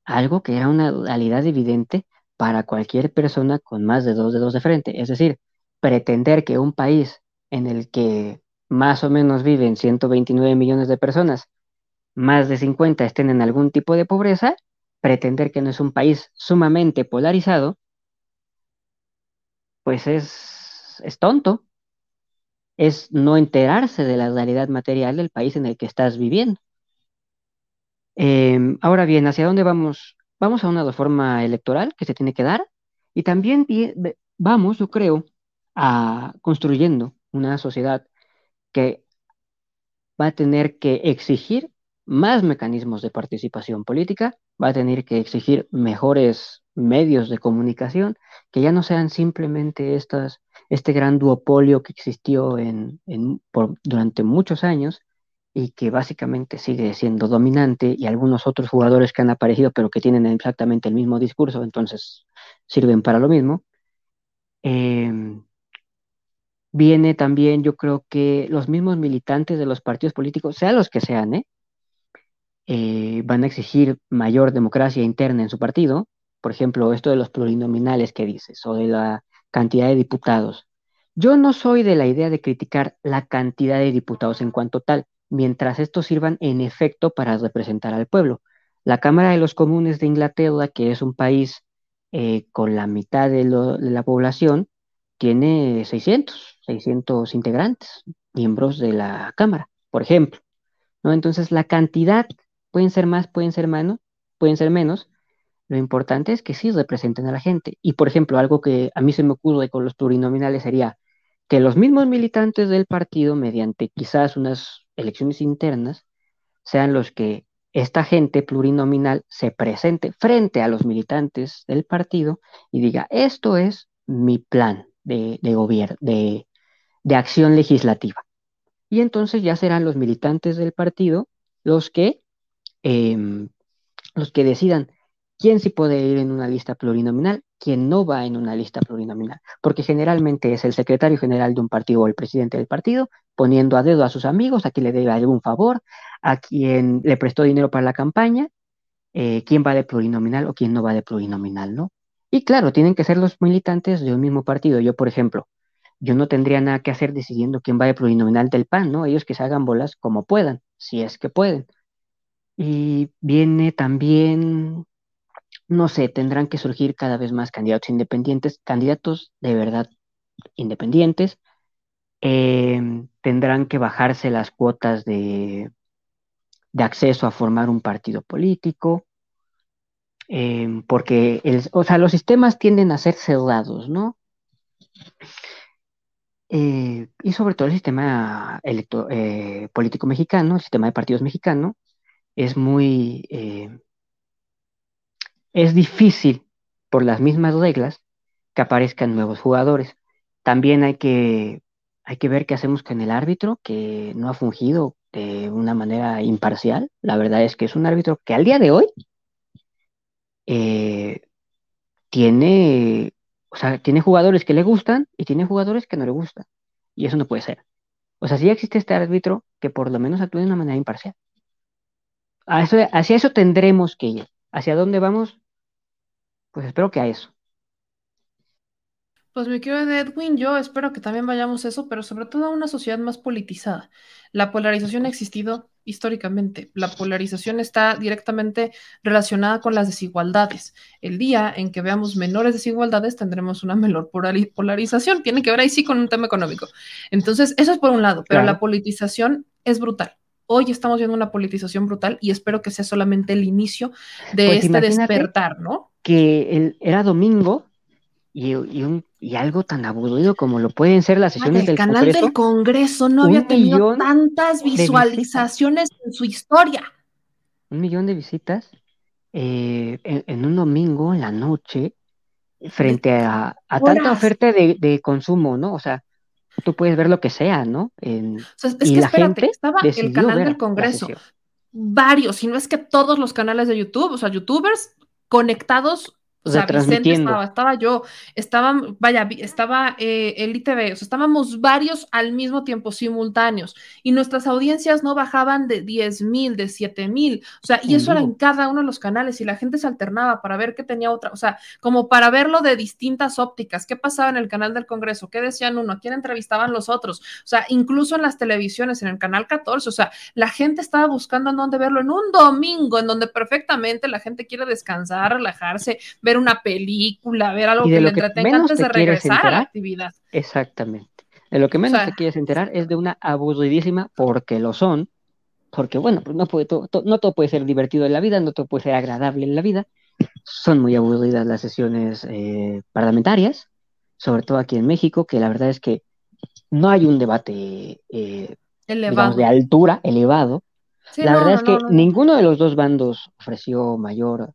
algo que era una realidad evidente para cualquier persona con más de dos dedos de frente. Es decir, pretender que un país en el que más o menos viven 129 millones de personas, más de 50 estén en algún tipo de pobreza, pretender que no es un país sumamente polarizado, pues es, es tonto. Es no enterarse de la realidad material del país en el que estás viviendo. Em, ahora bien, ¿hacia dónde vamos? Vamos a una reforma electoral que se tiene que dar y también vamos, yo creo, a construyendo una sociedad que va a tener que exigir más mecanismos de participación política, va a tener que exigir mejores medios de comunicación, que ya no sean simplemente estas, este gran duopolio que existió en, durante muchos años y que básicamente sigue siendo dominante y algunos otros jugadores que han aparecido pero que tienen exactamente el mismo discurso, entonces sirven para lo mismo. Em, viene también, yo creo que los mismos militantes de los partidos políticos, sean los que sean, ¿eh? Eh, van a exigir mayor democracia interna en su partido. Por ejemplo, esto de los plurinominales que dices, o de la cantidad de diputados. Yo no soy de la idea de criticar la cantidad de diputados en cuanto tal, mientras estos sirvan en efecto para representar al pueblo. La Cámara de los Comunes de Inglaterra, que es un país eh, con la mitad de, de, la población, tiene 600, 600 integrantes, miembros de la Cámara, por ejemplo. ¿no? Entonces, la cantidad pueden ser más, pueden ser menos, pueden ser menos. Lo importante es que sí representen a la gente. Y, por ejemplo, algo que a mí se me ocurre con los plurinominales sería que los mismos militantes del partido, mediante quizás unas elecciones internas, sean los que esta gente plurinominal se presente frente a los militantes del partido y diga, esto es mi plan de, gobierno, de, acción legislativa. Y entonces ya serán los militantes del partido los que, em, los que decidan quién sí puede ir en una lista plurinominal, quién no va en una lista plurinominal, porque generalmente es el secretario general de un partido o el presidente del partido poniendo a dedo a sus amigos, a quien le debe algún favor, a quien le prestó dinero para la campaña, eh, quién va de plurinominal o quién no va de plurinominal, ¿no? Y claro, tienen que ser los militantes de un mismo partido. Yo, por ejemplo, yo no tendría nada que hacer decidiendo quién va de plurinominal del PAN, ¿no? Ellos que se hagan bolas como puedan, si es que pueden. Y viene también no sé, tendrán que surgir cada vez más candidatos independientes, candidatos de verdad independientes, em, tendrán que bajarse las cuotas de, de, acceso a formar un partido político, em, porque el, o sea, los sistemas tienden a ser cerrados, ¿no? Eh, y sobre todo el sistema eh, político mexicano, el sistema de partidos mexicano, es muy eh, es difícil, por las mismas reglas, que aparezcan nuevos jugadores. También hay que, hay que ver qué hacemos con el árbitro, que no ha fungido de una manera imparcial. La verdad es que es un árbitro que al día de hoy eh, tiene, o sea, tiene jugadores que le gustan y tiene jugadores que no le gustan. Y eso no puede ser. O sea, sí existe este árbitro que por lo menos actúe de una manera imparcial. hacia eso tendremos que ir. ¿Hacia dónde vamos? Pues espero que a eso. Pues me quiero Edwin, yo espero que también vayamos a eso, pero sobre todo a una sociedad más politizada. La polarización ha existido históricamente. La polarización está directamente relacionada con las desigualdades. El día en que veamos menores desigualdades tendremos una menor polarización. Tiene que ver ahí sí con un tema económico. Entonces, eso es por un lado, pero la politización es brutal. Hoy estamos viendo una politización brutal y espero que sea solamente el inicio de pues este despertar, ¿no? Que el, era domingo y, un, y, algo tan aburrido como lo pueden ser las sesiones del canal del Congreso no había tenido tantas visualizaciones en su historia. Un millón de visitas eh, en, un domingo en la noche frente a, tanta oferta de, de, consumo, ¿no? O sea, tú puedes ver lo que sea, ¿no? es que la espérate, estaba el canal del Congreso, varios, si no es que todos los canales de YouTube, o sea, youtubers conectados O sea, Vicente estaba, estaba yo, estaba, vaya, estaba eh, el ITV, o sea, estábamos varios al mismo tiempo, simultáneos, y nuestras audiencias no bajaban de 10 mil, de 7 mil, o sea, y eso era en cada uno de los canales, y la gente se alternaba para ver qué tenía otra, o sea, como para verlo de distintas ópticas, qué pasaba en el canal del Congreso, qué decían uno, a quién entrevistaban los otros, o sea, incluso en las televisiones, en el canal 14, o sea, la gente estaba buscando en dónde verlo en un domingo, en donde perfectamente la gente quiere descansar, relajarse, ver ver una película, ver algo que le entretenga antes de regresar a la actividad. Exactamente. De lo que menos te quieres enterar es de una aburridísima, porque lo son, porque bueno, pues no, puede, no todo puede ser divertido en la vida, no todo puede ser agradable en la vida. Son muy aburridas las sesiones eh, parlamentarias, sobre todo aquí en México, que la verdad es que no hay un debate eh, de altura, elevado. la verdad es que ninguno de los dos bandos ofreció mayor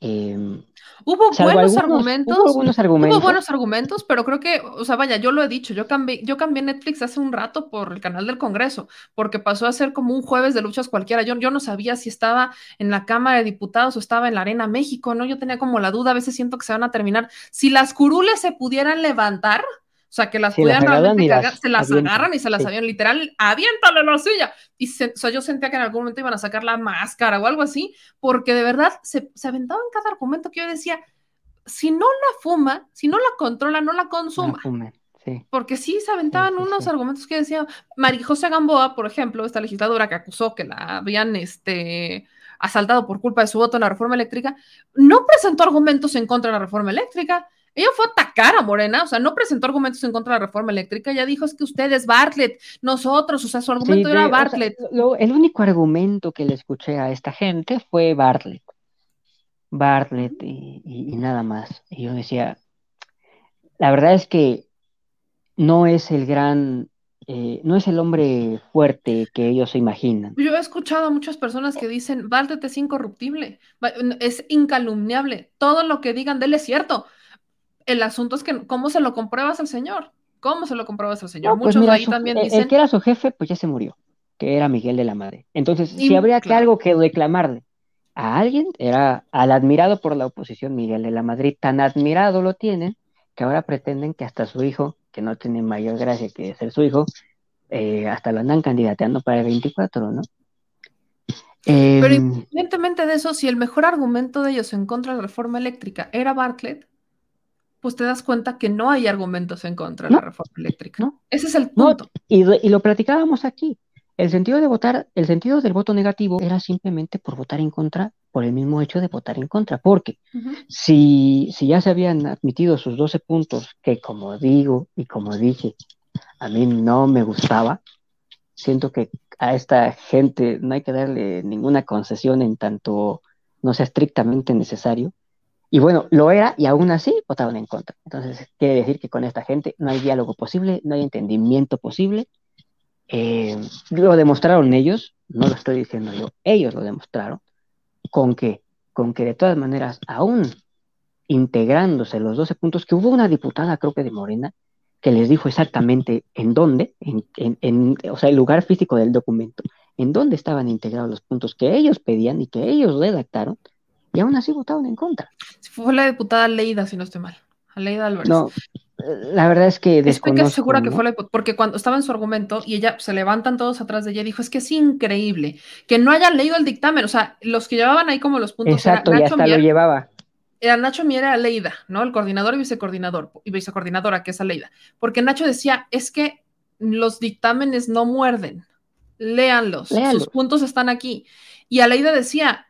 eh, Hubo buenos argumentos. Hubo buenos argumentos. Hubo buenos argumentos, pero creo que, o sea, vaya, yo lo he dicho, yo cambié, yo cambié Netflix hace un rato por el canal del Congreso, porque pasó a ser como un jueves de luchas cualquiera. Yo, yo no sabía si estaba en la Cámara de Diputados o estaba en la Arena México, ¿no? Yo tenía como la duda, a veces siento que se van a terminar. Si las curules se pudieran levantar, o sea, que las pudieran realmente se las agarran y se las habían literal, aviéntale la silla. Y o sea, yo sentía que en algún momento iban a sacar la máscara o algo así, porque de verdad se, se aventaban cada argumento que yo decía, si no la fuma, si no la controla, no la consuma. Porque sí se aventaban unos argumentos que decía María José Gamboa, por ejemplo, esta legisladora que acusó que la habían este, asaltado por culpa de su voto en la reforma eléctrica, no presentó argumentos en contra de la reforma eléctrica. Ella fue a atacar a Morena, o sea, no presentó argumentos en contra de la reforma eléctrica, ella dijo es que ustedes, Bartlett, nosotros, o sea, su argumento era Bartlett. el único argumento que le escuché a esta gente fue Bartlett. Bartlett y, nada más. Y yo decía, la verdad es que no es el gran, eh, no es el hombre fuerte que ellos se imaginan. Yo he escuchado a muchas personas que dicen, Bartlett es incorruptible, es incalumniable, todo lo que digan de él es cierto. El asunto es que, ¿cómo se lo compruebas al señor? ¿Cómo se lo compruebas al señor? Pues Muchos ahí también dicen... El que era su jefe, pues ya se murió, que era Miguel de la Madre. Entonces, si habría que algo que reclamarle a alguien, era al admirado por la oposición Miguel de la Madrid, tan admirado lo tienen que ahora pretenden que hasta su hijo, que no tiene mayor gracia que ser su hijo, eh, hasta lo andan candidateando para el 24, ¿no? Pero em, independientemente de eso, si el mejor argumento de ellos en contra de la reforma eléctrica era Bartlett, pues te das cuenta que no hay argumentos en contra de la reforma eléctrica. ¿no? Ese es el punto. y, y, lo platicábamos aquí. El sentido de votar, el sentido del voto negativo era simplemente por votar en contra, por el mismo hecho de votar en contra, porque si, si ya se habían admitido sus 12 puntos, que como digo y como dije, a mí no me gustaba, siento que a esta gente no hay que darle ninguna concesión en tanto no sea estrictamente necesario. Y bueno, lo era y aún así votaban en contra. Entonces, quiere decir que con esta gente no hay diálogo posible, no hay entendimiento posible eh, lo demostraron ellos, no lo estoy diciendo yo, ellos lo demostraron, con que, con que de todas maneras, aún integrándose los 12 puntos, que hubo una diputada, creo que de Morena, que les dijo exactamente en dónde, en, en, o sea, el lugar físico del documento, en dónde estaban integrados los puntos que ellos pedían y que ellos redactaron, y aún así votaron en contra. Fue la diputada Leida, si no estoy mal. Leida Álvarez. No, la verdad es que. Estoy segura que fue la porque cuando estaba en su argumento y ella se levantan todos atrás de ella, dijo, es que es increíble que no hayan leído el dictamen, o sea, los que llevaban ahí como los puntos. Exacto, y hasta lo llevaba. Era Nacho Mier, era Leida, ¿no? El coordinador y vicecoordinador, y vicecoordinadora, que es Leida. Porque Nacho decía, es que los dictámenes no muerden, léanlos, sus puntos están aquí. Y Aleida decía,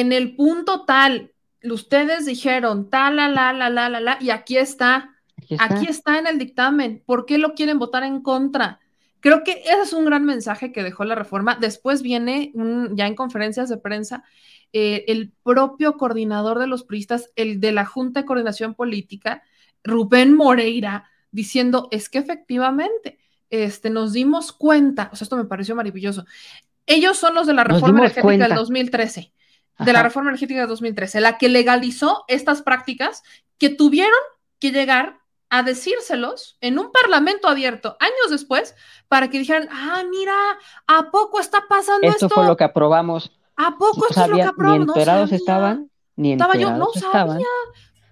en el punto tal, ustedes dijeron tal, la, la, la, la, la, la, y aquí está, Aquí está. en el dictamen. ¿Por qué lo quieren votar en contra? Creo que ese es un gran mensaje que dejó la reforma. Después viene ya en conferencias de prensa eh, el propio coordinador de los priistas, el de la Junta de Coordinación Política, Rubén Moreira, diciendo, es que efectivamente este, nos dimos cuenta, o sea, esto me pareció maravilloso. Ellos son los de la reforma energética del 2013, de la reforma energética del 2013, la que legalizó estas prácticas que tuvieron que llegar a decírselos en un parlamento abierto años después para que dijeran, ah, mira, ¿a poco está pasando esto? Esto fue lo que aprobamos. ¿A poco esto es lo que aprobamos? Ni enterados estaban, ni enterados Estaba yo, no estaban. Sabía.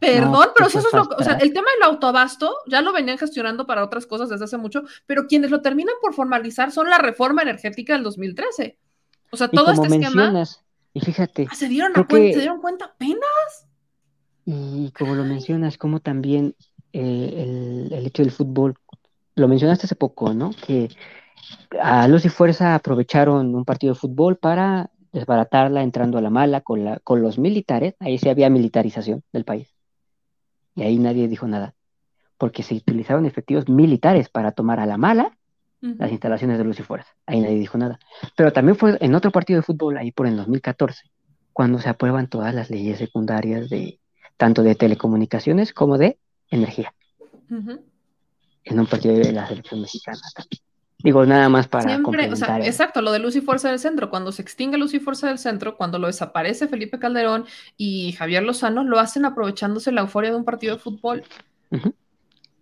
Perdón, pero eso, es lo o sea, el tema del autoabasto ya lo venían gestionando para otras cosas desde hace mucho, pero quienes lo terminan por formalizar son la reforma energética del 2013. O sea, todo este esquema. Y fíjate. Ah, ¿se, dieron cuenta, ¿Se dieron cuenta apenas? Y como lo mencionas, como también eh, el, hecho del fútbol, lo mencionaste hace poco, ¿no? Que a Luz y Fuerza aprovecharon un partido de fútbol para desbaratarla entrando a la mala con, la, con los militares, ahí sí había militarización del país. Y ahí nadie dijo nada, porque se utilizaron efectivos militares para tomar a la mala las instalaciones de Luz y Fuerza. Ahí nadie dijo nada. Pero también fue en otro partido de fútbol, ahí por el 2014, cuando se aprueban todas las leyes secundarias de tanto de telecomunicaciones como de energía. En un partido de la selección mexicana también. Digo, nada más para. Siempre, o sea, exacto, lo de Luz y Fuerza del Centro. Cuando se extingue Luz y Fuerza del Centro, cuando lo desaparece Felipe Calderón y Javier Lozano, lo hacen aprovechándose la euforia de un partido de fútbol.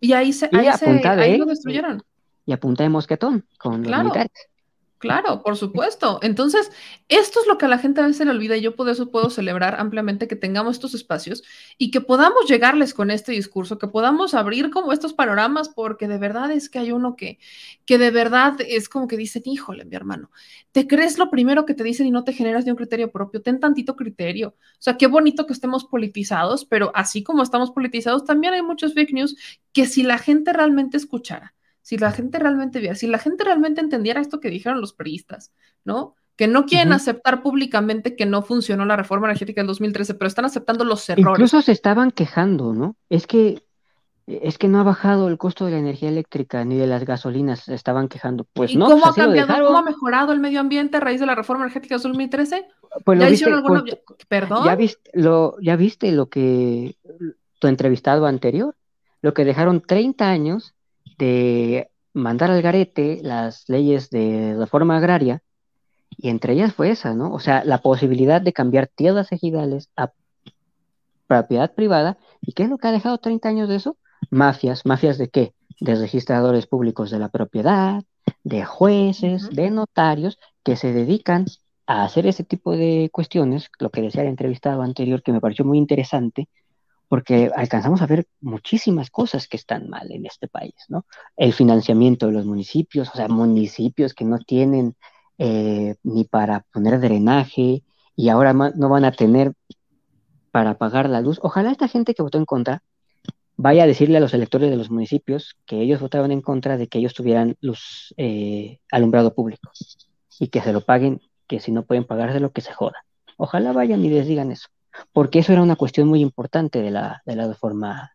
Y ahí, se, ahí, ahí lo destruyeron. Y apunta de mosquetón con los militares. Claro, por supuesto. Entonces, esto es lo que a la gente a veces le olvida y yo por eso puedo celebrar ampliamente que tengamos estos espacios y que podamos llegarles con este discurso, que podamos abrir como estos panoramas, porque de verdad es que hay uno que, que de verdad es como que dicen, híjole, mi hermano, te crees lo primero que te dicen y no te generas ni un criterio propio, ten tantito criterio. O sea, qué bonito que estemos politizados, pero así como estamos politizados, también hay muchos fake news que si la gente realmente escuchara si la gente realmente viera, si la gente realmente entendiera esto que dijeron los periodistas, ¿no? Que no quieren aceptar públicamente que no funcionó la reforma energética del 2013, pero están aceptando los errores. Incluso se estaban quejando, ¿no? Es que es que no ha bajado el costo de la energía eléctrica ni de las gasolinas, se estaban quejando. Pues no, ¿Cómo pues ha cambiado, cómo ha mejorado el medio ambiente a raíz de la reforma energética del 2013? Pues ¿Ya hicieron alguna... Pues, Perdón. ¿Ya viste, lo, ¿Ya viste lo que tu entrevistado anterior? Lo que dejaron 30 años de mandar al garete las leyes de reforma agraria, y entre ellas fue esa, ¿no? O sea, la posibilidad de cambiar tierras ejidales a propiedad privada, ¿y qué es lo que ha dejado 30 años de eso? Mafias, mafias de qué? De registradores públicos de la propiedad, de jueces, de notarios, que se dedican a hacer ese tipo de cuestiones, lo que decía el entrevistado anterior, que me pareció muy interesante, porque alcanzamos a ver muchísimas cosas que están mal en este país, ¿no? El financiamiento de los municipios, o sea, municipios que no tienen eh, ni para poner drenaje y ahora no van a tener para pagar la luz. Ojalá esta gente que votó en contra vaya a decirle a los electores de los municipios que ellos votaban en contra de que ellos tuvieran luz eh, alumbrado público y que se lo paguen, que si no pueden pagárselo, que se joda. Ojalá vayan y les digan eso porque eso era una cuestión muy importante de la, de la reforma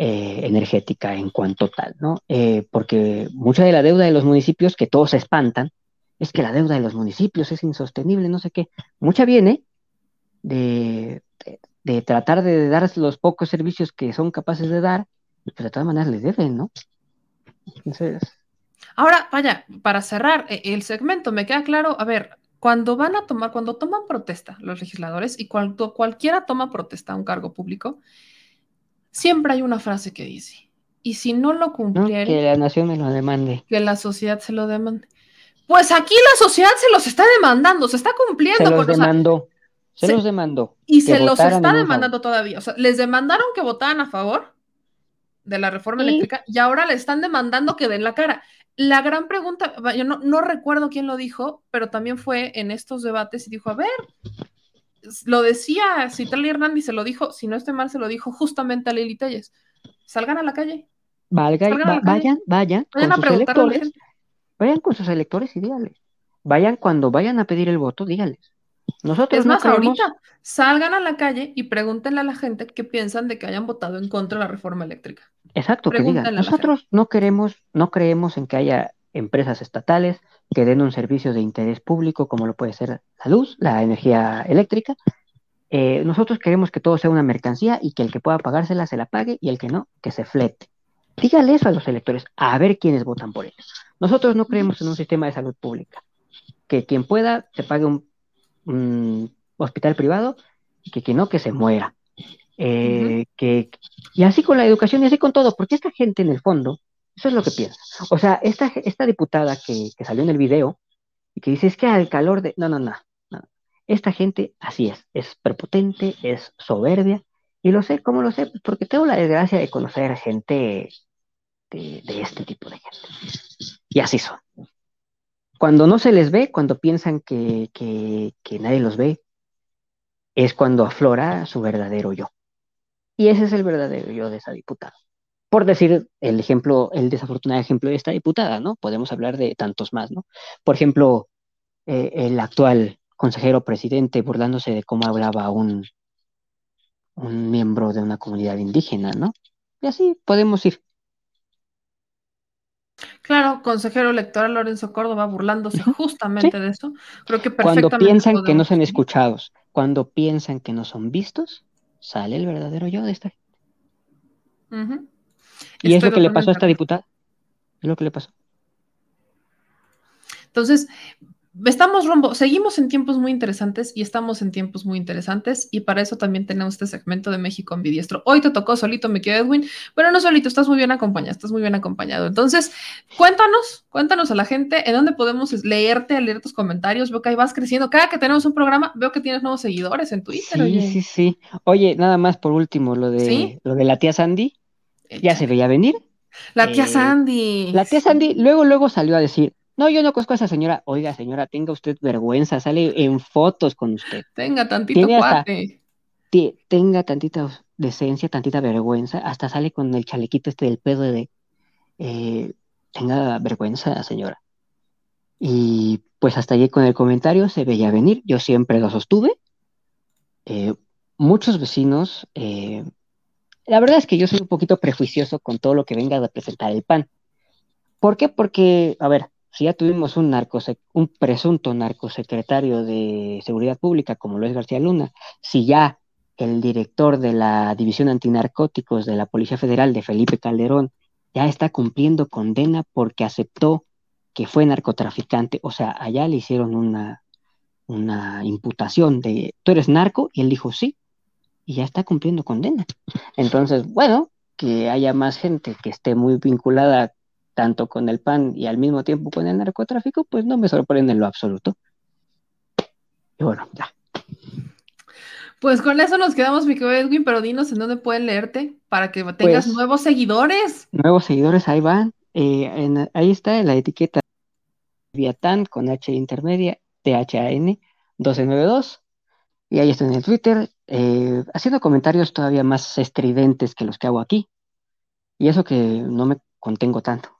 eh, energética en cuanto tal, ¿no? Eh, porque mucha de la deuda de los municipios, que todos se espantan, es que la deuda de los municipios es insostenible, no sé qué, mucha viene de, de, tratar de dar los pocos servicios que son capaces de dar, pues de todas maneras les deben, ¿no? Entonces... Ahora, vaya, para cerrar eh, el segmento, me queda claro, a ver, cuando van a tomar, cuando toman protesta los legisladores y cuando cualquiera toma protesta a un cargo público, siempre hay una frase que dice, y si no lo cumpliera, que la nación me lo demande. Que la sociedad se lo demande. Pues aquí la sociedad se los está demandando, se está cumpliendo. Se los demandó, se, los demandó. Y se los está demandando todavía. O sea, les demandaron que votaran a favor de la reforma eléctrica y ahora le están demandando que den la cara. La gran pregunta, yo no, recuerdo quién lo dijo, pero también fue en estos debates y dijo, a ver, lo decía Citlali Hernández, se lo dijo, si no estoy mal, se lo dijo justamente a Lili Telles. Salgan a la calle. vayan, vayan, vayan a gente. Vayan con sus electores y díganles. Vayan cuando vayan a pedir el voto, díganles. Nosotros es más, ahorita salgan a la calle y pregúntenle a la gente qué piensan de que hayan votado en contra de la reforma eléctrica. Exacto, que digan, nosotros no queremos, no creemos en que haya empresas estatales que den un servicio de interés público como lo puede ser la luz, la energía eléctrica. Eh, nosotros queremos que todo sea una mercancía y que el que pueda pagársela se la pague y el que no, que se flete. Dígale eso a los electores, a ver quiénes votan por ellos. Nosotros no creemos en un sistema de salud pública. Que quien pueda se pague un un hospital privado, que, que no, que se muera. Eh, que, y así con la educación y así con todo, porque esta gente en el fondo, eso es lo que piensa. O sea, esta, esta diputada que, que salió en el video y que dice es que al calor de... No, no, no, no. Esta gente así es, es prepotente, es soberbia y lo sé, ¿cómo lo sé? Pues porque tengo la desgracia de conocer gente de, este tipo de gente. Y así son. Cuando no se les ve, cuando piensan que, nadie los ve, es cuando aflora su verdadero yo. Y ese es el verdadero yo de esa diputada. Por decir el ejemplo, el desafortunado ejemplo de esta diputada, ¿no? Podemos hablar de tantos más, ¿no? Por ejemplo, eh, el actual consejero presidente burlándose de cómo hablaba un miembro de una comunidad indígena, ¿no? Y así podemos ir. Claro, consejero electoral Lorenzo Córdoba burlándose justamente de eso. Creo que perfectamente Cuando piensan que no son escuchados, cuando piensan que no son vistos, sale el verdadero yo de esta gente. Y es lo que le pasó a esta diputada. Es lo que le pasó. Entonces, estamos rumbo, seguimos en tiempos muy interesantes y estamos en tiempos muy interesantes y para eso también tenemos este segmento de México ambidiestro. Hoy te tocó solito, me quedo Edwin, pero no solito, estás muy bien acompañado, estás muy bien acompañado. Entonces, cuéntanos, cuéntanos a la gente en dónde podemos leerte, leer tus comentarios. Veo que ahí vas creciendo. Cada que tenemos un programa, veo que tienes nuevos seguidores en Twitter. Sí, sí, sí. Oye, nada más por último, lo de, lo de la tía Sandy, ya se veía venir. La tía eh, Sandy. La tía Sandy luego, luego salió a decir, no, yo no conozco a esa señora. Oiga, señora, tenga usted vergüenza, sale en fotos con usted. Tenga tantito cuate. tenga tantita decencia, tantita vergüenza. Hasta sale con el chalequito este del pedo de. Eh, tenga vergüenza, señora. Y pues hasta allí con el comentario se veía venir. Yo siempre lo sostuve. Eh, muchos vecinos. Eh, la verdad es que yo soy un poquito prejuicioso con todo lo que venga a representar el PAN. ¿Por qué? Porque, a ver, si ya tuvimos un, un presunto narcosecretario de Seguridad Pública como lo es García Luna, si ya el director de la División Antinarcóticos de la Policía Federal de Felipe Calderón ya está cumpliendo condena porque aceptó que fue narcotraficante, o sea, allá le hicieron una, una imputación de, tú eres narco, y él dijo sí, y ya está cumpliendo condena. Entonces, bueno, que haya más gente que esté muy vinculada tanto con el PAN y al mismo tiempo con el narcotráfico, pues no me sorprende en lo absoluto. Y bueno, ya. Pues con eso nos quedamos, mi querido Edwin, pero dinos en dónde pueden leerte para que tengas pues, nuevos seguidores. Nuevos seguidores, ahí van. Eh, ahí está la etiqueta Viatan con H intermedia, THAN 1292. Y ahí está en el Twitter, eh, haciendo comentarios todavía más estridentes que los que hago aquí. Y eso que no me contengo tanto.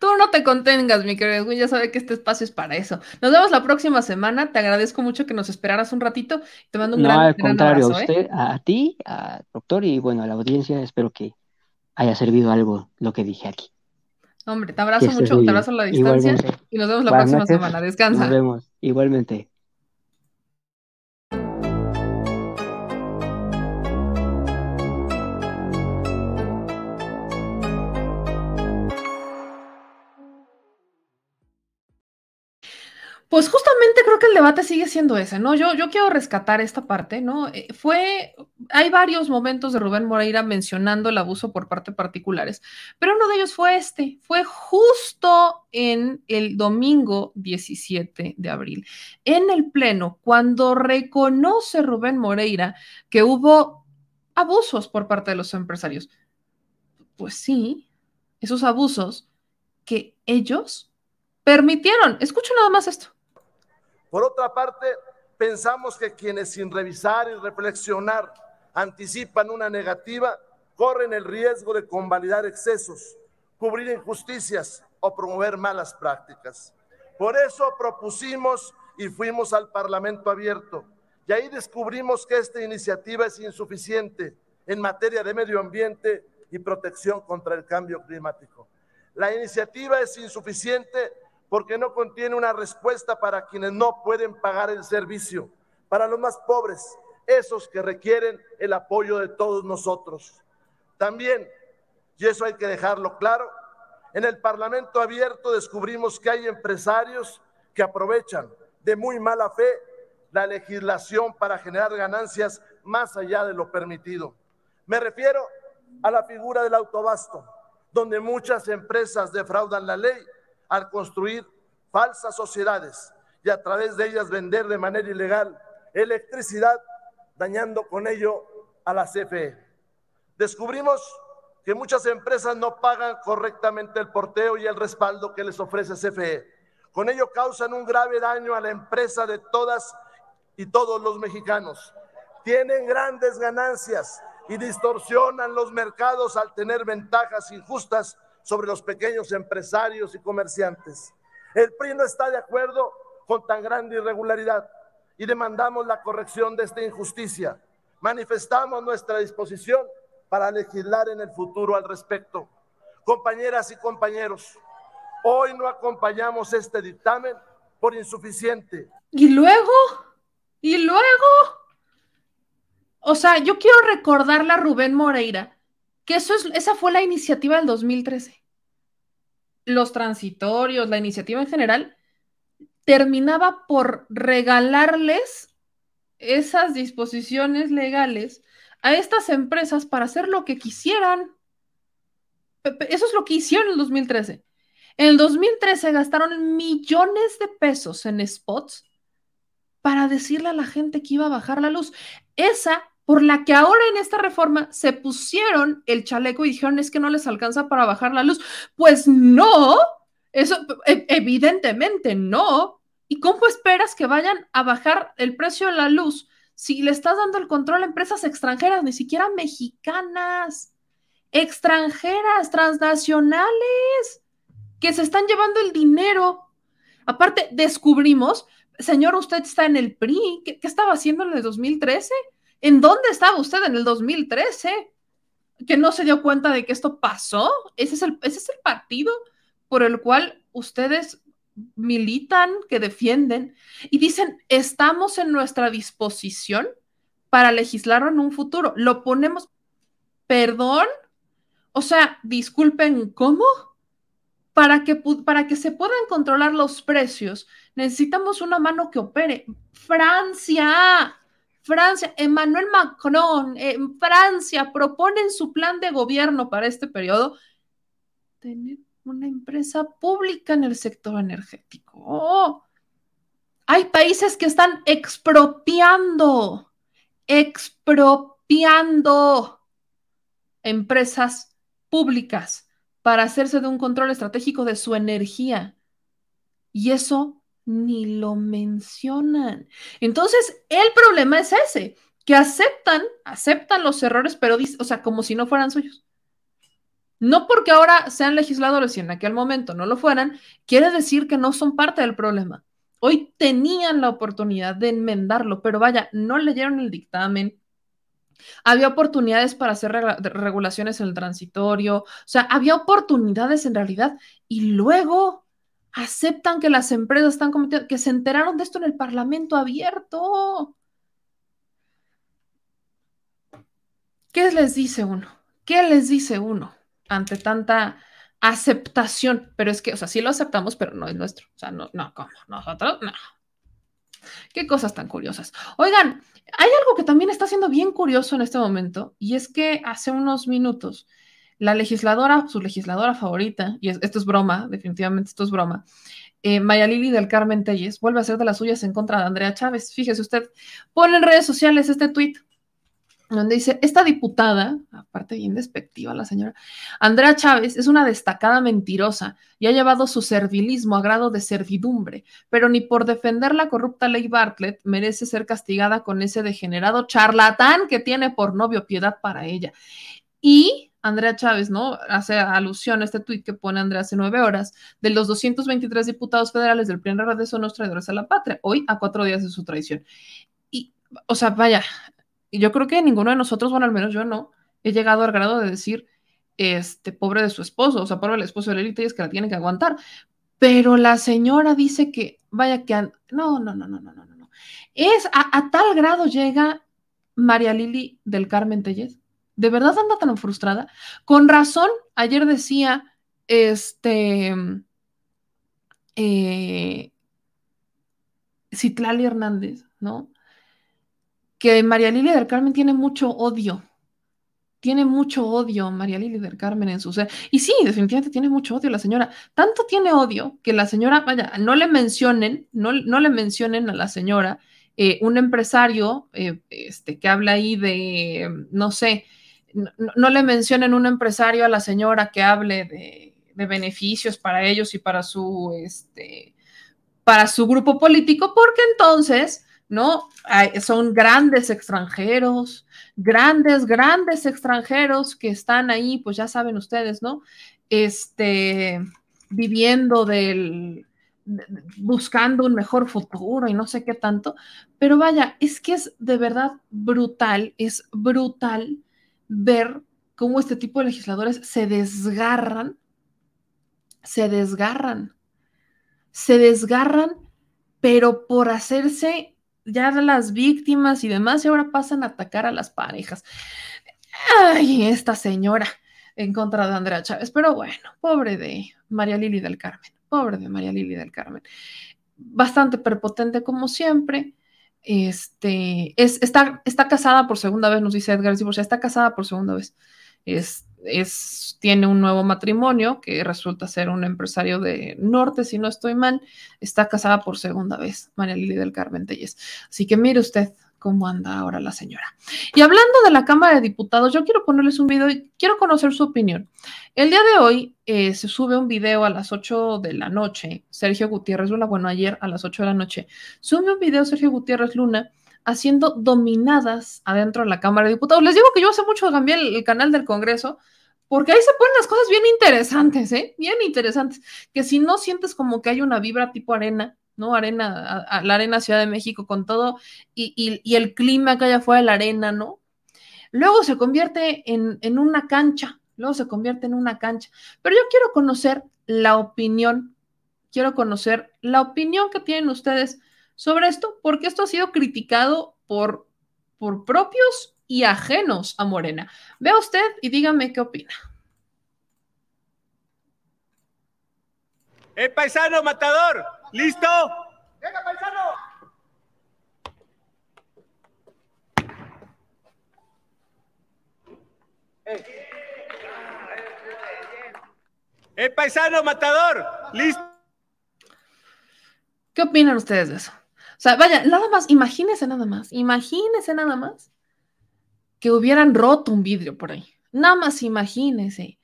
Tú no te contengas, mi querido Edwin, ya sabe que este espacio es para eso. Nos vemos la próxima semana. Te agradezco mucho que nos esperaras un ratito. Te mando un no, gran, al contrario, abrazo, a usted, a ti, a doctor y bueno, a la audiencia. Espero que haya servido algo lo que dije aquí. Hombre, te abrazo mucho, te abrazo a la distancia y nos vemos la próxima semana. Descansa. Nos vemos, igualmente. Pues justamente creo que el debate sigue siendo ese, ¿no? Yo, quiero rescatar esta parte, ¿no? Eh, fue, hay varios momentos de Rubén Moreira mencionando el abuso por parte de particulares, pero uno de ellos fue este, fue justo en el domingo 17 de abril, en el Pleno, cuando reconoce Rubén Moreira que hubo abusos por parte de los empresarios. Pues sí, esos abusos que ellos permitieron. Escucho nada más esto. Por otra parte, pensamos que quienes sin revisar y reflexionar anticipan una negativa, corren el riesgo de convalidar excesos, cubrir injusticias o promover malas prácticas. Por eso propusimos y fuimos al Parlamento abierto. Y ahí descubrimos que esta iniciativa es insuficiente en materia de medio ambiente y protección contra el cambio climático. La iniciativa es insuficiente porque no contiene una respuesta para quienes no pueden pagar el servicio, para los más pobres, esos que requieren el apoyo de todos nosotros. También, y eso hay que dejarlo claro, en el Parlamento abierto descubrimos que hay empresarios que aprovechan de muy mala fe la legislación para generar ganancias más allá de lo permitido. Me refiero a la figura del autobasto, donde muchas empresas defraudan la ley al construir falsas sociedades y a través de ellas vender de manera ilegal electricidad, dañando con ello a la CFE. Descubrimos que muchas empresas no pagan correctamente el porteo y el respaldo que les ofrece CFE. Con ello causan un grave daño a la empresa de todas y todos los mexicanos. Tienen grandes ganancias y distorsionan los mercados al tener ventajas injustas sobre los pequeños empresarios y comerciantes. El PRI no está de acuerdo con tan grande irregularidad y demandamos la corrección de esta injusticia. Manifestamos nuestra disposición para legislar en el futuro al respecto. Compañeras y compañeros, hoy no acompañamos este dictamen por insuficiente. ¿Y luego? ¿Y luego? O sea, yo quiero recordarle a Rubén Moreira que eso es, esa fue la iniciativa del 2013. Los transitorios, la iniciativa en general, terminaba por regalarles esas disposiciones legales a estas empresas para hacer lo que quisieran. Eso es lo que hicieron en el 2013. En el 2013 gastaron millones de pesos en spots para decirle a la gente que iba a bajar la luz. Esa por la que ahora en esta reforma se pusieron el chaleco y dijeron es que no les alcanza para bajar la luz. Pues no, eso e, evidentemente no. ¿Y cómo esperas que vayan a bajar el precio de la luz si le estás dando el control a empresas extranjeras, ni siquiera mexicanas, extranjeras, transnacionales, que se están llevando el dinero? Aparte, descubrimos, señor, usted está en el PRI, ¿qué, estaba haciendo en el 2013? ¿En dónde estaba usted en el 2013? ¿Que no se dio cuenta de que esto pasó? ¿Ese es el, partido por el cual ustedes militan, que defienden y dicen, estamos en nuestra disposición para legislarlo en un futuro. Lo ponemos, perdón, o sea, disculpen, ¿cómo? Para que, para que se puedan controlar los precios, necesitamos una mano que opere. Francia, Francia, Emmanuel Macron, en Francia proponen su plan de gobierno para este periodo, tener una empresa pública en el sector energético. Oh, hay países que están expropiando, expropiando empresas públicas para hacerse de un control estratégico de su energía. Y eso ni lo mencionan. Entonces, el problema es ese, que aceptan, aceptan los errores, pero, o sea, como si no fueran suyos. No porque ahora sean legisladores y en aquel momento no lo fueran, quiere decir que no son parte del problema. Hoy tenían la oportunidad de enmendarlo, pero vaya, no leyeron el dictamen. Había oportunidades para hacer regulaciones en el transitorio, o sea, había oportunidades en realidad y luego aceptan que las empresas están cometiendo, que se enteraron de esto en el Parlamento abierto. ¿Qué les dice uno? ¿Qué les dice uno ante tanta aceptación? Pero es que, o sea, sí lo aceptamos, pero no es nuestro. O sea, no, no, ¿cómo? Nosotros, no. Qué cosas tan curiosas. Oigan, hay algo que también está siendo bien curioso en este momento, y es que hace unos minutos la legisladora, su legisladora favorita, y esto es broma, definitivamente esto es broma, eh, Maya Lili del Carmen Telles vuelve a hacer de las suyas en contra de Andrea Chávez. Fíjese usted, pone en redes sociales este tuit donde dice, esta diputada, aparte bien despectiva la señora, Andrea Chávez es una destacada mentirosa y ha llevado su servilismo a grado de servidumbre, pero ni por defender la corrupta ley Bartlett merece ser castigada con ese degenerado charlatán que tiene por novio piedad para ella. Y Andrea Chávez, ¿no? Hace alusión a este tuit que pone Andrea hace nueve horas, de los 223 diputados federales del PRI en son los traidores a la patria, hoy a cuatro días de su traición. Y, o sea, vaya, yo creo que ninguno de nosotros, bueno, al menos yo no, he llegado al grado de decir, este, pobre de su esposo, o sea, pobre del esposo de élite y es que la tiene que aguantar. Pero la señora dice que, vaya que, no, no, no, no, no, no, no. Es a, a tal grado llega María Lili del Carmen Tellez ¿De verdad anda tan frustrada? Con razón, ayer decía, este, eh, Citlali Hernández, ¿no? Que María Lilia del Carmen tiene mucho odio. Tiene mucho odio María Lili del Carmen en su ser. Y sí, definitivamente tiene mucho odio la señora. Tanto tiene odio que la señora, vaya, no le mencionen, no, no le mencionen a la señora eh, un empresario eh, este, que habla ahí de, no sé, no, le mencionen un empresario a la señora que hable de, beneficios para ellos y para su, este, para su grupo político, porque entonces, ¿no? son grandes extranjeros, grandes, grandes extranjeros que están ahí, pues ya saben ustedes, ¿no? Este, viviendo del, buscando un mejor futuro y no sé qué tanto, pero vaya, es que es de verdad brutal, es brutal ver cómo este tipo de legisladores se desgarran, se desgarran, se desgarran, pero por hacerse ya las víctimas y demás, y ahora pasan a atacar a las parejas. Ay, esta señora en contra de Andrea Chávez, pero bueno, pobre de María Lili del Carmen, pobre de María Lili del Carmen. Bastante prepotente como siempre, este, es, está, está casada por segunda vez, nos dice Edgar, sea, está casada por segunda vez. Es, es, tiene un nuevo matrimonio que resulta ser un empresario de norte, si no estoy mal, está casada por segunda vez, María Lili del Carmen Telles. Así que mire usted, cómo anda ahora la señora. Y hablando de la Cámara de Diputados, yo quiero ponerles un video y quiero conocer su opinión. El día de hoy eh, se sube un video a las 8 de la noche. Sergio Gutiérrez Luna, bueno, ayer a las 8 de la noche, sube un video Sergio Gutiérrez Luna haciendo dominadas adentro de la Cámara de Diputados. Les digo que yo hace mucho cambié el, el canal del Congreso porque ahí se ponen las cosas bien interesantes, ¿eh? Bien interesantes. Que si no sientes como que hay una vibra tipo arena, ¿no? Arena, la arena Ciudad de México con todo y, el clima que hay afuera de la arena, ¿no? Luego se convierte en, en una cancha, luego se convierte en una cancha. Pero yo quiero conocer la opinión, quiero conocer la opinión que tienen ustedes sobre esto, porque esto ha sido criticado por, por propios y ajenos a Morena. Vea usted y dígame qué opina. El paisano matador, ¿Listo? ¡Venga, paisano! ¡El paisano matador! ¿Listo? ¿Qué opinan ustedes de eso? O sea, vaya, nada más, imagínense nada más, imagínense nada más que hubieran roto un vidrio por ahí. Nada más imagínense.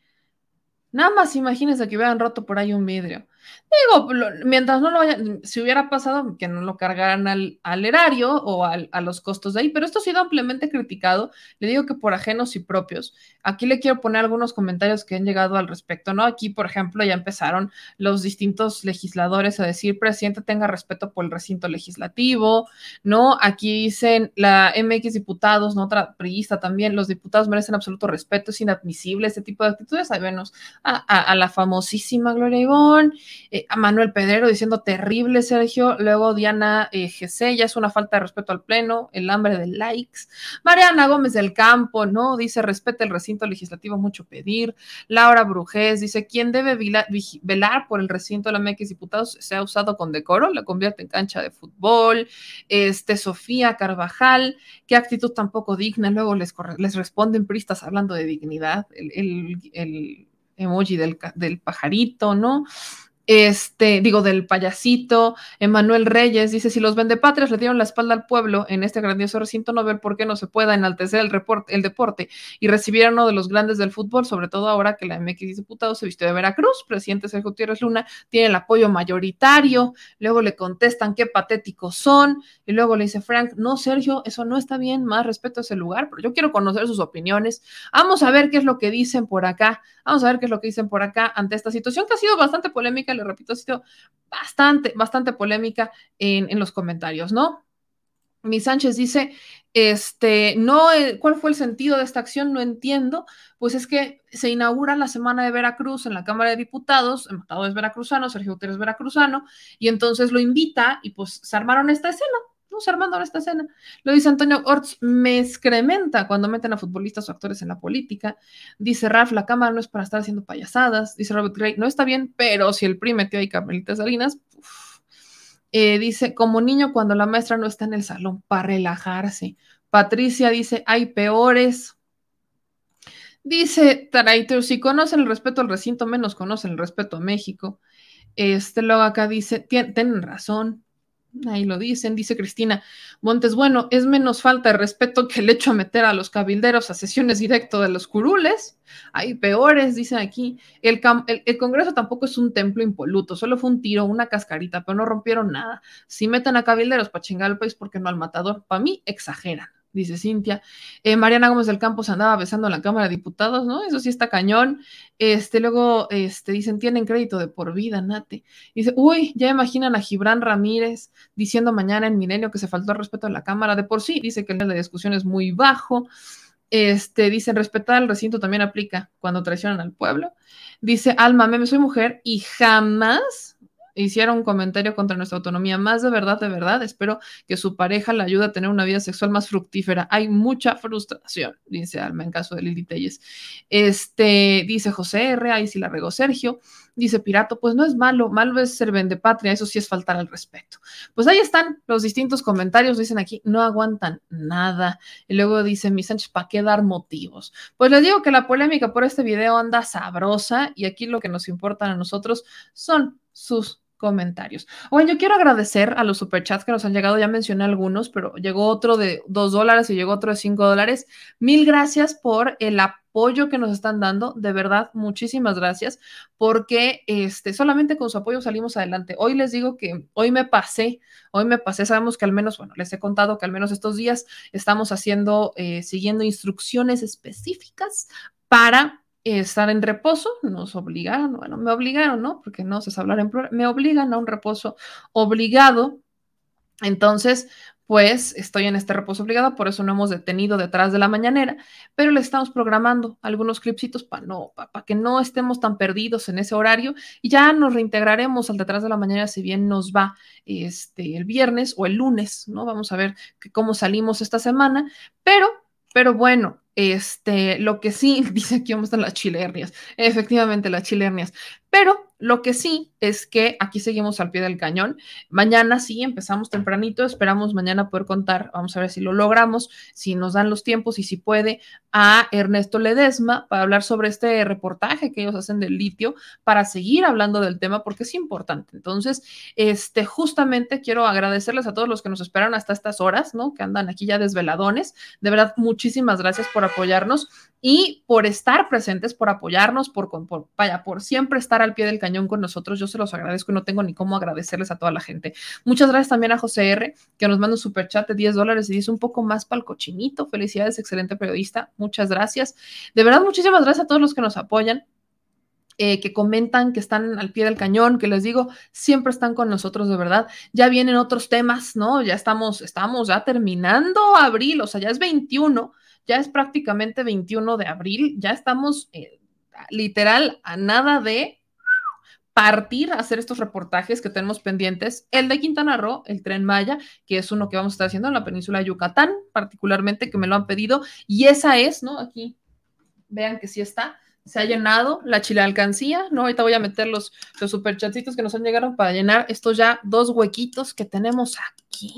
Nada más imagínense que hubieran roto por ahí un vidrio. Digo, mientras no lo vayan, si hubiera pasado, que no lo cargaran al, erario o a los costos de ahí, pero esto ha sido ampliamente criticado, le digo que por ajenos y propios. Aquí le quiero poner algunos comentarios que han llegado al respecto, ¿no? Aquí, por ejemplo, ya empezaron los distintos legisladores a decir, presidente, tenga respeto por el recinto legislativo, ¿no? Aquí dicen la MX diputados, ¿no? Otra priista también, los diputados merecen absoluto respeto, es inadmisible este tipo de actitudes, sabemos a, a la famosísima Gloria Ivonne, eh, a Manuel Pedrero diciendo terrible, Sergio. Luego Diana eh, ya es una falta de respeto al Pleno, el hambre de likes. Mariana Gómez del Campo, ¿no? Dice, respete el recinto legislativo, mucho pedir. Laura Brujés dice, ¿quién debe velar por el recinto de la MX Diputados se ha usado con decoro, la convierte en cancha de fútbol. Este, Sofía Carvajal, qué actitud tan poco digna. Luego les, les responden pristas hablando de dignidad, el, el, emoji del, del pajarito, ¿no? Este, digo, del payasito, Emanuel Reyes, dice, si los vendepatrias le dieron la espalda al pueblo en este grandioso recinto, no ver por qué no se pueda enaltecer el, reporte, el deporte y recibir a uno de los grandes del fútbol, sobre todo ahora que la MX diputado se vistió de Veracruz, presidente Sergio Gutiérrez Luna, tiene el apoyo mayoritario, luego le contestan qué patéticos son, y luego le dice Frank, no, Sergio, eso no está bien, más respeto a ese lugar, pero yo quiero conocer sus opiniones, vamos a ver qué es lo que dicen por acá, vamos a ver qué es lo que dicen por acá ante esta situación que ha sido bastante polémica le repito, ha sido bastante, bastante polémica en, los comentarios, ¿no? Mi Sánchez dice, este, no, eh, ¿cuál fue el sentido de esta acción? No entiendo. Pues es que se inaugura la semana de Veracruz en la Cámara de Diputados, el es veracruzano, Sergio Gutiérrez veracruzano, y entonces lo invita y pues se armaron esta escena, no se armando esta escena. Lo dice Antonio Orts, me excrementa cuando meten a futbolistas o actores en la política. Dice Ralph, la cámara no es para estar haciendo payasadas. Dice Robert Gray, no está bien, pero si el PRI metió ahí Carmelita Salinas, eh, dice, como niño cuando la maestra no está en el salón para relajarse. Patricia dice, hay peores. Dice Traitor, si conocen el respeto al recinto, menos conocen el respeto a México. Este luego acá dice, tienen razón, Ahí lo dicen, dice Cristina Montes. Bueno, es menos falta de respeto que el hecho de meter a los cabilderos a sesiones directo de los curules. Hay peores, dicen aquí. El, Congreso tampoco es un templo impoluto, solo fue un tiro, una cascarita, pero no rompieron nada. Si meten a cabilderos para chingar al país, porque no al matador? Para mí, exageran dice Cintia. Eh, Mariana Gómez del Campo se andaba besando en la Cámara de Diputados, ¿no? Eso sí está cañón. Este, luego, este, dicen, tienen crédito de por vida, Nate. Dice, uy, ya imaginan a Gibran Ramírez diciendo mañana en Milenio que se faltó el respeto a la Cámara. De por sí, dice que el nivel de discusión es muy bajo. Este, dicen, respetar el recinto también aplica cuando traicionan al pueblo. Dice, Alma, me soy mujer y jamás hiciera un comentario contra nuestra autonomía. Más de verdad, de verdad, espero que su pareja le ayude a tener una vida sexual más fructífera. Hay mucha frustración, dice Alma, en caso de Lili Telles. Este, dice José R., ahí sí la regó Sergio. Dice Pirato, pues no es malo, malo es ser patria, eso sí es faltar al respeto. Pues ahí están los distintos comentarios, dicen aquí, no aguantan nada. Y luego dice mi Sánchez, ¿para qué dar motivos? Pues les digo que la polémica por este video anda sabrosa y aquí lo que nos importa a nosotros son sus comentarios. Bueno, yo quiero agradecer a los superchats que nos han llegado, ya mencioné algunos, pero llegó otro de dos dólares y llegó otro de cinco dólares. Mil gracias por el apoyo que nos están dando, de verdad, muchísimas gracias, porque este, solamente con su apoyo salimos adelante. Hoy les digo que hoy me pasé, hoy me pasé, sabemos que al menos, bueno, les he contado que al menos estos días estamos haciendo, eh, siguiendo instrucciones específicas para estar en reposo, nos obligaron, bueno, me obligaron, ¿no? Porque no sé hablar en plural, me obligan a un reposo obligado. Entonces, pues estoy en este reposo obligado, por eso no hemos detenido detrás de la mañanera, pero le estamos programando algunos clipsitos para no, para que no estemos tan perdidos en ese horario y ya nos reintegraremos al detrás de la mañana si bien nos va este el viernes o el lunes, ¿no? Vamos a ver cómo salimos esta semana, pero pero bueno, este, lo que sí, dice aquí vamos a las chilernias, efectivamente las chilernias, pero lo que sí es que aquí seguimos al pie del cañón. Mañana sí, empezamos tempranito, esperamos mañana poder contar, vamos a ver si lo logramos, si nos dan los tiempos y si puede, a Ernesto Ledesma para hablar sobre este reportaje que ellos hacen del litio, para seguir hablando del tema porque es importante. Entonces, este, justamente quiero agradecerles a todos los que nos esperan hasta estas horas, ¿no? Que andan aquí ya desveladones. De verdad, muchísimas gracias por apoyarnos y por estar presentes, por apoyarnos, por, por, vaya, por siempre estar al pie del cañón con nosotros. Yo se los agradezco y no tengo ni cómo agradecerles a toda la gente. Muchas gracias también a José R, que nos manda un super chat de 10 dólares y dice un poco más para el cochinito. Felicidades, excelente periodista. Muchas gracias. De verdad, muchísimas gracias a todos los que nos apoyan. Eh, que comentan, que están al pie del cañón, que les digo, siempre están con nosotros de verdad. Ya vienen otros temas, ¿no? Ya estamos, estamos ya terminando abril, o sea, ya es 21 ya es prácticamente 21 de abril, ya estamos eh, literal a nada de partir a hacer estos reportajes que tenemos pendientes, el de Quintana Roo, el tren Maya, que es uno que vamos a estar haciendo en la península de Yucatán, particularmente que me lo han pedido, y esa es, ¿no? Aquí, vean que sí está, se ha llenado la chile alcancía, ¿no? Ahorita voy a meter los, los superchatitos que nos han llegado para llenar estos ya dos huequitos que tenemos aquí.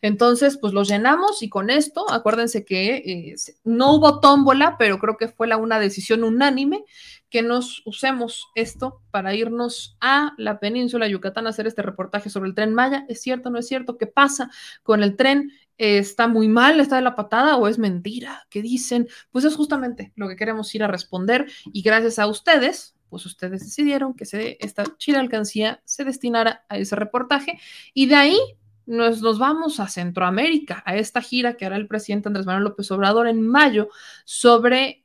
Entonces, pues los llenamos y con esto, acuérdense que eh, no hubo tómbola, pero creo que fue una decisión unánime que nos usemos esto para irnos a la península de Yucatán a hacer este reportaje sobre el tren Maya. ¿Es cierto o no es cierto? ¿Qué pasa con el tren? ¿Está muy mal? ¿Está de la patada o es mentira? ¿Qué dicen? Pues es justamente lo que queremos ir a responder y gracias a ustedes, pues ustedes decidieron que se, esta chile alcancía se destinara a ese reportaje y de ahí nos, nos, vamos a Centroamérica, a esta gira que hará el presidente Andrés Manuel López Obrador en mayo sobre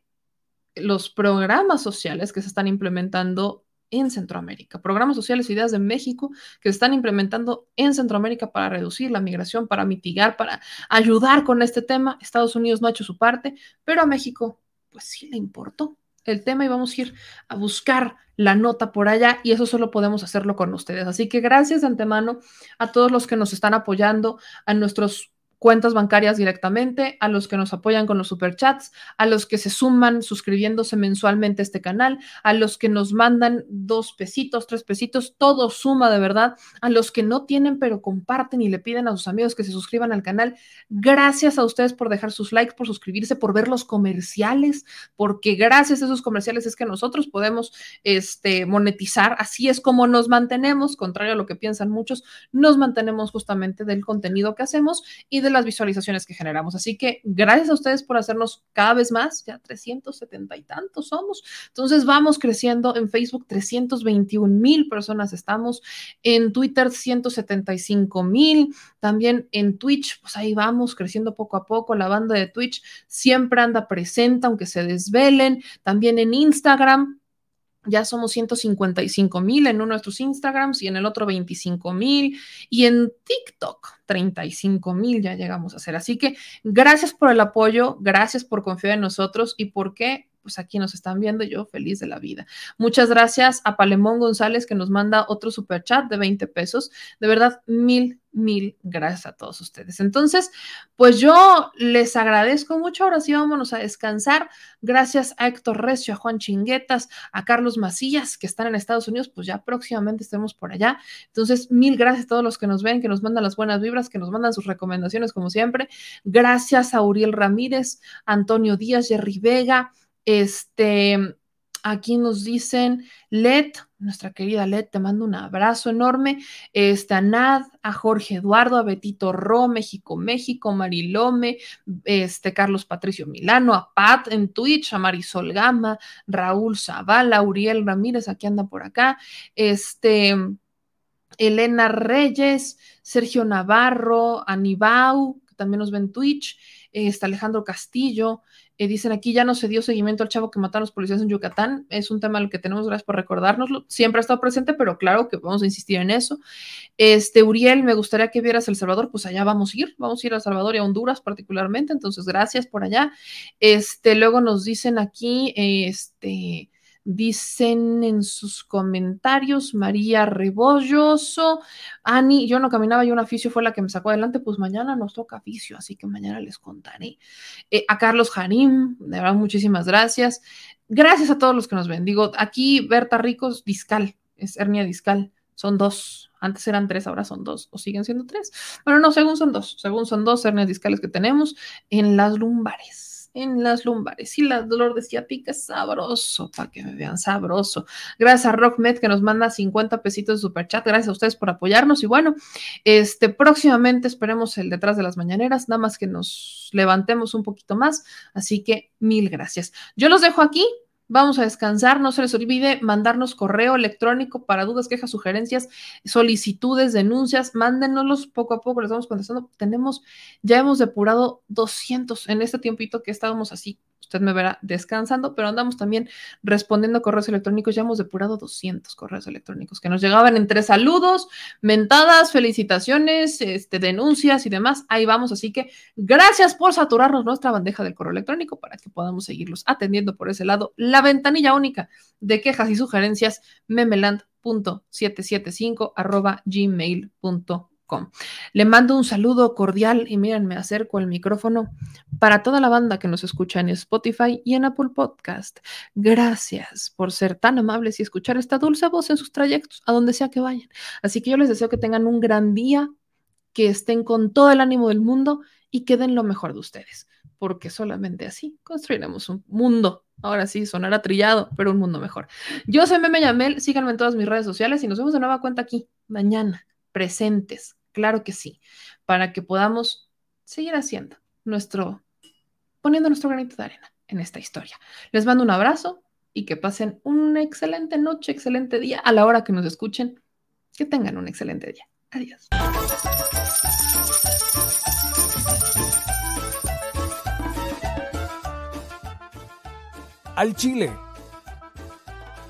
los programas sociales que se están implementando en Centroamérica, programas sociales, ideas de México que se están implementando en Centroamérica para reducir la migración, para mitigar, para ayudar con este tema. Estados Unidos no ha hecho su parte, pero a México pues sí le importó el tema y vamos a ir a buscar la nota por allá y eso solo podemos hacerlo con ustedes. Así que gracias de antemano a todos los que nos están apoyando, a nuestros cuentas bancarias directamente, a los que nos apoyan con los superchats, a los que se suman suscribiéndose mensualmente a este canal, a los que nos mandan dos pesitos, tres pesitos, todo suma de verdad, a los que no tienen pero comparten y le piden a sus amigos que se suscriban al canal. Gracias a ustedes por dejar sus likes, por suscribirse, por ver los comerciales, porque gracias a esos comerciales es que nosotros podemos este, monetizar. Así es como nos mantenemos, contrario a lo que piensan muchos, nos mantenemos justamente del contenido que hacemos y de las visualizaciones que generamos. Así que gracias a ustedes por hacernos cada vez más, ya 370 y tantos somos. Entonces vamos creciendo en Facebook, 321 mil personas estamos, en Twitter 175 mil, también en Twitch, pues ahí vamos creciendo poco a poco. La banda de Twitch siempre anda presente, aunque se desvelen. También en Instagram, ya somos 155 mil en uno de nuestros Instagrams y en el otro 25 mil y en TikTok 35 mil ya llegamos a hacer. Así que gracias por el apoyo, gracias por confiar en nosotros y por qué pues aquí nos están viendo, yo feliz de la vida. Muchas gracias a Palemón González que nos manda otro super chat de 20 pesos. De verdad, mil, mil gracias a todos ustedes. Entonces, pues yo les agradezco mucho. Ahora sí, vámonos a descansar. Gracias a Héctor Recio, a Juan Chinguetas, a Carlos Macías, que están en Estados Unidos, pues ya próximamente estemos por allá. Entonces, mil gracias a todos los que nos ven, que nos mandan las buenas vibras, que nos mandan sus recomendaciones, como siempre. Gracias a Uriel Ramírez, Antonio Díaz, Jerry Vega. Este, aquí nos dicen, Led, nuestra querida Led, te mando un abrazo enorme. Este, a Nad, a Jorge Eduardo, a Betito Ro, México, México, Marilome, este, Carlos Patricio Milano, a Pat en Twitch, a Marisol Gama, Raúl Zavala, Uriel Ramírez, aquí anda por acá. Este. Elena Reyes, Sergio Navarro, Anibau, que también nos ven en Twitch, está Alejandro Castillo, eh, dicen aquí ya no se dio seguimiento al chavo que mataron los policías en Yucatán. Es un tema al que tenemos, gracias por recordárnoslo. Siempre ha estado presente, pero claro que vamos a insistir en eso. Este, Uriel, me gustaría que vieras El Salvador, pues allá vamos a ir, vamos a ir a Salvador y a Honduras particularmente, entonces gracias por allá. Este, luego nos dicen aquí, este, Dicen en sus comentarios María Rebolloso, Ani, yo no caminaba y un aficio fue la que me sacó adelante, pues mañana nos toca aficio, así que mañana les contaré. Eh, a Carlos Jarim, de verdad, muchísimas gracias. Gracias a todos los que nos ven. Digo, aquí Berta Ricos, discal, es hernia discal, son dos. Antes eran tres, ahora son dos, o siguen siendo tres. Bueno, no, según son dos, según son dos hernias discales que tenemos en las lumbares en las lumbares. Y la dolor de ciática sabroso, para que me vean sabroso. Gracias a RockMed que nos manda 50 pesitos de super chat. Gracias a ustedes por apoyarnos. Y bueno, este próximamente esperemos el detrás de las mañaneras, nada más que nos levantemos un poquito más. Así que mil gracias. Yo los dejo aquí. Vamos a descansar. No se les olvide mandarnos correo electrónico para dudas, quejas, sugerencias, solicitudes, denuncias. Mándenoslos poco a poco, les vamos contestando. Tenemos, ya hemos depurado 200 en este tiempito que estábamos así Usted me verá descansando, pero andamos también respondiendo correos electrónicos. Ya hemos depurado 200 correos electrónicos que nos llegaban entre saludos, mentadas, felicitaciones, este, denuncias y demás. Ahí vamos. Así que gracias por saturarnos nuestra bandeja del correo electrónico para que podamos seguirlos atendiendo por ese lado. La ventanilla única de quejas y sugerencias, memeland.775 arroba gmail.com. Le mando un saludo cordial y miren, me acerco al micrófono para toda la banda que nos escucha en Spotify y en Apple Podcast. Gracias por ser tan amables y escuchar esta dulce voz en sus trayectos, a donde sea que vayan. Así que yo les deseo que tengan un gran día, que estén con todo el ánimo del mundo y que den lo mejor de ustedes, porque solamente así construiremos un mundo Ahora sí, sonará trillado, pero un mundo mejor. Yo soy Meme Yamel, síganme en todas mis redes sociales y nos vemos de nueva cuenta aquí mañana, presentes, Claro que sí, para que podamos seguir haciendo nuestro, poniendo nuestro granito de arena en esta historia. Les mando un abrazo y que pasen una excelente noche, excelente día a la hora que nos escuchen. Que tengan un excelente día. Adiós. Al Chile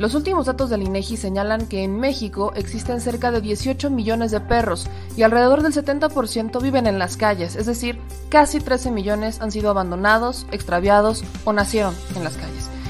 Los últimos datos del INEGI señalan que en México existen cerca de 18 millones de perros y alrededor del 70% viven en las calles, es decir, casi 13 millones han sido abandonados, extraviados o nacieron en las calles.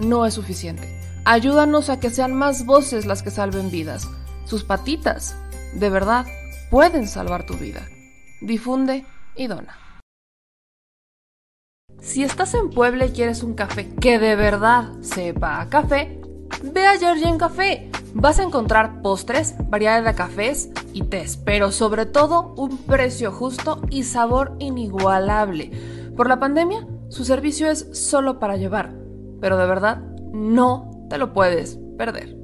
no es suficiente. Ayúdanos a que sean más voces las que salven vidas. Sus patitas, de verdad, pueden salvar tu vida. Difunde y dona. Si estás en Puebla y quieres un café que de verdad sepa a café, ve a Georgian Café. Vas a encontrar postres, variedad de cafés y tés, pero sobre todo un precio justo y sabor inigualable. Por la pandemia, su servicio es solo para llevar, pero de verdad no te lo puedes perder.